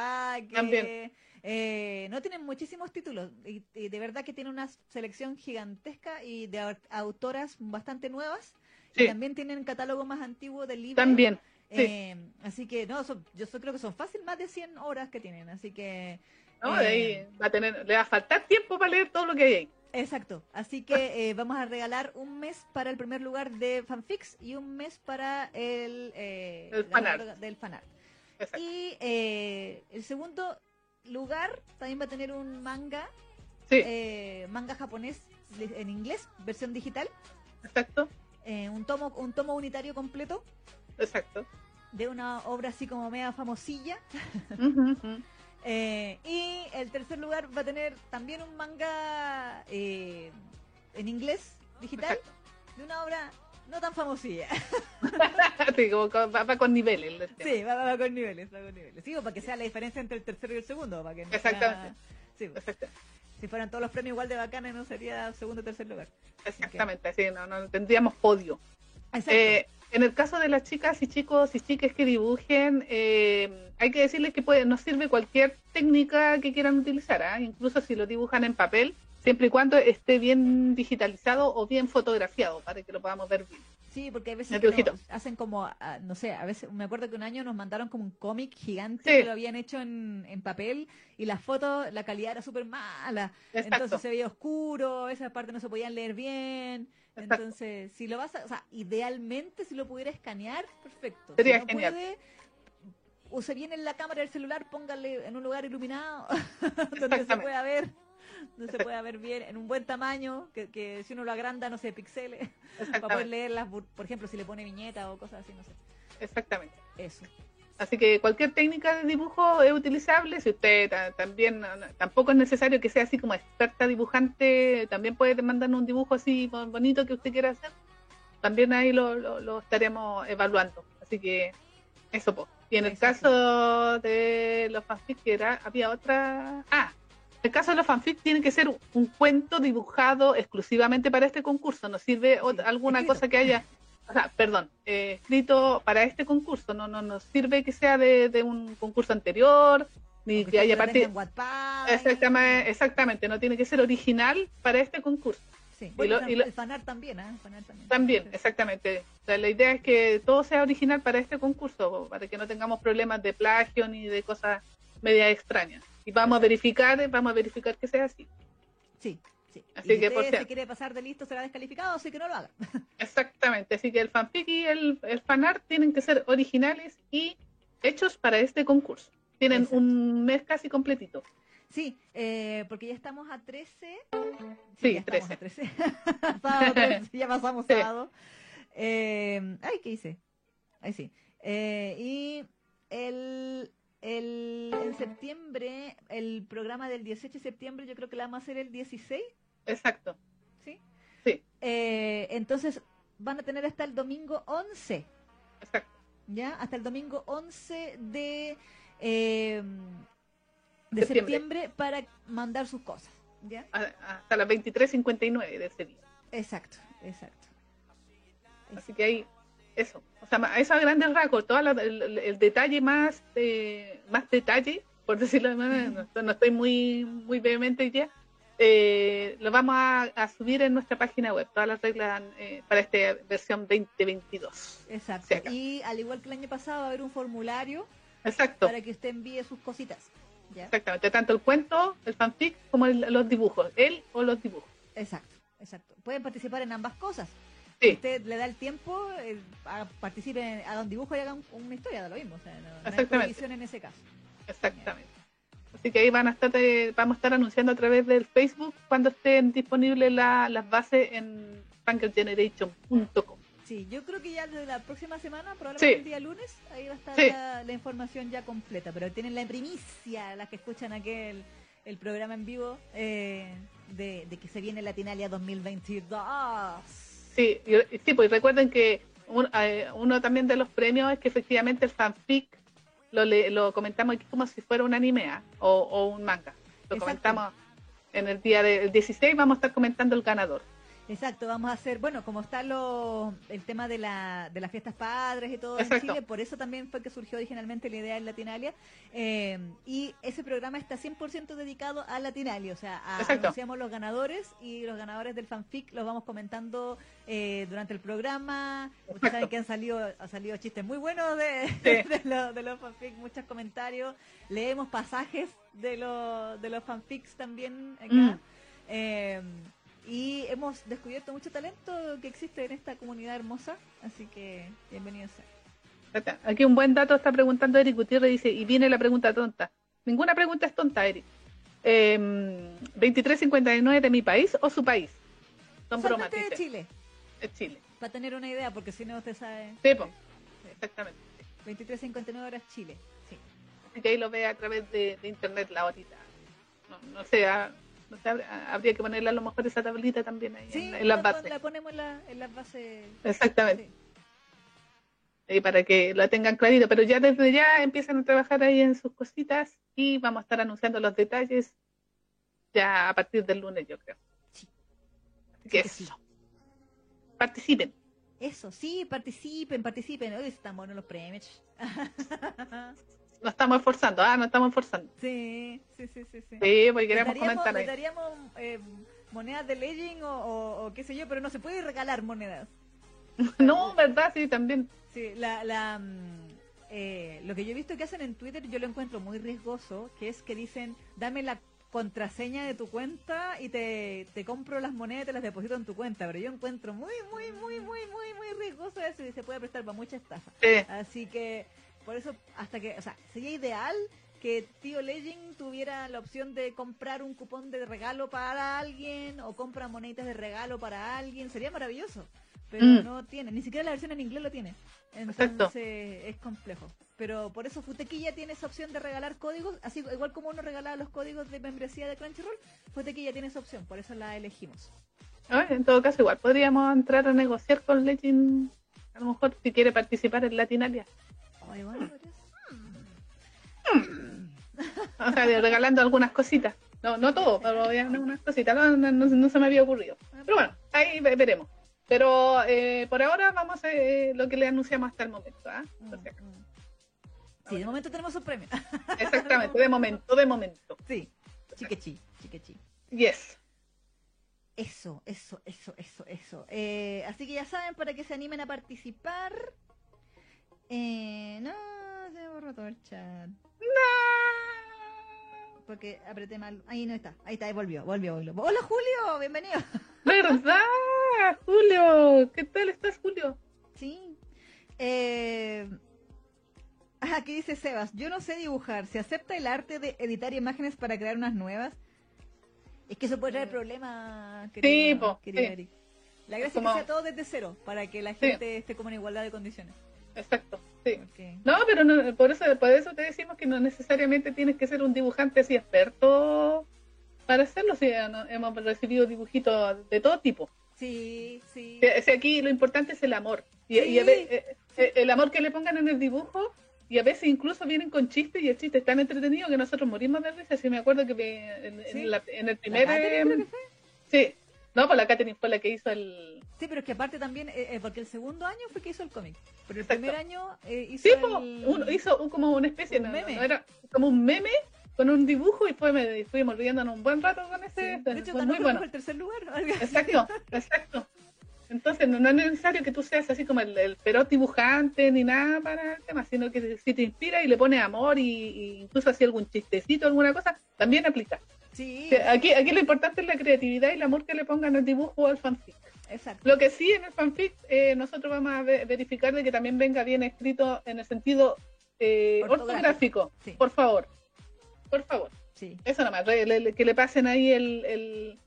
También. Eh, no tienen muchísimos títulos y, y de verdad que tiene una selección gigantesca y de au- autoras bastante nuevas. Sí. también tienen catálogo más antiguo del libro. También. Sí. Eh, así que, no, son- yo so- creo que son fácil más de 100 horas que tienen. Así que. ¿no? De eh, ahí va a tener, le va a faltar tiempo para leer todo lo que hay ahí. Exacto, así que eh, vamos a regalar un mes para el primer lugar de fanfics y un mes para el, eh, El fanart. del fanart. Exacto. Y eh, el segundo lugar también va a tener un manga, Sí, eh, manga japonés en inglés, versión digital, exacto. Eh, un tomo un tomo unitario completo Exacto. de una obra así como media famosilla. Eh, y el tercer lugar va a tener también un manga eh, en inglés digital Exacto. de una obra no tan famosilla. Sí, como con- va, va con niveles. Sí, va, va- va con niveles, va con niveles. Sí, o para que sea la diferencia entre el tercero y el segundo, para que no Exactamente. sea- sí, pues. Si fueran todos los premios igual de bacanes no sería segundo o tercer lugar. Exactamente, así no, no tendríamos podio. Eh, en el caso de las chicas y chicos y chicas que dibujen, eh, hay que decirles que puede, nos sirve cualquier técnica que quieran utilizar, ¿ah? incluso si lo dibujan en papel, siempre y cuando esté bien digitalizado o bien fotografiado para que lo podamos ver bien. Sí, porque a veces que hacen como, ah, no sé, a veces me acuerdo que un año nos mandaron como un cómic gigante Sí. que lo habían hecho en, en papel y las fotos, la calidad era súper mala. Exacto. Entonces se veía oscuro, esas partes no se podían leer bien. Exacto. Entonces, si lo vas a, o sea, idealmente si lo pudiera escanear, perfecto. Sería si no genial. puede, use bien en la cámara del celular, póngale en un lugar iluminado donde se pueda ver, donde se pueda ver bien, en un buen tamaño, que, que si uno lo agranda, no sé, píxeles, para poder leerlas, por ejemplo, si le pone viñeta o cosas así, no sé. Exactamente. Eso. Así que cualquier técnica de dibujo es utilizable. Si usted ta- también, no- no- tampoco es necesario que sea así como experta dibujante, también puede mandarnos un dibujo así bo- bonito que usted quiera hacer. También ahí lo, lo, lo estaremos evaluando. Así que eso, pues. Y en el caso de los fanfics, que era, había otra. Ah, el caso de los fanfics, tiene que ser un, cuento dibujado exclusivamente para este concurso. No sirve alguna escrito. cosa que haya o sea, perdón, eh, escrito para este concurso, no, no nos sirve que sea de, de un concurso anterior, ni que haya partido. Exactamente, exactamente, no tiene que ser original para este concurso. Sí. y Bueno, lo- el y lo- el fanart también, ¿eh? El también. También, exactamente. O sea, la idea es que todo sea original para este concurso, para que no tengamos problemas de plagio ni de cosas media extrañas. Y vamos a verificar, vamos a verificar que sea así. Sí, sí. Así y si que, por se quiere pasar de listo, será descalificado, así que no lo haga. Exactamente, así que el fanfic y el, el fanart tienen que ser originales y hechos para este concurso. Tienen Exacto. un mes casi completito. Sí, eh, porque ya estamos a 13. Sí, estamos 13. a 13. sábado 13, ya pasamos Sí. sábado. Eh, ay, ¿qué hice? Ahí sí. Eh, y el, el, en septiembre, el programa del 18 de septiembre, yo creo que la vamos a hacer el 16, Exacto. ¿sí? Sí. Eh, entonces van a tener hasta el domingo 11. Exacto. ¿ya? Hasta el domingo 11 de, eh, de Septiembre. septiembre para mandar sus cosas. ¿Ya? hasta las 23.59 de ese día. Exacto, exacto. Así que ahí, eso. O sea, a grandes rasgos, todo el, detalle más, eh, más detalle, por decirlo de manera, no, estoy muy, muy vehemente ya, eh, lo vamos a, subir en nuestra página web, todas las reglas eh, para esta versión 2022. Exacto. Y al igual que el año pasado, va a haber un formulario Exacto. para que usted envíe sus cositas. Exactamente, tanto el cuento, el fanfic, como los dibujos, él o los dibujos. Exacto, exacto. Pueden participar en ambas cosas. Sí. usted le da el tiempo, eh, a, participe, haga un dibujo y haga una historia, de lo mismo. O sea, no, hay en ese caso. Exactamente. Así que ahí van a estar, eh, vamos a estar anunciando a través del Facebook cuando estén disponibles las bases en punkergeneration.com. Sí, yo creo que ya de la próxima semana, probablemente el día lunes, ahí va a estar la, información ya completa. Pero tienen la primicia, las que escuchan aquel el programa en vivo, eh, de, que se viene Latinalia 2022. Sí, sí, pues recuerden que eh, uno también de los premios es que efectivamente el fanfic lo, lo comentamos aquí como si fuera un anime ¿ah? o, un manga. Lo comentamos en el día del 16, vamos a estar comentando el ganador. Exacto, vamos a hacer, bueno, como está lo, el tema de, la, de las fiestas padres y todo en Chile, por eso también fue que surgió originalmente la idea en Latinalia. Eh, y ese programa está 100% dedicado a Latinalia, o sea, anunciamos los ganadores y los ganadores del fanfic los vamos comentando eh, durante el programa. Ustedes saben que han salido, ha salido chistes muy buenos de, de, los fanfics, muchos comentarios. Leemos pasajes de, de los fanfics también acá. Mm. Eh, y hemos descubierto mucho talento que existe en esta comunidad hermosa, así que bienvenidos. Aquí un buen dato está preguntando Eric Gutiérrez, dice, y viene la pregunta tonta. Ninguna pregunta es tonta, Eric. Eh, em, 2359 de mi país o su país. Son bromas. de Chile. Es Chile. Para tener una idea, porque si no usted sabe. Sí, exactamente. 2359 horas Chile. Sí. Así que ahí lo ve a través de, internet la horita. No, no sé, habría que ponerle a lo mejor esa tablita también ahí en, las bases. La ponemos en, las bases. Exactamente. Y para que la tengan clarito, pero ya desde ya empiezan a trabajar ahí en sus cositas y vamos a estar anunciando los detalles ya a partir del lunes, yo creo. Sí. Así que eso. Participen. Eso, sí, participen, participen. Hoy estamos en los premios. nos estamos esforzando, ah, nos estamos esforzando. Sí, sí, sí, sí. Sí, sí porque queremos comentar ahí. daríamos eh, monedas de Legend o, qué sé yo, pero no se puede regalar monedas. no, ¿verdad? Sí, también. Sí, la, la, mm, eh, lo que yo he visto que hacen en Twitter yo lo encuentro muy riesgoso, que es que dicen, dame la contraseña de tu cuenta y te, te compro las monedas y te las deposito en tu cuenta. Pero yo encuentro muy, muy, muy, muy, muy, muy riesgoso eso y se puede prestar para mucha estafa. Así que por eso, hasta que, o sea, sería ideal que Tío Legend tuviera la opción de comprar un cupón de regalo para alguien o compra moneditas de regalo para alguien. Sería maravilloso. Pero mm. no tiene, ni siquiera la versión en inglés lo tiene. Entonces es complejo. Pero por eso Futequilla tiene esa opción de regalar códigos, así igual como uno regalaba los códigos de membresía de Crunchyroll, Futequilla tiene esa opción, por eso la elegimos. en todo caso, igual podríamos entrar a negociar con Legend, a lo mejor si quiere participar en Latinalia. O sea, regalando algunas cositas. No, no todo, pero unas cositas. No, se me había ocurrido. Pero bueno, ahí veremos. Pero eh, por ahora vamos a eh, lo que le anunciamos hasta el momento. ¿ah? Mm, mm. Sí, de momento tenemos un premio. Exactamente, de momento, de momento. Sí, chiquechi, chiquechi. Yes. Eso, eso, eso, eso, eso. Eh, así que ya saben, para que se animen a participar, eh, no, se borró todo el chat. No. Porque apreté mal. Ahí no está. Ahí está, ahí volvió, volvió, volvió. Hola Julio, bienvenido. ¿Verdad? Julio, ¿qué tal estás, Julio? Sí. Eh... aquí dice Sebas, yo no sé dibujar. ¿Se acepta el arte de editar imágenes para crear unas nuevas? Es que eso puede traer problemas, querido, sí. La gracia es que sea todo desde cero, para que la gente esté como en igualdad de condiciones. Exacto, sí. No, pero no, por eso por eso te decimos que no necesariamente tienes que ser un dibujante así experto para hacerlo. Si hemos recibido dibujitos de todo tipo. Sí, sí. aquí lo importante es el amor. Y, eh, eh, el amor que le pongan en el dibujo y a veces incluso vienen con chistes y el chiste es tan entretenido que nosotros morimos de risa. Si me acuerdo que en, en ¿Sí? la- en el primer... ¿La? Sí, no, pues la Katherine fue la que hizo el... Sí, pero es que aparte también, eh, eh, porque el segundo año fue que hizo el cómic, pero el Exacto. primer año eh, hizo Sí, el... un- hizo un- como una especie, Un no, no, meme. no era como un meme con un dibujo y fue, me, fuimos riéndonos un buen rato con Sí. ese. De hecho, fue muy bueno. el tercer lugar. Exacto, exacto. Entonces no, no es necesario que tú seas así como el, el feroz dibujante ni nada para el tema, sino que si te inspira y le pones amor y, y incluso así algún chistecito, alguna cosa, también aplica. Sí, Aquí, aquí lo importante es la creatividad y el amor que le pongan al dibujo o al fanfic. exacto. Lo que sí en el fanfic eh, nosotros vamos a ve- verificar de que también venga bien escrito en el sentido eh, Ortográfico. Sí. por favor. Por favor. Sí, Eso nomás, que le pasen ahí el, el, el.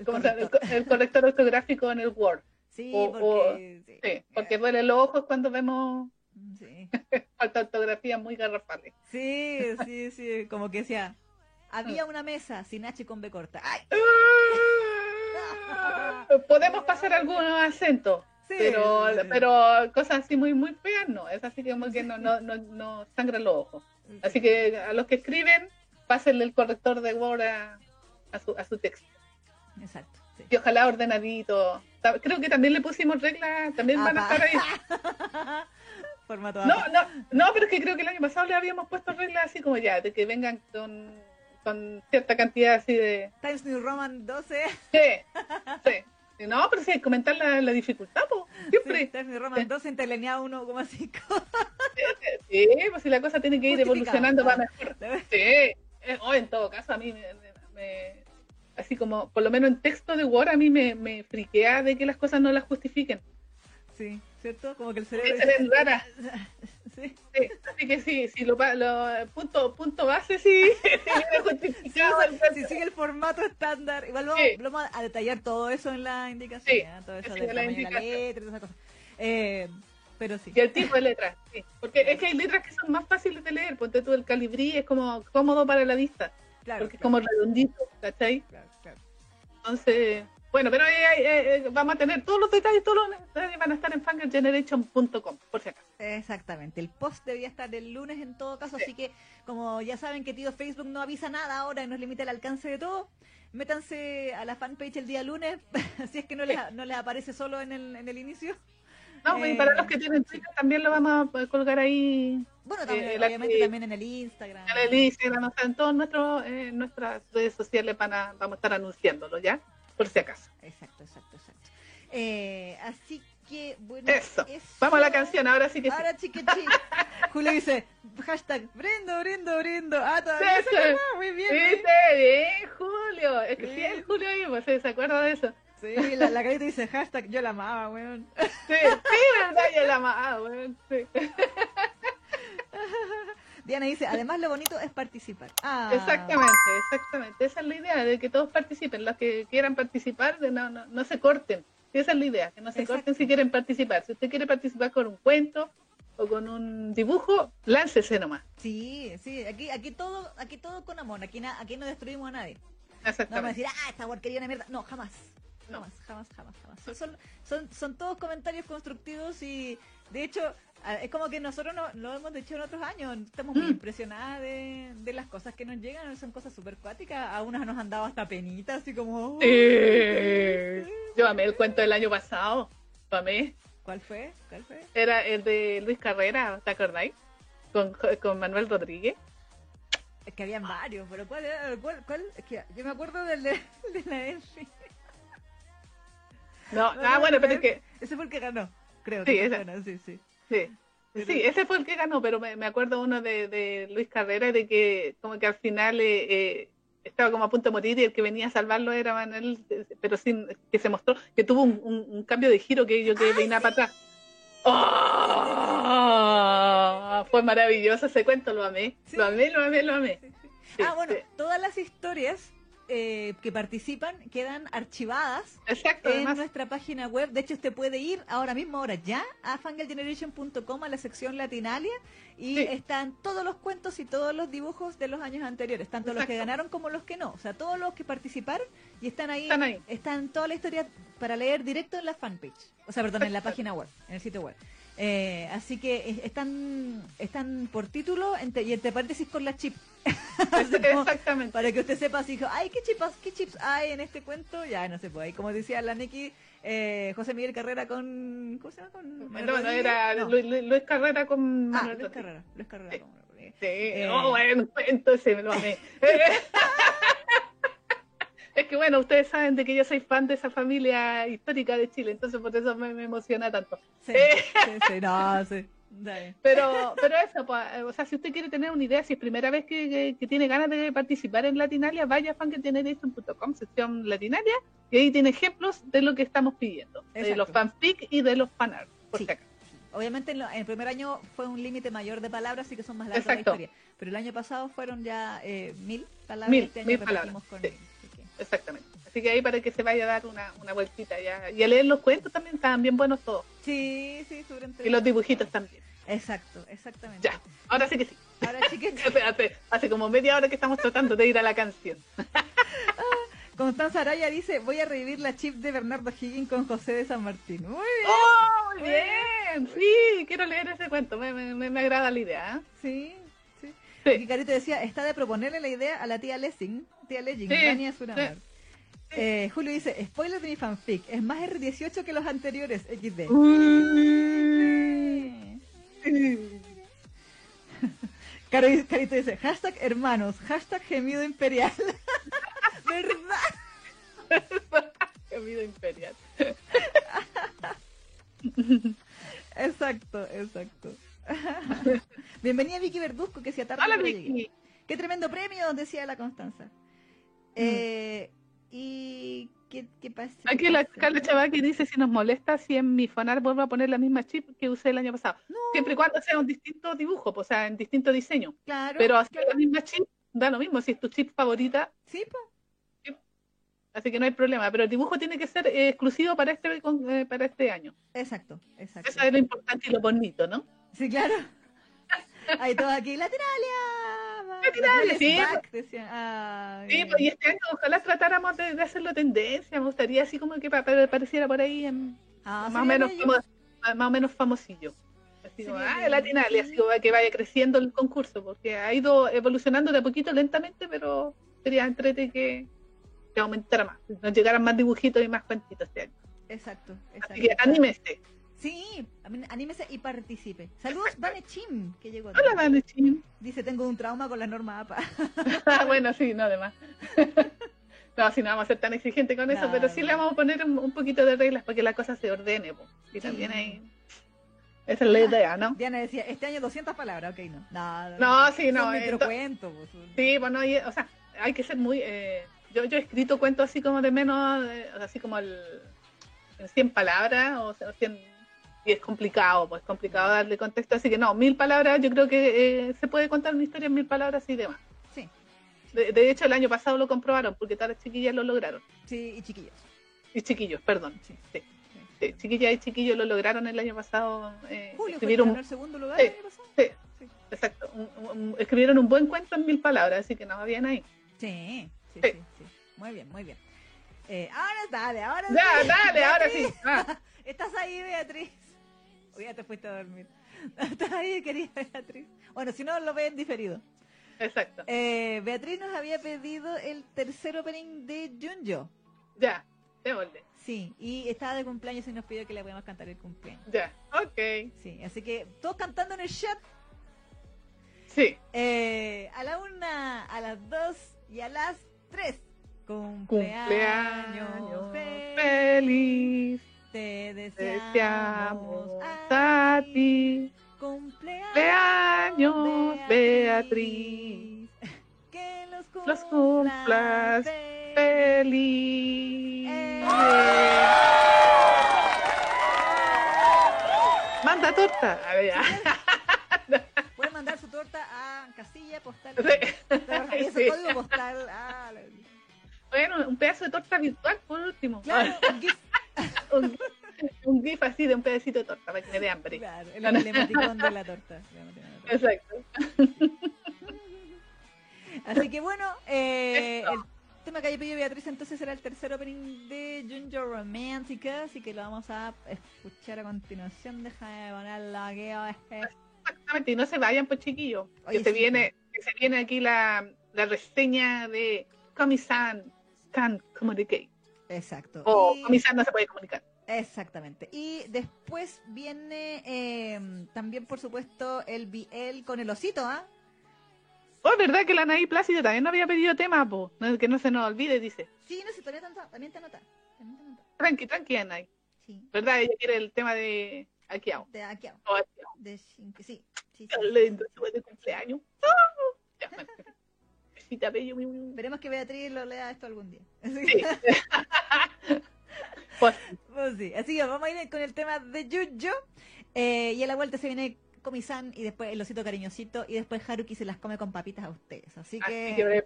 El corrector. co- el corrector ortográfico en el Word. Sí, o- porque... sí, Sí, porque duele los ojos cuando vemos sí. falta ortografía muy garrafales. Sí, sí, sí, como que decía, había una mesa sin H con B corta. ¡Ay! Podemos pasar algunos acentos, Sí, pero sí, sí. pero cosas así muy muy feas no, es así como que no, no, no, no sangran los ojos. Así que a los que escriben, pásenle el corrector de Word a, a su, a su texto. Exacto. Sí. Y ojalá ordenadito. Creo que también le pusimos reglas, también van a estar ahí. Formato No, no, no, pero es que creo que el año pasado le habíamos puesto reglas así como ya, de que vengan con, con cierta cantidad así de... Times New Roman 12. Sí, sí. No, pero sí, comentar la, la dificultad, Sí, siempre. Times New Roman 12 interlineado 1,5. Sí, pues si la cosa tiene que ir evolucionando para mejor. Sí, eh, o en todo caso, a mí me, me- me- así como, por lo menos en texto de Word, a mí me, me friquea de que las cosas no las justifiquen. Sí, ¿cierto? Como que el cerebro... se ven raras. Sí. Sí, así que sí, si lo, lo punto, punto base, sí, justificado. el Si sigue el formato estándar, igual vamos, Sí. vamos a detallar todo eso en la indicación, Sí, ¿eh? todo eso sí, la de la indicación. letra y todas esas cosas. Eh, pero sí. Y el tipo de letras, sí. Porque es que hay letras que son más fáciles de leer. Ponte tú el calibrí, es como cómodo para la vista. Claro, porque es claro, como redondito, ¿cachai? claro. Entonces, bueno, pero eh, eh, eh, vamos a tener todos los detalles, todos los detalles van a estar en fangirlgeneration.com, por si acaso. Exactamente. El post debería estar el lunes en todo caso, así que como ya saben que tío Facebook no avisa nada ahora y nos limita el alcance de todo, métanse a la fanpage el día lunes, si es que no les, no les aparece solo en el, en el inicio. No, y Eh, para los que tienen Twitter también lo vamos a colgar ahí Bueno, también, Eh, la- obviamente eh, también en el Instagram. en el Instagram, o sea, en todas nuestros, eh, nuestras redes sociales van a, vamos a estar anunciándolo ya, por si acaso. Exacto, exacto, exacto. Eh, así que, bueno. Eso. Vamos a la canción, ahora sí que sí. Ahora. Julio dice, hashtag, brindo, brindo, brindo. Ah, todavía Sí, se sí. muy bien. ¿Viste? Bien, Julio. Es que sí, Bien. el Julio ahí, pues, ¿se acuerda de eso? Sí, la, la carita dice, hashtag, yo la amaba, weón. Sí, sí, verdad, yo la amaba, weón, sí. Diana dice, además lo bonito es participar. Ah, Exactamente, exactamente. Esa es la idea, de que todos participen. Los que quieran participar, de no, no, no se corten. Esa es la idea, que no se Exacto. corten si quieren participar. Si usted quiere participar con un cuento o con un dibujo, láncese nomás. Sí, sí, aquí, aquí todo, aquí todo con amor, aquí, na- aquí no destruimos a nadie. No vamos a Exactamente. decir, ah, esta porquería de mierda. No, jamás. No. Jamás, jamás, jamás, jamás. Son, son, son, todos comentarios constructivos y, de hecho, es como que nosotros no, lo hemos dicho en otros años. Estamos muy Mm. impresionadas de, de las cosas que nos llegan. Son cosas súper cuáticas. A unas nos han dado hasta penitas, así como... Eh, yo amé el cuento del año pasado. Lo amé. ¿Cuál fue? ¿Cuál fue? Era el de Luis Carrera, ¿te acordáis? Con, con Manuel Rodríguez. Es que habían varios, pero ¿cuál era? ¿Cuál? cuál? Es que yo me acuerdo del de, de la Elfi. No, ah, bueno, pero es que Ese fue el que ganó, creo. Sí, que ese. sí, sí. Sí, sí, ese fue el que ganó, pero me, me acuerdo uno de, de Luis Carrera de que como que al final eh, eh, estaba como a punto de morir y el que venía a salvarlo era Manuel, eh, pero sin que se mostró que tuvo un, un- un cambio de giro que yo que venía para atrás. ¡Oh! Fue maravilloso ese cuento, lo amé, Sí. lo amé, lo amé, lo amé. Sí, ah, bueno, sí. todas las historias eh, que participan quedan archivadas Exacto, en además, nuestra página web. De hecho, usted puede ir ahora mismo, ahora ya, a fangirlgeneration.com a la sección Latinalia y Sí. están todos los cuentos y todos los dibujos de los años anteriores, tanto los que ganaron como los que no. O sea, todos los que participaron y están ahí, Están ahí. están toda la historia para leer directo en la fanpage. O sea, perdón, en la página web, en el sitio web. Eh, así que están están por título entre, y entre paréntesis con la chip. Exactamente. Para que usted sepa, si dijo, ay, ¿qué chips, ¿qué chips hay en este cuento? Ya, no se puede. Y como decía la Neki, eh, José Miguel Carrera con... ¿Cómo se llama? Con no, no, era no. Luis, Luis, Carrera con... Ah, Luis Carrera. Luis Carrera con Manuel Sí, eh, oh, bueno, entonces me lo amé. es que bueno, ustedes saben de que yo soy fan de esa familia histórica de Chile, entonces por eso me, me emociona tanto. Sí, sí, sí, no, sí. Pero, pero eso, pues, o sea, si usted quiere tener una idea, si es primera vez que, que, que tiene ganas de participar en Latinalia, vaya a fanquetienedation.com, sección Latinalia, y ahí tiene ejemplos de lo que estamos pidiendo, Exacto. de los fanfic y de los fanart, por sí. si acaso. Obviamente en, lo, en, el primer año fue un límite mayor de palabras, así que son más largas la historia. Pero el año pasado fueron ya eh, mil palabras, mil, este año mil palabras. con sí. Exactamente. Así que ahí para que se vaya a dar una, una vueltita ya. Y a leer los cuentos también están bien buenos todos. Sí, sí, Y los dibujitos también. Exacto, exactamente. Ya, ahora sí que sí. Ahora sí que sí. hace, hace como media hora que estamos tratando de ir a la canción. Constanza Araya dice, voy a revivir la chip de Bernardo Higgins con José de San Martín. Muy bien. ¡Oh, muy bien! Sí, quiero leer ese cuento, me, me, me agrada la idea. ¿eh? Sí, sí. Carito decía, está de proponerle la idea a la tía Lessing, tía Lessing, sí. Sí. Eh, Julio dice, spoiler de mi fanfic, es más R18 que los anteriores, XD. Carito, Carito dice, hashtag hermanos, hashtag gemido imperial. ¿Verdad? gemido imperial. exacto, exacto. Bienvenida Vicky Verduzco, que se tarde. Hola Vicky. Qué tremendo premio, decía la Constanza. Eh, ¿Y qué, qué pasa? Aquí la Carla Chavaki dice si nos molesta si en mi fanar vuelvo a poner la misma chip que usé el año pasado. No. Siempre y cuando sea un distinto dibujo, pues, o sea, en distinto diseño. Claro. Pero hacer claro. la misma chip da lo mismo, si es tu chip favorita. Sí, pues. Sí. Así que no hay problema, pero el dibujo tiene que ser eh, exclusivo para este eh, para este año. Exacto, exacto. Eso es lo importante y lo bonito, ¿no? Sí, claro. Hay todo aquí, Latinalia. Latinalia, sí. Back, decían. Ay. Sí, pues, y este año ojalá tratáramos de, de, hacerlo tendencia, me gustaría así como que pa, pa, pareciera por ahí en, ah, más, o menos, como, más o menos famosillo. Así como, ah, Latinalia, así como que vaya creciendo el concurso, porque ha ido evolucionando de a poquito lentamente, pero sería entrete que, que aumentara más, nos llegaran más dibujitos y más cuentitos este año. Exacto, exacto. Así que anímese. Sí, anímese y participe. Saludos, Vane Chim, que llegó. Hola, aquí. Vane Chim. Dice, tengo un trauma con la norma APA. bueno, sí, no, además. no, si no vamos a ser tan exigentes con eso, pero sí le vamos a poner un, un, poquito de reglas para que la cosa se ordene. Po. Y sí. también hay... Esa es la idea, ¿no? Diana decía, este año 200 palabras, ok, no. No, no sí, no. Es cuento, pues. Sí, bueno, y, o sea, hay que ser muy... Eh, yo, yo he escrito cuentos así como de menos, eh, así como el, en 100 palabras, o sea, 100 y es complicado, pues complicado darle contexto, así que no, mil palabras, yo creo que eh, se puede contar una historia en mil palabras y demás. Sí. De, de, hecho, el año pasado lo comprobaron, porque todas las chiquillas lo lograron. Sí, y chiquillos. Y chiquillos, perdón. Sí, sí. sí. Chiquillas y chiquillos lo lograron el año pasado. Eh, Julio, escribieron el segundo lugar el año pasado. Sí, exacto. Un, un, escribieron un buen cuento en mil palabras, así que nos va bien ahí. Sí, sí, sí. sí, Muy bien, muy bien. Eh, ahora dale, ahora ya, sí. dale, ahora sí. Ah. Estás ahí, Beatriz. O ya te fuiste a dormir. Estás ahí, querida Beatriz. Bueno, si no, lo ven diferido. Exacto. Eh, Beatriz nos había pedido el tercer opening de Junjo. Ya, démosle. Sí, y estaba de cumpleaños y nos pidió que le podamos cantar el cumpleaños. Ya, ok. Sí, así que todos cantando en el chat. Sí. Eh, a la una, a las dos y a las tres. Cumpleaños, cumpleaños feliz. feliz. Te deseamos, a ti. Cumpleaños, Beatriz. Que los cumplas, los cumplas feliz. Eh. Manda torta. A ver, ya. Puede mandar su torta a casilla postal. Sí. Ese Sí. código postal. Ah, la- Bueno, un pedazo de torta virtual por último. Claro, un un, gif, así de un pedacito de torta para que me dé hambre. Claro, el emblemático de la torta. Exacto. Así que bueno, eh, el tema que haya pedido Beatriz entonces será el tercer opening de Junjo Romantica, así que lo vamos a escuchar a continuación. Déjame ponerlo aquí. Exactamente, y no se vayan, pues chiquillos. Que se viene, que se viene aquí la, la reseña de Comisan Can Communicate. Exacto. O Comisan no se puede comunicar. Exactamente. Y después viene eh, también, por supuesto, el BL con el osito, ¿ah? Oh, es verdad que la Anaí Plácido también no había pedido tema, po. que no se nos olvide, dice. Sí, no sé, todavía también te anota. Tranqui, tranqui, Anaí. Sí. ¿Verdad? Ella quiere el tema de Akiao. De Akiao. Oh, de Shinki, sí. sí, sí. lindo, de cumpleaños. ¡Oh! Ya, Veremos que Beatriz lo lea esto algún día. Sí. pues. pues sí. Así que vamos a ir con el tema de Yuyo. Eh, y a la vuelta se viene Comisan y después el osito cariñosito y después Haruki se las come con papitas a ustedes. Así que...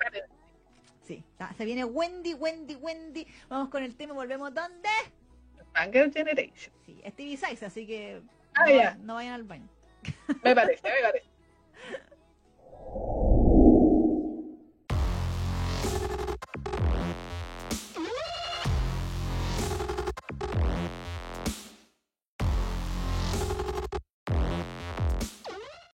sí, se viene Wendy, Wendy, Wendy. Vamos con el tema, volvemos ¿dónde? Anger Generation. Sí, Stevie Size, así que ah, no, no vayan al baño. Me parece, me parece.